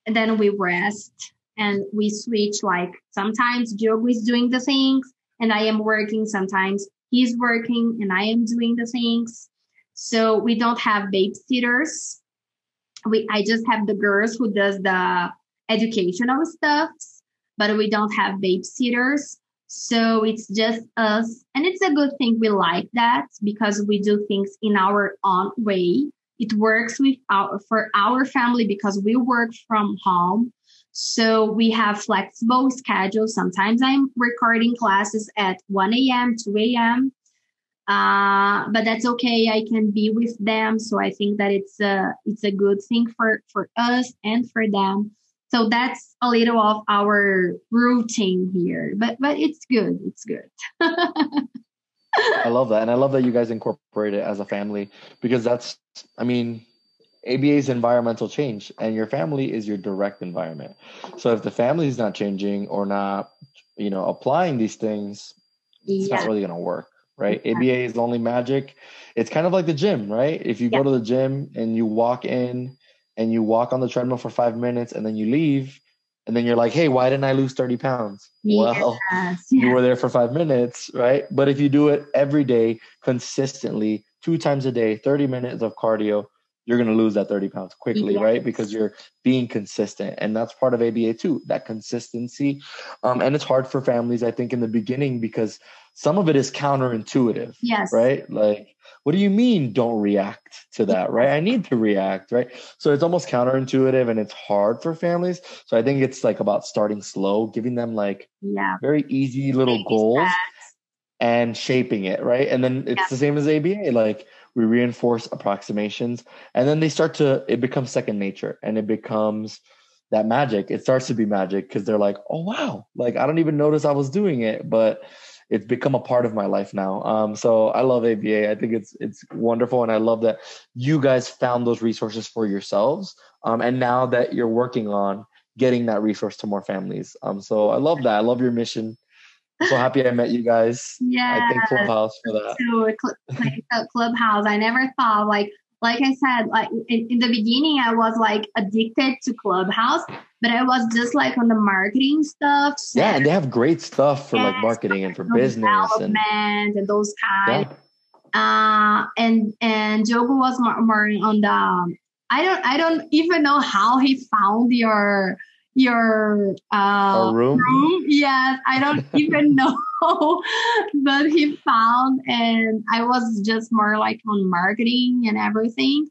[SPEAKER 1] then we rest and we switch. Like sometimes Diogo is doing the things and I am working. Sometimes he's working and I am doing the things. So we don't have babysitters. We I just have the girls who does the educational stuff, but we don't have babysitters. So it's just us. And it's a good thing. We like that because we do things in our own way. It works with our, for our family because we work from home. So we have flexible schedules. Sometimes I'm recording classes at 1 a.m., 2 a.m. Uh, but that's okay. I can be with them. So I think that it's a, it's a good thing for, for us and for them. So that's a little of our routine here, but, but it's good. It's good. (laughs)
[SPEAKER 2] I love that. And I love that you guys incorporate it as a family because that's, I mean, ABA is environmental change, and your family is your direct environment. So if the family is not changing or not, you know, applying these things, it's yeah. not really going to work, right? Yeah. ABA is only magic. It's kind of like the gym, right? If you yeah. go to the gym and you walk in and you walk on the treadmill for five minutes and then you leave, and then you're like, hey, why didn't I lose 30 pounds? Yes, well, yes. (laughs) you were there for five minutes, right? But if you do it every day, consistently, two times a day, 30 minutes of cardio, you're going to lose that 30 pounds quickly, yes. right? Because you're being consistent. And that's part of ABA too, that consistency. Um, and it's hard for families, I think, in the beginning because some of it is counterintuitive.
[SPEAKER 1] Yes.
[SPEAKER 2] Right? Like, what do you mean don't react to that, right? I need to react, right? So it's almost counterintuitive and it's hard for families. So I think it's like about starting slow, giving them like
[SPEAKER 1] yeah.
[SPEAKER 2] very easy little Maybe goals that. and shaping it, right? And then it's yeah. the same as ABA. Like, we reinforce approximations and then they start to it becomes second nature and it becomes that magic. It starts to be magic because they're like oh wow. Like i don't even notice i was doing it but it's become a part of my life now. Um, so i love aba i think it's it's wonderful and i love that you guys found those resources for yourselves um, and now that you're working on getting that resource to more families. Um, so i love that. I love your mission so happy I met you guys.
[SPEAKER 1] Yeah.
[SPEAKER 2] I thank Clubhouse for that. (laughs)
[SPEAKER 1] So Clubhouse, I never thought like like I said, like in, in, the beginning, I was like addicted to Clubhouse, but I was just like on the marketing stuff.
[SPEAKER 2] So yeah, and they have great stuff for like marketing and for business
[SPEAKER 1] and, and those kind. Yeah. Uh, and and Diogo was more, more on the. I don't I don't even know how he found your your uh,
[SPEAKER 2] room?
[SPEAKER 1] room. Yes, I don't (laughs) even know, but he found, and I was just more like on marketing and everything.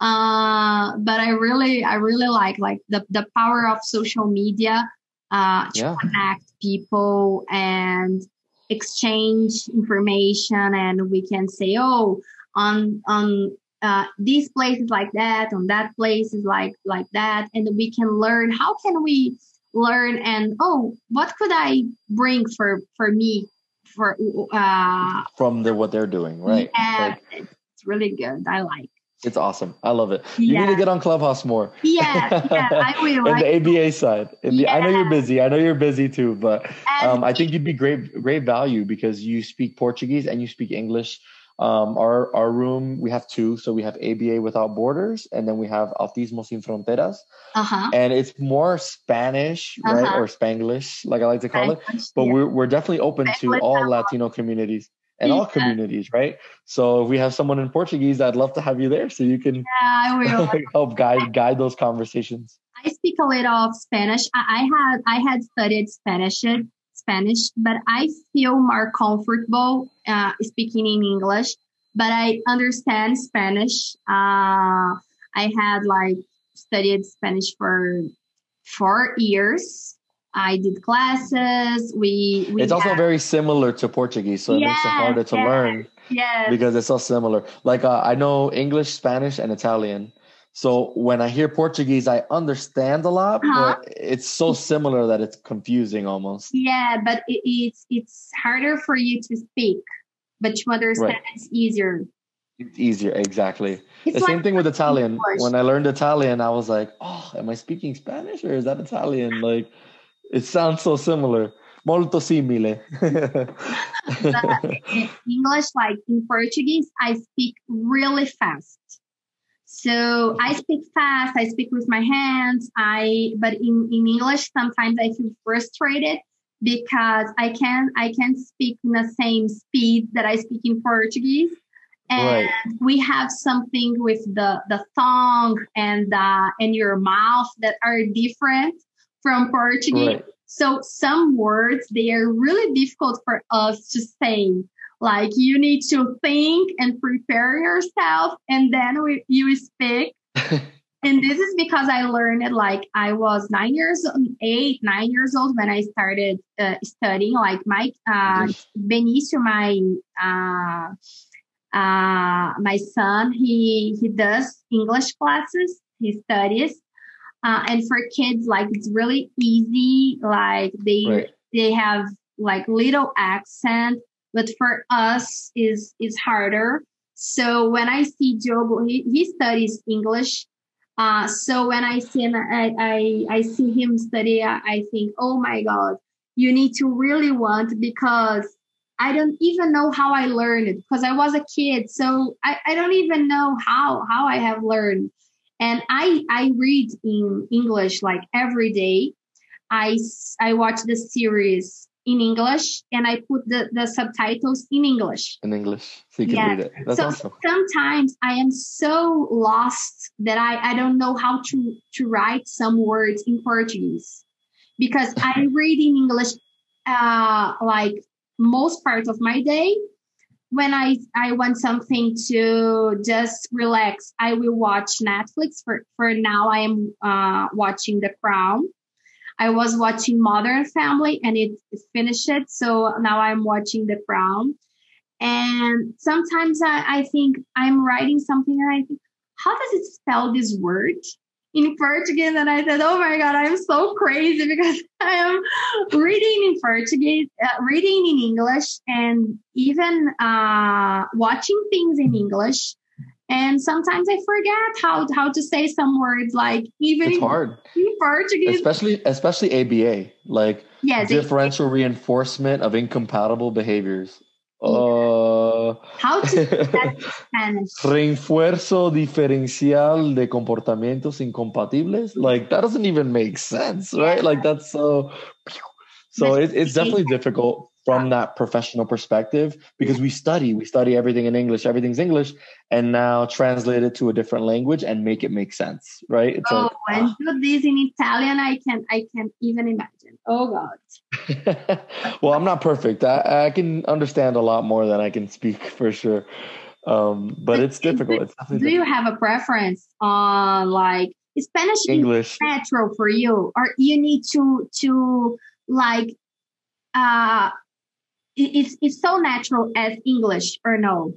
[SPEAKER 1] Uh, but I really, I really like like the the power of social media uh, to yeah. connect people and exchange information, and we can say, oh, on on uh, this place is like that on that place is like like that and we can learn how can we learn and oh what could i bring for for me for uh
[SPEAKER 2] from the what they're doing right
[SPEAKER 1] yeah, like, it's really good i like
[SPEAKER 2] it's awesome. I love it. You yeah. need to get on Clubhouse more.
[SPEAKER 1] Yeah, yeah, (laughs) I will.
[SPEAKER 2] In the ABA side, the, I know you're busy. I know you're busy too, but um, I think you'd be great, great value because you speak Portuguese and you speak English um, our our room we have two, so we have ABA Without Borders, and then we have Autismo Sin Fronteras,
[SPEAKER 1] uh-huh.
[SPEAKER 2] and it's more Spanish, uh-huh. right, or Spanglish, like I like to call it. But yeah. we're we're definitely open to all Latino communities and yeah. all communities, right? So if we have someone in Portuguese, I'd love to have you there, so you can
[SPEAKER 1] yeah, (laughs)
[SPEAKER 2] help guide guide those conversations.
[SPEAKER 1] I speak a little of Spanish. I, I had I had studied Spanish Spanish, but I feel more comfortable uh, speaking in English. But I understand Spanish. Uh, I had like studied Spanish for four years. I did classes. We, we
[SPEAKER 2] it's also very similar to Portuguese, so it yes, makes it harder to
[SPEAKER 1] yes,
[SPEAKER 2] learn.
[SPEAKER 1] Yes.
[SPEAKER 2] Because it's so similar. Like uh, I know English, Spanish, and Italian. So when I hear Portuguese, I understand a lot, uh-huh. but it's so similar that it's confusing almost.
[SPEAKER 1] Yeah, but it, it's it's harder for you to speak, but to understand right. it's easier.
[SPEAKER 2] It's easier, exactly. It's the like same thing with Italian. English. When I learned Italian, I was like, "Oh, am I speaking Spanish or is that Italian?" Like, it sounds so similar. Molto simile.
[SPEAKER 1] English, like in Portuguese, I speak really fast so I speak fast, I speak with my hands. I but in, in English sometimes I feel frustrated because I can I can speak in the same speed that I speak in Portuguese. And right. we have something with the the tongue and the and your mouth that are different from Portuguese. Right. So some words they are really difficult for us to say. Like you need to think and prepare yourself, and then we, you speak. (laughs) and this is because I learned it like I was nine years, eight, nine years old when I started uh, studying. Like my uh, Benicio, my uh, uh, my son, he he does English classes. He studies, uh, and for kids, like it's really easy. Like they right. they have like little accent but for us is is harder. So when I see Diogo, he, he studies English Uh, so when I see him, I, I, I see him study, I, I think, oh my God, you need to really want because I don't even know how I learned because I was a kid. So I, I don't even know how, how I have learned. And I, I read in English like every day. I, I watch the series in English and I put the, the subtitles in English.
[SPEAKER 2] In English. So you can
[SPEAKER 1] Yeah.
[SPEAKER 2] read it. That's
[SPEAKER 1] so
[SPEAKER 2] awesome.
[SPEAKER 1] sometimes I am so lost that I, I don't know how to, to write some words in Portuguese because I (laughs) read in English uh, like most part of my day. When I, I want something to just relax, I will watch Netflix. For, for now, I am uh, watching The Crown. I was watching Modern Family and it finished. So now I'm watching The Crown. And sometimes I, I think I'm writing something and I think, how does it spell this word in Portuguese? And I said, oh my God, I'm so crazy because (laughs) I am reading in Portuguese, uh, reading in English, and even uh, watching things in English. And sometimes I forget how, how to say some words, like even
[SPEAKER 2] It's
[SPEAKER 1] in,
[SPEAKER 2] hard.
[SPEAKER 1] in Portuguese.
[SPEAKER 2] Especially especially ABA. Like
[SPEAKER 1] yes,
[SPEAKER 2] differential reinforcement of incompatible behaviors. Uh
[SPEAKER 1] how to say that in (laughs) Spanish.
[SPEAKER 2] Refuerzo diferencial de comportamientos incompatibles. Like that doesn't even make sense, right? Like that's so. So it, it's definitely difficult from that professional perspective because we study, we study everything in English, everything's English, and now translate it to a different language and make it make sense, right? It's
[SPEAKER 1] Oh,
[SPEAKER 2] like,
[SPEAKER 1] and do this in Italian, I can I can even imagine. Oh God. (laughs)
[SPEAKER 2] well, I'm not perfect. I, I can understand a lot more than I can speak (laughs) for sure. Um, but it's difficult. It's
[SPEAKER 1] Do
[SPEAKER 2] definitely
[SPEAKER 1] you have a preference on like is Spanish is
[SPEAKER 2] English.
[SPEAKER 1] natural for you, or you need to to like uh it's it's so natural as English or no?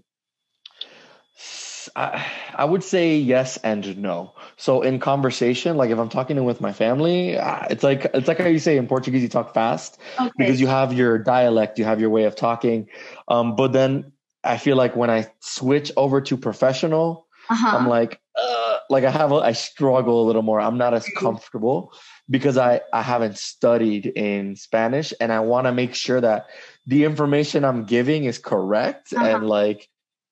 [SPEAKER 2] I, I would say yes and no. So in conversation, like if I'm talking with my family, it's like it's like how you say in Portuguese, you talk fast
[SPEAKER 1] Okay.
[SPEAKER 2] because you have your dialect, you have your way of talking. Um, but then I feel like when I switch over to professional,
[SPEAKER 1] uh-huh.
[SPEAKER 2] I'm like, uh, like I have, a, I struggle a little more. I'm not as comfortable because I I haven't studied in Spanish, and I want to make sure that the information I'm giving is correct
[SPEAKER 1] Uh-huh.
[SPEAKER 2] and like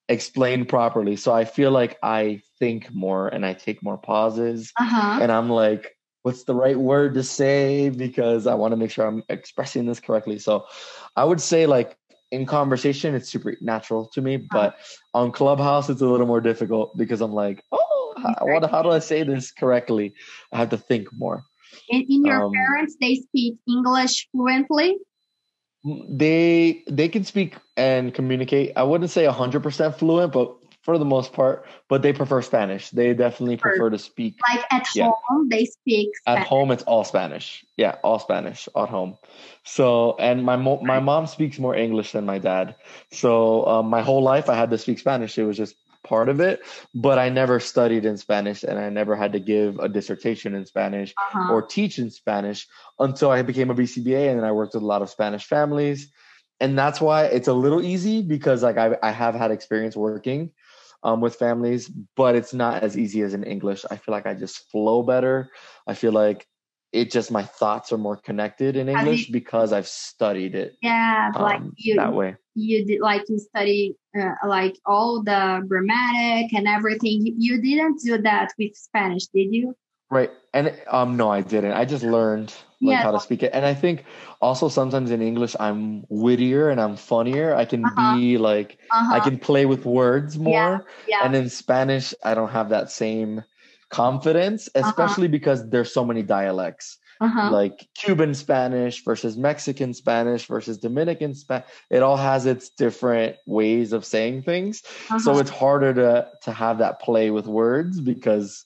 [SPEAKER 2] explained properly. So I feel like I think more and I take more pauses,
[SPEAKER 1] uh-huh.
[SPEAKER 2] and I'm like, what's the right word to say because I want to make sure I'm expressing this correctly. So I would say like in conversation, it's super natural to me, but on Clubhouse, it's a little more difficult because I'm like, oh, how do I say this correctly? I have to think more.
[SPEAKER 1] In, in your
[SPEAKER 2] um,
[SPEAKER 1] parents, they speak English fluently.
[SPEAKER 2] They they can speak and communicate. I wouldn't say 100% fluent, but for the most part, but they prefer Spanish. They definitely prefer to speak
[SPEAKER 1] Like at
[SPEAKER 2] Yeah.
[SPEAKER 1] home, they speak
[SPEAKER 2] at home it's all spanish yeah all spanish at home so and my mo- my mom speaks more english than my dad so um, my whole life i had to speak spanish it was just part of it but i never studied in spanish and i never had to give a dissertation in spanish
[SPEAKER 1] Uh-huh.
[SPEAKER 2] or teach in spanish until i became a bcba and then i worked with a lot of spanish families and that's why it's a little easy because like i, I have had experience working um, with families, but it's not as easy as in English. I feel like I just flow better. I feel like it just my thoughts are more connected in English
[SPEAKER 1] you-
[SPEAKER 2] because I've studied it
[SPEAKER 1] yeah, like
[SPEAKER 2] um,
[SPEAKER 1] you,
[SPEAKER 2] that way.
[SPEAKER 1] You did like you study uh, like all the grammatic and everything you, didn't do that with spanish did you
[SPEAKER 2] Right. And um no, I didn't. I just learned like
[SPEAKER 1] Yeah.
[SPEAKER 2] how to speak it. And I think also sometimes in English I'm wittier and I'm funnier. I can
[SPEAKER 1] Uh-huh.
[SPEAKER 2] be like
[SPEAKER 1] uh-huh.
[SPEAKER 2] I can play with words more.
[SPEAKER 1] yeah
[SPEAKER 2] And in Spanish I don't have that same confidence,
[SPEAKER 1] Uh-huh.
[SPEAKER 2] especially because there's so many dialects.
[SPEAKER 1] Uh-huh.
[SPEAKER 2] like Cuban Spanish versus Mexican Spanish versus Dominican Spanish. It all has its different ways of saying things. So
[SPEAKER 1] uh-huh.
[SPEAKER 2] it's harder to to have that play with words because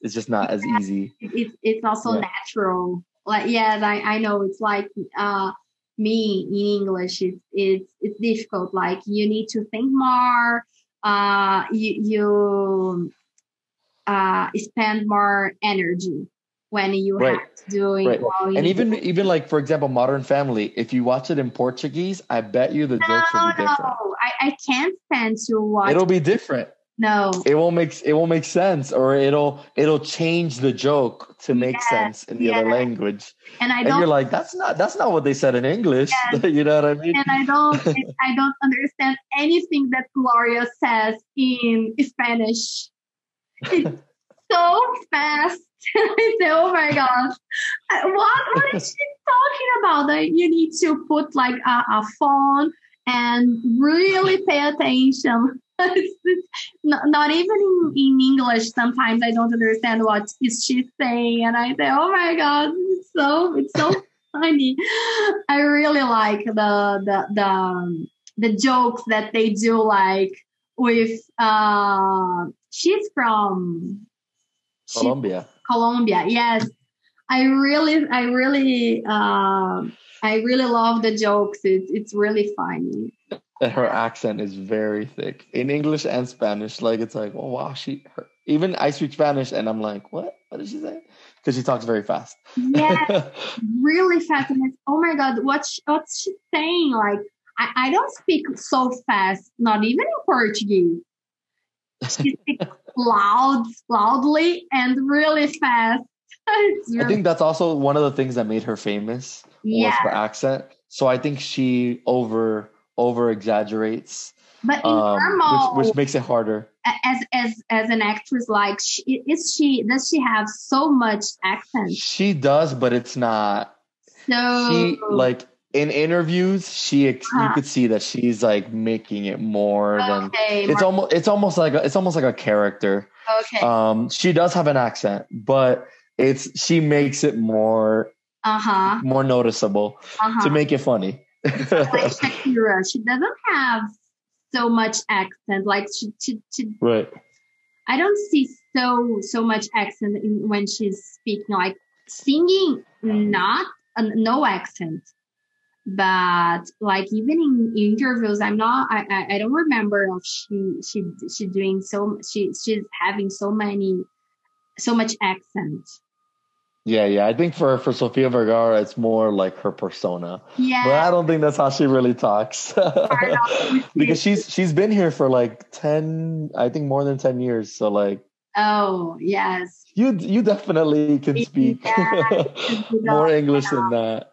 [SPEAKER 2] it's just not as easy.
[SPEAKER 1] It- it's it's also
[SPEAKER 2] Yeah.
[SPEAKER 1] natural like yeah I, I know it's like uh me in english it's it's it's difficult like you need to think more uh you you uh spend more energy when you
[SPEAKER 2] Right.
[SPEAKER 1] have to doing
[SPEAKER 2] Right.
[SPEAKER 1] while
[SPEAKER 2] And even even like for example, Modern Family, if you watch it in Portuguese, I bet you the jokes will
[SPEAKER 1] no
[SPEAKER 2] be different.
[SPEAKER 1] no I, I can't stand to watch
[SPEAKER 2] It'll be different.
[SPEAKER 1] no.
[SPEAKER 2] It won't make it won't make sense, or it'll it'll change the joke to make
[SPEAKER 1] Yes,
[SPEAKER 2] sense in the other language.
[SPEAKER 1] And I
[SPEAKER 2] And you're like, that's not that's not what they said in English.
[SPEAKER 1] Yes. (laughs)
[SPEAKER 2] you know what I mean?
[SPEAKER 1] and I don't (laughs) I don't understand anything that Gloria says in Spanish. It's (laughs) so fast. (laughs) I say, oh my gosh. What what is she talking about? That you need to put like a, a phone and really pay attention. (laughs) Not, not even in, in English. Sometimes I don't understand what is she saying, and I say, "Oh my god, it's so it's so funny." I really like the the the um, the jokes that they do, like with uh, she's from
[SPEAKER 2] Colombia.
[SPEAKER 1] Colombia. Yes, I really, I really, um, I really love the jokes. It's it's really funny.
[SPEAKER 2] And her accent is very thick in English and Spanish. Like it's like, oh wow, she her, even I speak Spanish and I'm like, what? What did she say? Because she talks very fast.
[SPEAKER 1] Yeah, (laughs) really fast. And it's, oh my god, what's what's she saying? Like I, I don't speak so fast, not even in Portuguese. She speaks (laughs) loud, loudly, and really fast. (laughs) It's
[SPEAKER 2] I think that's also one of the things that made her famous was
[SPEAKER 1] yeah,
[SPEAKER 2] her accent. So I think she over over exaggerates,
[SPEAKER 1] but in
[SPEAKER 2] um,
[SPEAKER 1] normal,
[SPEAKER 2] which, which makes it harder.
[SPEAKER 1] as as as an actress, like she, is she does she have so much accent?
[SPEAKER 2] She does, but it's not.
[SPEAKER 1] So
[SPEAKER 2] She like in interviews, she ex- you
[SPEAKER 1] Uh-huh.
[SPEAKER 2] could see that she's like making it more than
[SPEAKER 1] okay,
[SPEAKER 2] it's almost it's almost like a, it's almost like a character.
[SPEAKER 1] okay,
[SPEAKER 2] Um, she does have an accent, but it's she makes it more
[SPEAKER 1] uh huh,
[SPEAKER 2] more noticeable
[SPEAKER 1] uh huh.
[SPEAKER 2] to make it funny.
[SPEAKER 1] like (laughs) Shakira, she doesn't have so much accent. Like she, she, she
[SPEAKER 2] right.
[SPEAKER 1] I don't see so so much accent in, when she's speaking. Like singing, not uh, no accent. But like even in interviews, I'm not. I, I I don't remember if she she she doing so. She she's having so many so much accent.
[SPEAKER 2] Yeah, yeah. I think for for Sofia Vergara, it's more like her persona,
[SPEAKER 1] yeah but
[SPEAKER 2] I don't think that's how she really talks. (laughs) Because she's she's been here for like ten, I think more than ten years. So like
[SPEAKER 1] oh yes.
[SPEAKER 2] you you definitely can speak
[SPEAKER 1] Yeah, (laughs)
[SPEAKER 2] more English than that.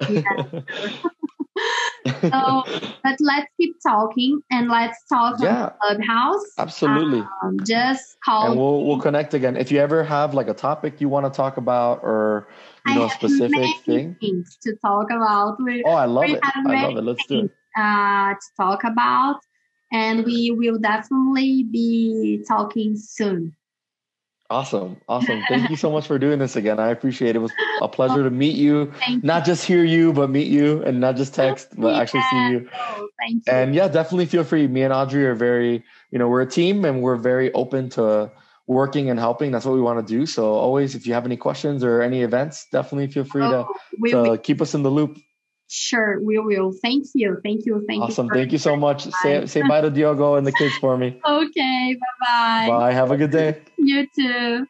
[SPEAKER 1] So, (laughs) but let's keep talking and let's talk
[SPEAKER 2] yeah,
[SPEAKER 1] Clubhouse.
[SPEAKER 2] absolutely.
[SPEAKER 1] Um, just call.
[SPEAKER 2] and we'll we'll connect again. If you ever have like a topic you want to talk about or you
[SPEAKER 1] I
[SPEAKER 2] know a
[SPEAKER 1] have
[SPEAKER 2] specific
[SPEAKER 1] many
[SPEAKER 2] thing.
[SPEAKER 1] things to talk about. We,
[SPEAKER 2] Oh, I love it.
[SPEAKER 1] have
[SPEAKER 2] I love it. Let's do it.
[SPEAKER 1] uh, to talk about, and we will definitely be talking soon.
[SPEAKER 2] Awesome. Awesome. (laughs) Thank you so much for doing this again. I appreciate it. It was a pleasure to meet you.
[SPEAKER 1] Thank
[SPEAKER 2] Not just hear you, but meet you and not just text, but actually see you.
[SPEAKER 1] Oh, thank you.
[SPEAKER 2] And yeah, definitely feel free. Me and Audrey are very, you know, we're a team and we're very open to working and helping. That's what we want to do. So always, if you have any questions or any events, definitely feel free oh, to,
[SPEAKER 1] Oh, we
[SPEAKER 2] to
[SPEAKER 1] will.
[SPEAKER 2] keep us in the loop.
[SPEAKER 1] Sure, we will. Thank you. Thank you. Thank
[SPEAKER 2] Awesome.
[SPEAKER 1] you. for-
[SPEAKER 2] Thank you so much. Say, say bye to Diogo and the kids for me. (laughs)
[SPEAKER 1] Okay. Bye-bye.
[SPEAKER 2] Bye. Have a good day.
[SPEAKER 1] You too.